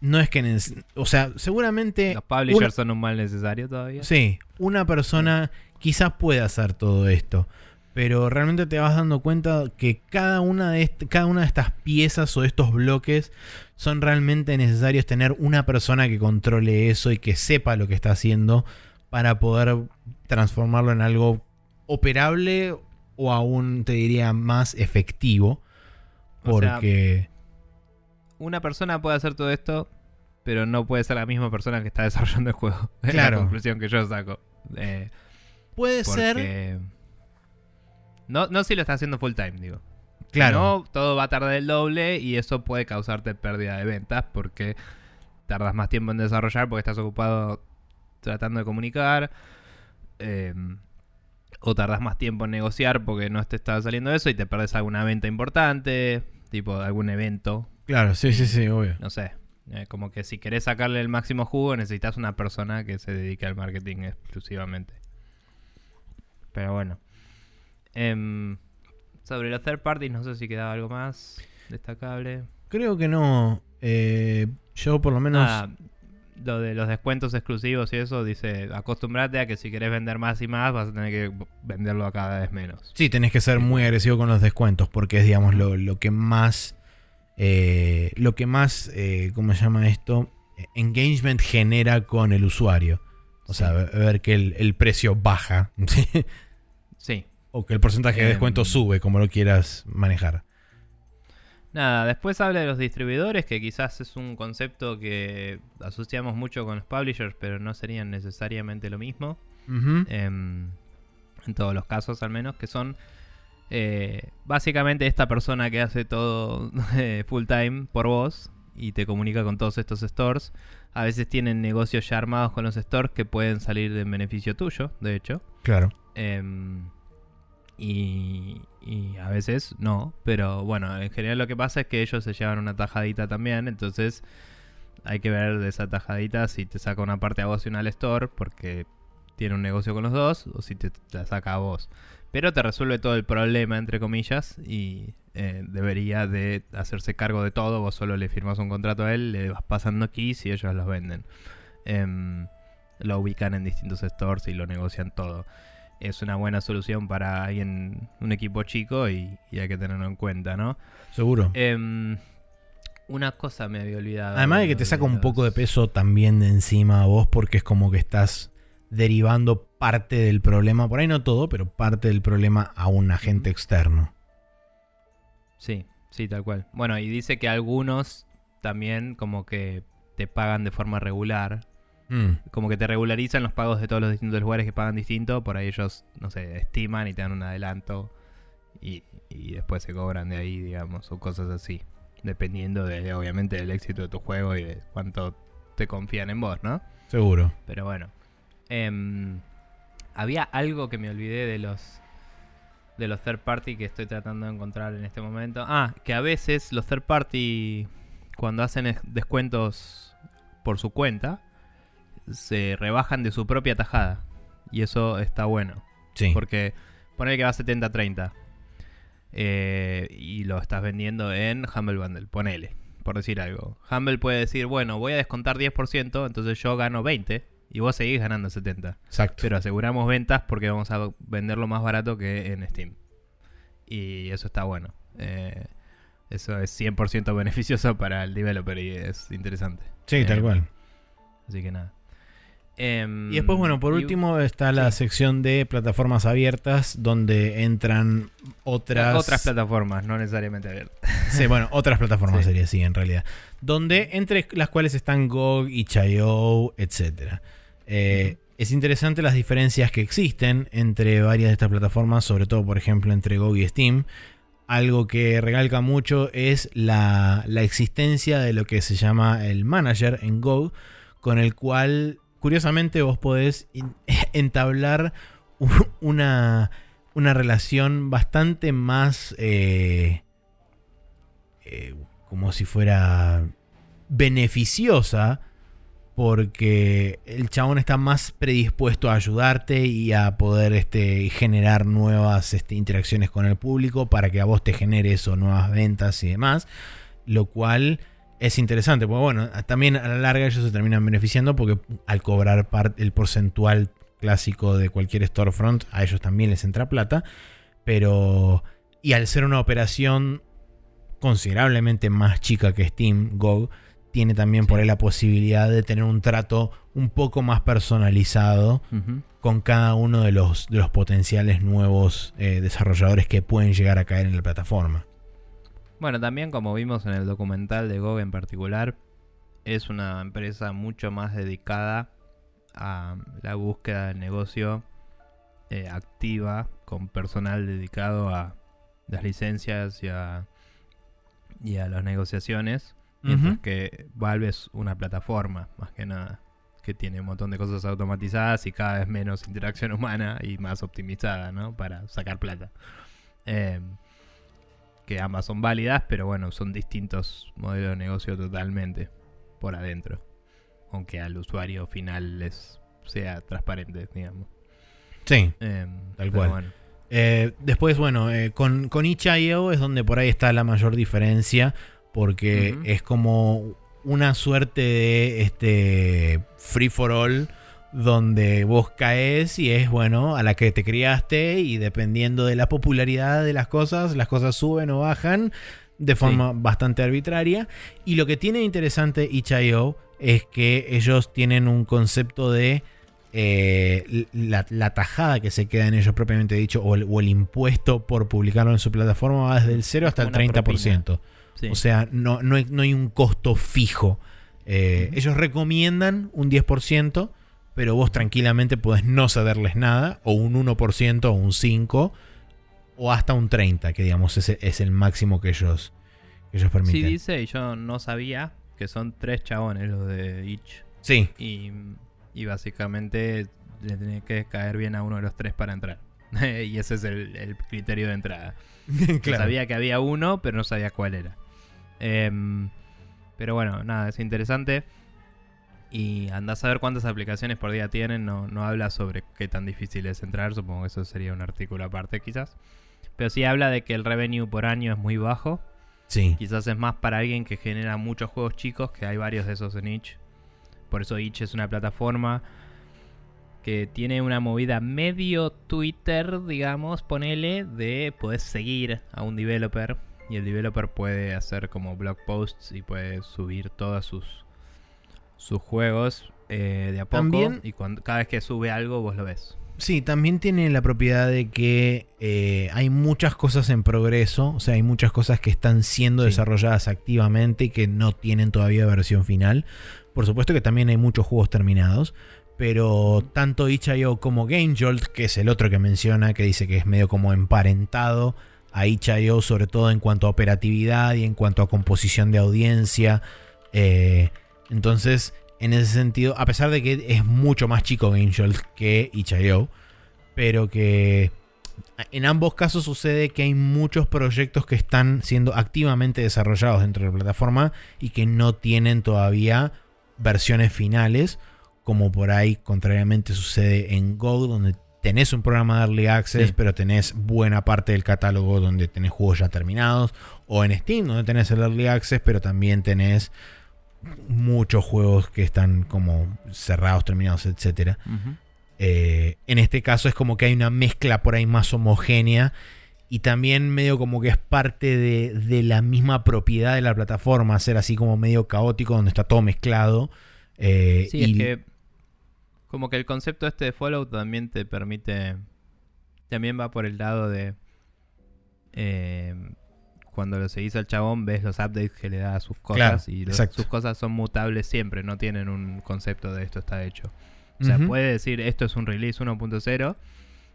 no es que... O sea, seguramente... Los publishers una- son un mal necesario todavía. Sí, una persona quizás pueda hacer todo esto, pero realmente te vas dando cuenta que cada una de, est- cada una de estas piezas o estos bloques son realmente necesarios tener una persona que controle eso y que sepa lo que está haciendo para poder transformarlo en algo operable o aún te diría más efectivo. O sea, Porque... una persona puede hacer todo esto, pero no puede ser la misma persona que está desarrollando el juego. Es Claro. la conclusión que yo saco. Eh, puede ser... No, no si lo está haciendo full time, digo. Claro. No, todo va a tardar el doble y eso puede causarte pérdida de ventas porque tardas más tiempo en desarrollar porque estás ocupado tratando de comunicar. eh, o tardas más tiempo en negociar porque no te está saliendo eso y te perdes alguna venta importante, tipo algún evento Claro, sí, sí, sí, obvio. no sé. eh, como que si querés sacarle el máximo jugo, necesitas una persona que se dedique al marketing exclusivamente. Pero bueno. Em, sobre los third parties, no sé si quedaba algo más destacable. Creo que no. Eh, yo por lo menos... Ah, lo de los descuentos exclusivos y eso, dice, acostumbrate a que si querés vender más y más, vas a tener que venderlo a cada vez menos. Sí, tenés que ser muy agresivo con los descuentos porque es, digamos, lo, lo que más... eh, lo que más, eh, ¿cómo se llama esto? Eh, Engagement genera con el usuario. O sea, Sí. ver, que el, el precio baja. Sí. o que el porcentaje de Em. descuento sube, como lo quieras manejar. Nada, después habla de los distribuidores, que quizás es un concepto que asociamos mucho con los publishers, pero no serían necesariamente lo mismo. Em, en todos los casos al menos, que son eh, básicamente esta persona que hace todo eh, full time por vos y te comunica con todos estos stores. A veces tienen negocios ya armados con los stores que pueden salir en beneficio tuyo, de hecho. Claro. Em, y, y a veces no, pero bueno, en general lo que pasa es que ellos se llevan una tajadita también, entonces hay que ver de esa tajadita si te saca una parte a vos y una al store, porque tiene un negocio con los dos, o si te la saca a vos. Pero te resuelve todo el problema, entre comillas, y eh, debería de hacerse cargo de todo, vos solo le firmas un contrato a él, le vas pasando keys y ellos los venden. Em, lo ubican en distintos stores y lo negocian todo. Es una buena solución para alguien, un equipo chico y, y hay que tenerlo en cuenta, ¿no? Seguro. Em, una cosa me había olvidado. Además de que te saca un poco de peso también de encima a vos porque es como que estás derivando parte del problema, por ahí no todo, pero parte del problema a un agente externo. Sí, sí, tal cual. Bueno, y dice que algunos también como que te pagan de forma regular. Mm, Como que te regularizan los pagos de todos los distintos lugares que pagan distinto. Por ahí ellos, no sé, estiman y te dan un adelanto. Y, y después se cobran de ahí, digamos, o cosas así. Dependiendo de, obviamente, del éxito de tu juego y de cuánto te confían en vos, ¿no? seguro. Pero bueno. Em, había algo que me olvidé de los de los third party que estoy tratando de encontrar en este momento. Ah, que a veces los third party cuando hacen es- descuentos por su cuenta se rebajan de su propia tajada y eso está bueno Sí. porque ponele que va a 70-30 eh, y lo estás vendiendo en Humble Bundle, ponele, por decir algo. Humble puede decir, bueno, voy a descontar 10%, entonces yo gano 20 y vos seguís ganando 70. Exacto. Pero aseguramos ventas porque vamos a venderlo más barato que en Steam. Y eso está bueno. Eh, eso es 100% beneficioso para el developer y es interesante. sí, tal eh, cual. Así que nada. Em, Y después, bueno, por y- último está la sí. sección de plataformas abiertas donde entran otras... Otras plataformas, no necesariamente abiertas. Sí, bueno, otras plataformas Sí. sería así en realidad. Donde entre las cuales están GOG, itch.io, etc. Eh, Es interesante las diferencias que existen entre varias de estas plataformas, sobre todo, por ejemplo, entre GOG y Steam. Algo que recalca mucho es la, la existencia de lo que se llama el manager en GOG, con el cual, curiosamente, vos podés entablar una, una relación bastante más... eh, eh, como si fuera beneficiosa porque el chabón está más predispuesto a ayudarte y a poder este, generar nuevas este, interacciones con el público para que a vos te genere eso, nuevas ventas y demás, lo cual es interesante, porque bueno, también a la larga ellos se terminan beneficiando porque al cobrar el porcentual clásico de cualquier storefront, a ellos también les entra plata, pero... Y al ser una operación considerablemente más chica que Steam, GOG, tiene también por ahí la posibilidad de tener un trato un poco más personalizado con cada uno de los, de los potenciales nuevos eh, desarrolladores que pueden llegar a caer en la plataforma. Bueno, también como vimos en el documental de GOG en particular, es una empresa mucho más dedicada a la búsqueda del negocio eh, activa, con personal dedicado a las licencias y a, y a las negociaciones. Mientras que Valve es una plataforma, más que nada, que tiene un montón de cosas automatizadas y cada vez menos interacción humana y más optimizada, ¿no? Para sacar plata. Eh, que ambas son válidas, pero bueno, son distintos modelos de negocio totalmente por adentro. Aunque al usuario final les sea transparente, digamos. Sí. Eh, Tal cual. bueno. Eh, después, bueno, eh, con, con itch.io es donde por ahí está la mayor diferencia, porque es como una suerte de este free for all, donde vos caes y es bueno a la que te criaste, y dependiendo de la popularidad de las cosas, las cosas suben o bajan de forma bastante arbitraria. Y lo que tiene interesante itch.io es que ellos tienen un concepto de eh, la, la tajada que se queda en ellos propiamente dicho, o el, o el impuesto por publicarlo en su plataforma va desde el 0 hasta el Como una 30%. Sí. O sea, no, no, hay, no hay un costo fijo. Eh. Ellos recomiendan un 10%, pero vos tranquilamente podés no cederles nada, o un 1%, o un 5%, o hasta un 30%, que digamos es, es el máximo que ellos, que ellos Sí permiten. dice, y yo no sabía, que son tres chabones los de Itch. Sí, Y, y básicamente le tiene que caer bien a uno de los tres para entrar. y ese es el, el criterio de entrada. Claro. Sabía que había uno, pero no sabía cuál era. Em, pero bueno, nada, es interesante. Y andás a ver cuántas aplicaciones por día tienen. No, no habla sobre qué tan difícil es entrar. Supongo que eso sería un artículo aparte, quizás. Pero sí habla de que el revenue por año es muy bajo. Sí, Quizás es más para alguien que genera muchos juegos chicos, que hay varios de esos en itch. Por eso itch es una plataforma que tiene una movida medio Twitter, digamos, ponele, de poder seguir a un developer y el developer puede hacer como blog posts y puede subir todos sus, sus juegos eh, de a poco. También- y cuando, cada vez que sube algo vos lo ves. Sí, también tiene la propiedad de que eh, hay muchas cosas en progreso, o sea, hay muchas cosas que están siendo Sí. desarrolladas activamente y que no tienen todavía versión final. Por supuesto que también hay muchos juegos terminados, pero tanto itch.io como GameJolt, que es el otro que menciona, que dice que es medio como emparentado a itch.io, sobre todo en cuanto a operatividad y en cuanto a composición de audiencia. eh, entonces, en ese sentido, a pesar de que es mucho más chico GameJolt que itch.io, pero que en ambos casos sucede que hay muchos proyectos que están siendo activamente desarrollados dentro de la plataforma y que no tienen todavía versiones finales, como por ahí contrariamente sucede en Go, donde tenés un programa de Early Access, Sí. pero tenés buena parte del catálogo donde tenés juegos ya terminados, o en Steam, donde tenés el Early Access, pero también tenés muchos juegos que están como cerrados, terminados, etcétera. Eh, en este caso es como que hay una mezcla por ahí más homogénea y también medio como que es parte de, de la misma propiedad de la plataforma, ser así como medio caótico donde está todo mezclado. Eh, Sí, y- es que como que el concepto este de Fallout también te permite, también va por el lado de eh, cuando lo seguís al chabón ves los updates que le da a sus cosas Claro, y los- sus cosas son mutables siempre, no tienen un concepto de esto está hecho. O sea, puede decir esto es un release 1.0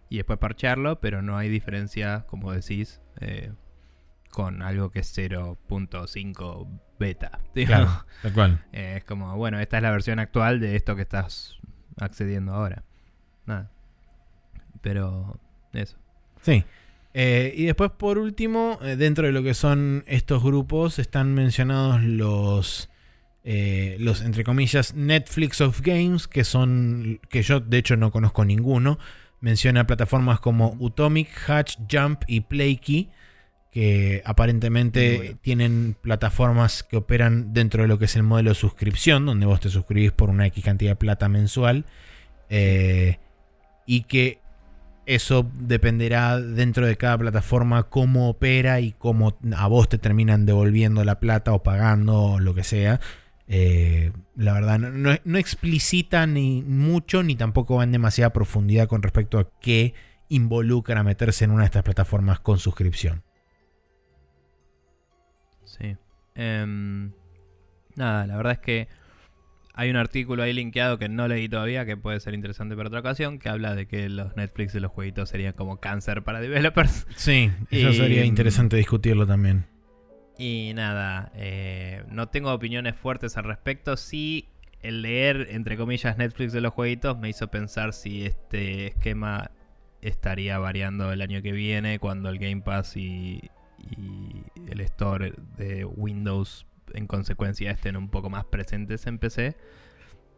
y después parchearlo, pero no hay diferencia, como decís, eh, con algo que es 0.5 beta. digamos. Claro, tal cual. Eh, es como, bueno, esta es la versión actual de esto que estás accediendo ahora. Nada. Pero eso. Sí. Eh, y después, por último, eh, dentro de lo que son estos grupos, están mencionados los, eh, los, entre comillas, Netflix of Games, que son, que yo de hecho no conozco ninguno. Menciona plataformas como Utomic, Hatch, Jump y Playkey, que aparentemente tienen plataformas que operan dentro de lo que es el modelo de suscripción, donde vos te suscribís por una X cantidad de plata mensual. eh, y que eso dependerá dentro de cada plataforma cómo opera y cómo a vos te terminan devolviendo la plata o pagando o lo que sea. Eh, la verdad, no, no- no explicita ni mucho ni tampoco va en demasiada profundidad con respecto a qué involucra meterse en una de estas plataformas con suscripción. Sí. Em, nada, la verdad es que hay un artículo ahí linkeado que no leí todavía, que puede ser interesante para otra ocasión, que habla de que los Netflix de los jueguitos serían como cáncer para developers. Sí, eso Y, sería interesante discutirlo también. Y nada, eh, no tengo opiniones fuertes al respecto. Sí, el leer, entre comillas, Netflix de los jueguitos me hizo pensar si este esquema estaría variando el año que viene cuando el Game Pass y, y el Store de Windows en consecuencia estén un poco más presentes en PC.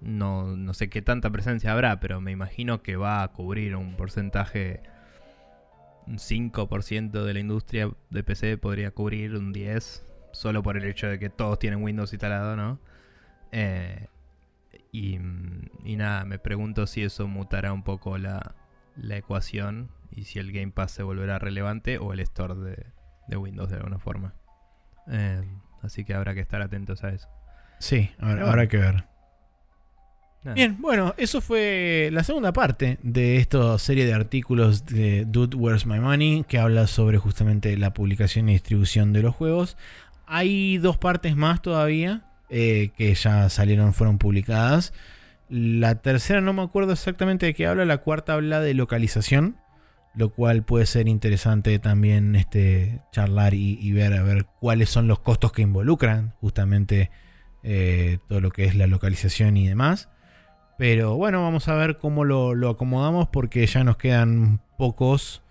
No, no sé qué tanta presencia habrá, pero me imagino que va a cubrir un porcentaje un 5% de la industria de PC podría cubrir un 10%, solo por el hecho de que todos tienen Windows instalado, ¿no? Eh, y, y nada, me pregunto si eso mutará un poco la, la ecuación y si el Game Pass se volverá relevante o el store de, de Windows de alguna forma. Eh, así que habrá que estar atentos a eso. Sí, habrá, Pero habrá que ver. Bien, bueno, eso fue la segunda parte de esta serie de artículos de Dude Where's My Money que habla sobre justamente la publicación y distribución de los juegos. Hay dos partes más todavía eh, que ya salieron, fueron publicadas. La tercera no me acuerdo exactamente de qué habla, la cuarta habla de localización, lo cual puede ser interesante también este, charlar y, y ver a ver cuáles son los costos que involucran justamente eh, todo lo que es la localización y demás. Pero bueno, vamos a ver cómo lo, lo acomodamos porque ya nos quedan pocos,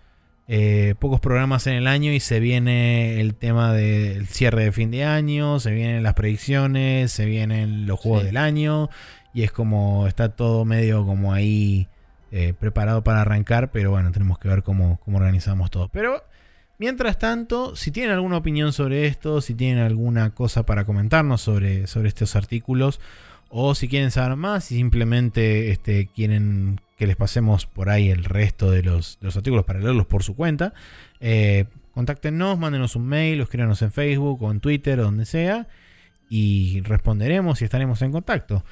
eh, pocos programas en el año y se viene el tema del cierre de fin de año, se vienen las predicciones, se vienen los juegos Sí. del año y es como está todo medio como ahí eh, preparado para arrancar, pero bueno, tenemos que ver cómo, cómo organizamos todo. Pero mientras tanto, si tienen alguna opinión sobre esto, si tienen alguna cosa para comentarnos sobre, sobre estos artículos, o si quieren saber más, si simplemente este, quieren que les pasemos por ahí el resto de los, los artículos para leerlos por su cuenta. Eh, contáctenos, mándenos un mail, escríbanos en Facebook o en Twitter donde sea. Y responderemos y estaremos en contacto.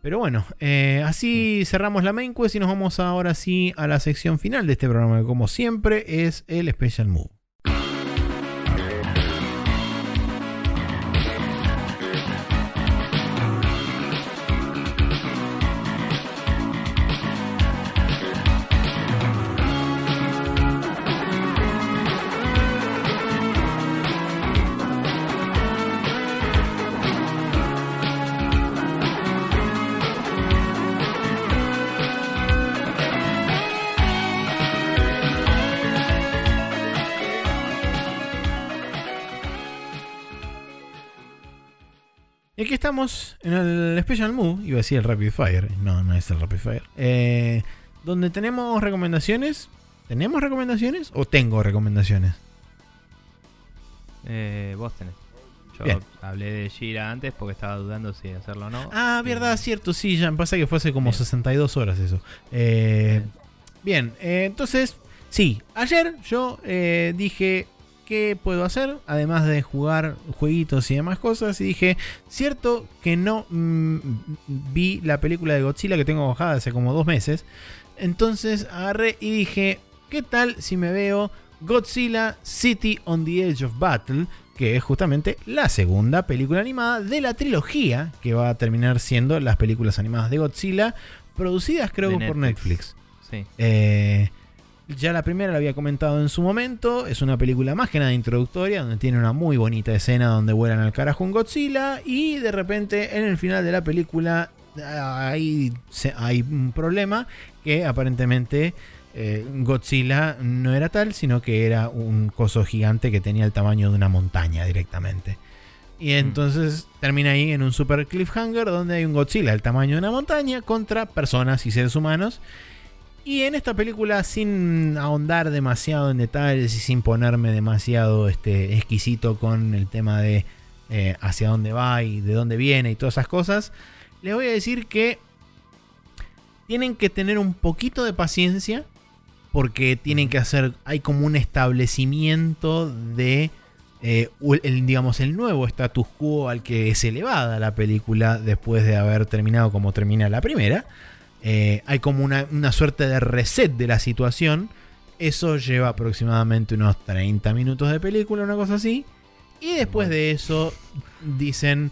Pero bueno, eh, así cerramos la main quest y nos vamos ahora sí a la sección final de este programa, que como siempre es el Special Move. Estamos en el Special Move, iba a decir el Rapid Fire, no, no es el Rapid Fire, eh, donde tenemos recomendaciones. ¿Tenemos recomendaciones o tengo recomendaciones? Eh, vos tenés. Yo Bien. hablé de Gira antes porque estaba dudando si hacerlo o no. Ah, verdad, Y- cierto, sí, ya me pasa que fue hace como Bien. 62 horas eso. Eh, bien, entonces, sí, ayer yo dije, ¿qué puedo hacer? Además de jugar jueguitos y demás cosas, y dije, cierto que no mm, vi la película de Godzilla que tengo bajada hace como dos meses. Entonces agarré y dije, ¿qué tal si me veo Godzilla City on the Edge of Battle? Que es justamente la segunda película animada de la trilogía que va a terminar siendo las películas animadas de Godzilla, producidas creo De por Netflix. Netflix. Sí. Eh, ya la primera la había comentado en su momento. Es una película más que nada introductoria, donde tiene una muy bonita escena donde vuelan al carajo un Godzilla. Y de repente, en el final de la película, hay, hay un problema que aparentemente eh, Godzilla no era tal, sino que era un coso gigante que tenía el tamaño de una montaña directamente. Y entonces termina ahí en un super cliffhanger donde hay un Godzilla del tamaño de una montaña contra personas y seres humanos. Y en esta película, sin ahondar demasiado en detalles y sin ponerme demasiado este, exquisito con el tema de eh, hacia dónde va y de dónde viene y todas esas cosas, les voy a decir que tienen que tener un poquito de paciencia porque tienen que hacer, hay como un establecimiento de, eh, el, digamos, el nuevo status quo al que es elevada la película después de haber terminado como termina la primera. Eh, hay como una, una suerte de reset de la situación. Eso lleva aproximadamente unos 30 minutos de película, una cosa así. Y después de eso dicen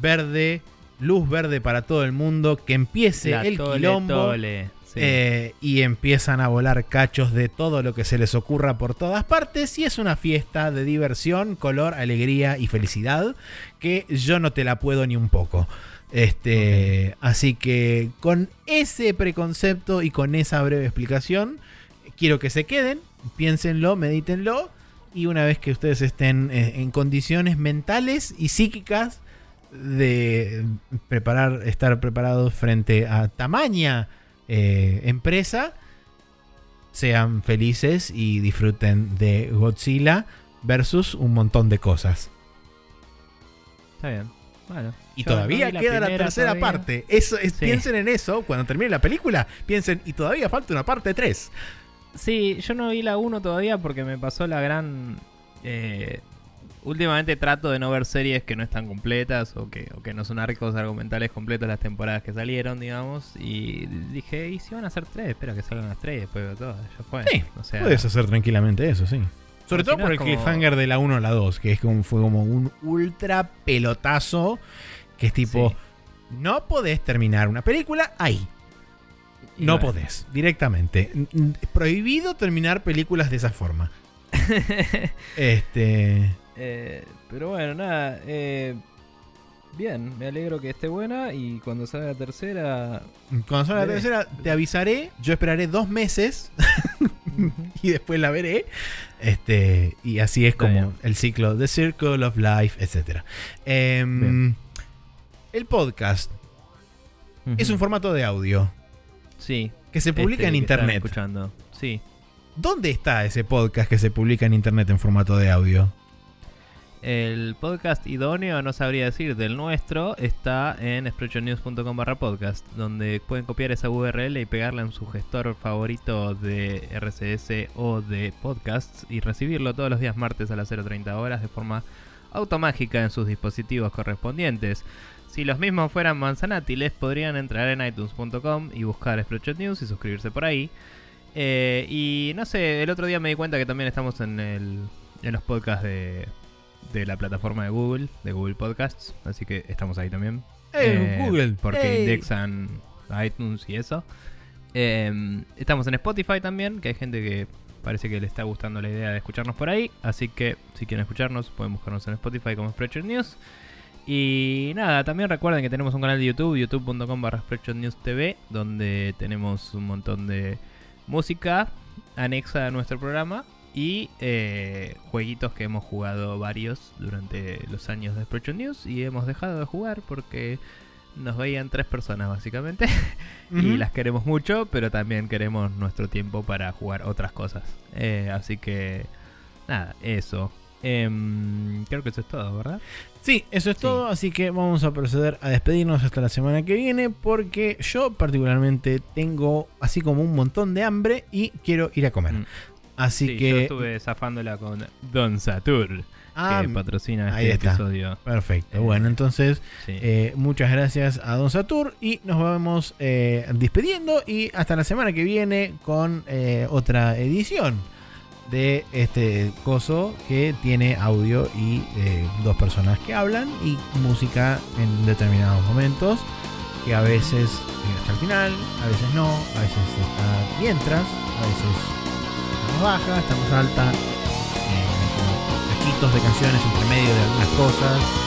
verde, luz verde para todo el mundo, que empiece La el tole, quilombo. tole, sí. Eh, y empiezan a volar cachos de todo lo que se les ocurra por todas partes. Y es una fiesta de diversión, color, alegría y felicidad que yo no te la puedo ni un poco. Este, Así que con ese preconcepto y con esa breve explicación, quiero que se queden, piénsenlo, medítenlo. Y una vez que ustedes estén eh, en condiciones mentales y psíquicas de preparar, estar preparados frente a tamaña eh, empresa, sean felices y disfruten de Godzilla versus un montón de cosas. Está bien. Bueno. Y yo todavía la queda la tercera todavía. parte. Eso es- Sí. Piensen en eso cuando termine la película. Piensen, y todavía falta una parte 3. Sí, yo no vi la 1 todavía porque me pasó la gran... eh, últimamente trato de no ver series que no están completas o que, o que no son arcos argumentales completos las temporadas que salieron, digamos. Y dije, ¿y si van a hacer tres? Espero que salgan las tres después. Ya fue. Sí, o sea, Puedes hacer tranquilamente eso, sí. Sobre todo si no por el como- cliffhanger de la 1 a la 2, que es como, fue como un ultra pelotazo. Que es tipo, Sí. no podés terminar una película ahí. y No bueno. podés, directamente. Prohibido terminar películas de esa forma. Este. Eh, pero bueno, nada. eh, bien, me alegro que esté buena y cuando salga la tercera... Cuando salga la tercera, te avisaré. Yo esperaré dos meses y después la veré. Este, y así es como bien. el ciclo The Circle of Life, etc. Em, Bien. El podcast es un formato de audio Sí. que se publica este en internet. escuchando. Sí. ¿Dónde está ese podcast que se publica en internet en formato de audio? El podcast idóneo, no sabría decir, del nuestro, está en sprechonews.com barra podcast, donde pueden copiar esa URL y pegarla en su gestor favorito de RCS o de podcasts y recibirlo todos los días martes a las 0.30 horas de forma automágica en sus dispositivos correspondientes. Si los mismos fueran manzanátiles, podrían entrar en iTunes.com y buscar Spreadshot News y suscribirse por ahí. Eh, y no sé, el otro día me di cuenta que también estamos en, el, en los podcasts de, de la plataforma de Google, de Google Podcasts, así que estamos ahí también. ¡Eh, Google! Porque indexan iTunes y eso. Eh, estamos en Spotify también, que hay gente que parece que le está gustando la idea de escucharnos por ahí. Así que si quieren escucharnos, pueden buscarnos en Spotify como Spreadshirt News. Y nada, también recuerden que tenemos un canal de YouTube, youtube.com barra News TV, donde tenemos un montón de música anexa a nuestro programa y eh, jueguitos que hemos jugado varios durante los años de Spreadshirt News y hemos dejado de jugar porque nos veían tres personas básicamente y las queremos mucho, pero también queremos nuestro tiempo para jugar otras cosas. Eh, así que nada, eso. Em, creo que eso es todo, ¿verdad? Sí, eso es Sí. todo, así que vamos a proceder a despedirnos hasta la semana que viene porque yo particularmente tengo así como un montón de hambre y quiero ir a comer. Mm. Así Sí, yo que... estuve zafándola con Don Satur, Ah, que patrocina ahí este está. episodio. perfecto. Eh, bueno, entonces Sí. eh, muchas gracias a Don Satur y nos vamos eh, despidiendo y hasta la semana que viene con eh, otra edición de este coso que tiene audio y eh, dos personas que hablan y música en determinados momentos que a veces hasta el final, a veces no, a veces está mientras, a veces está más baja, está más alta, eh, taquitos de canciones entre medio de algunas cosas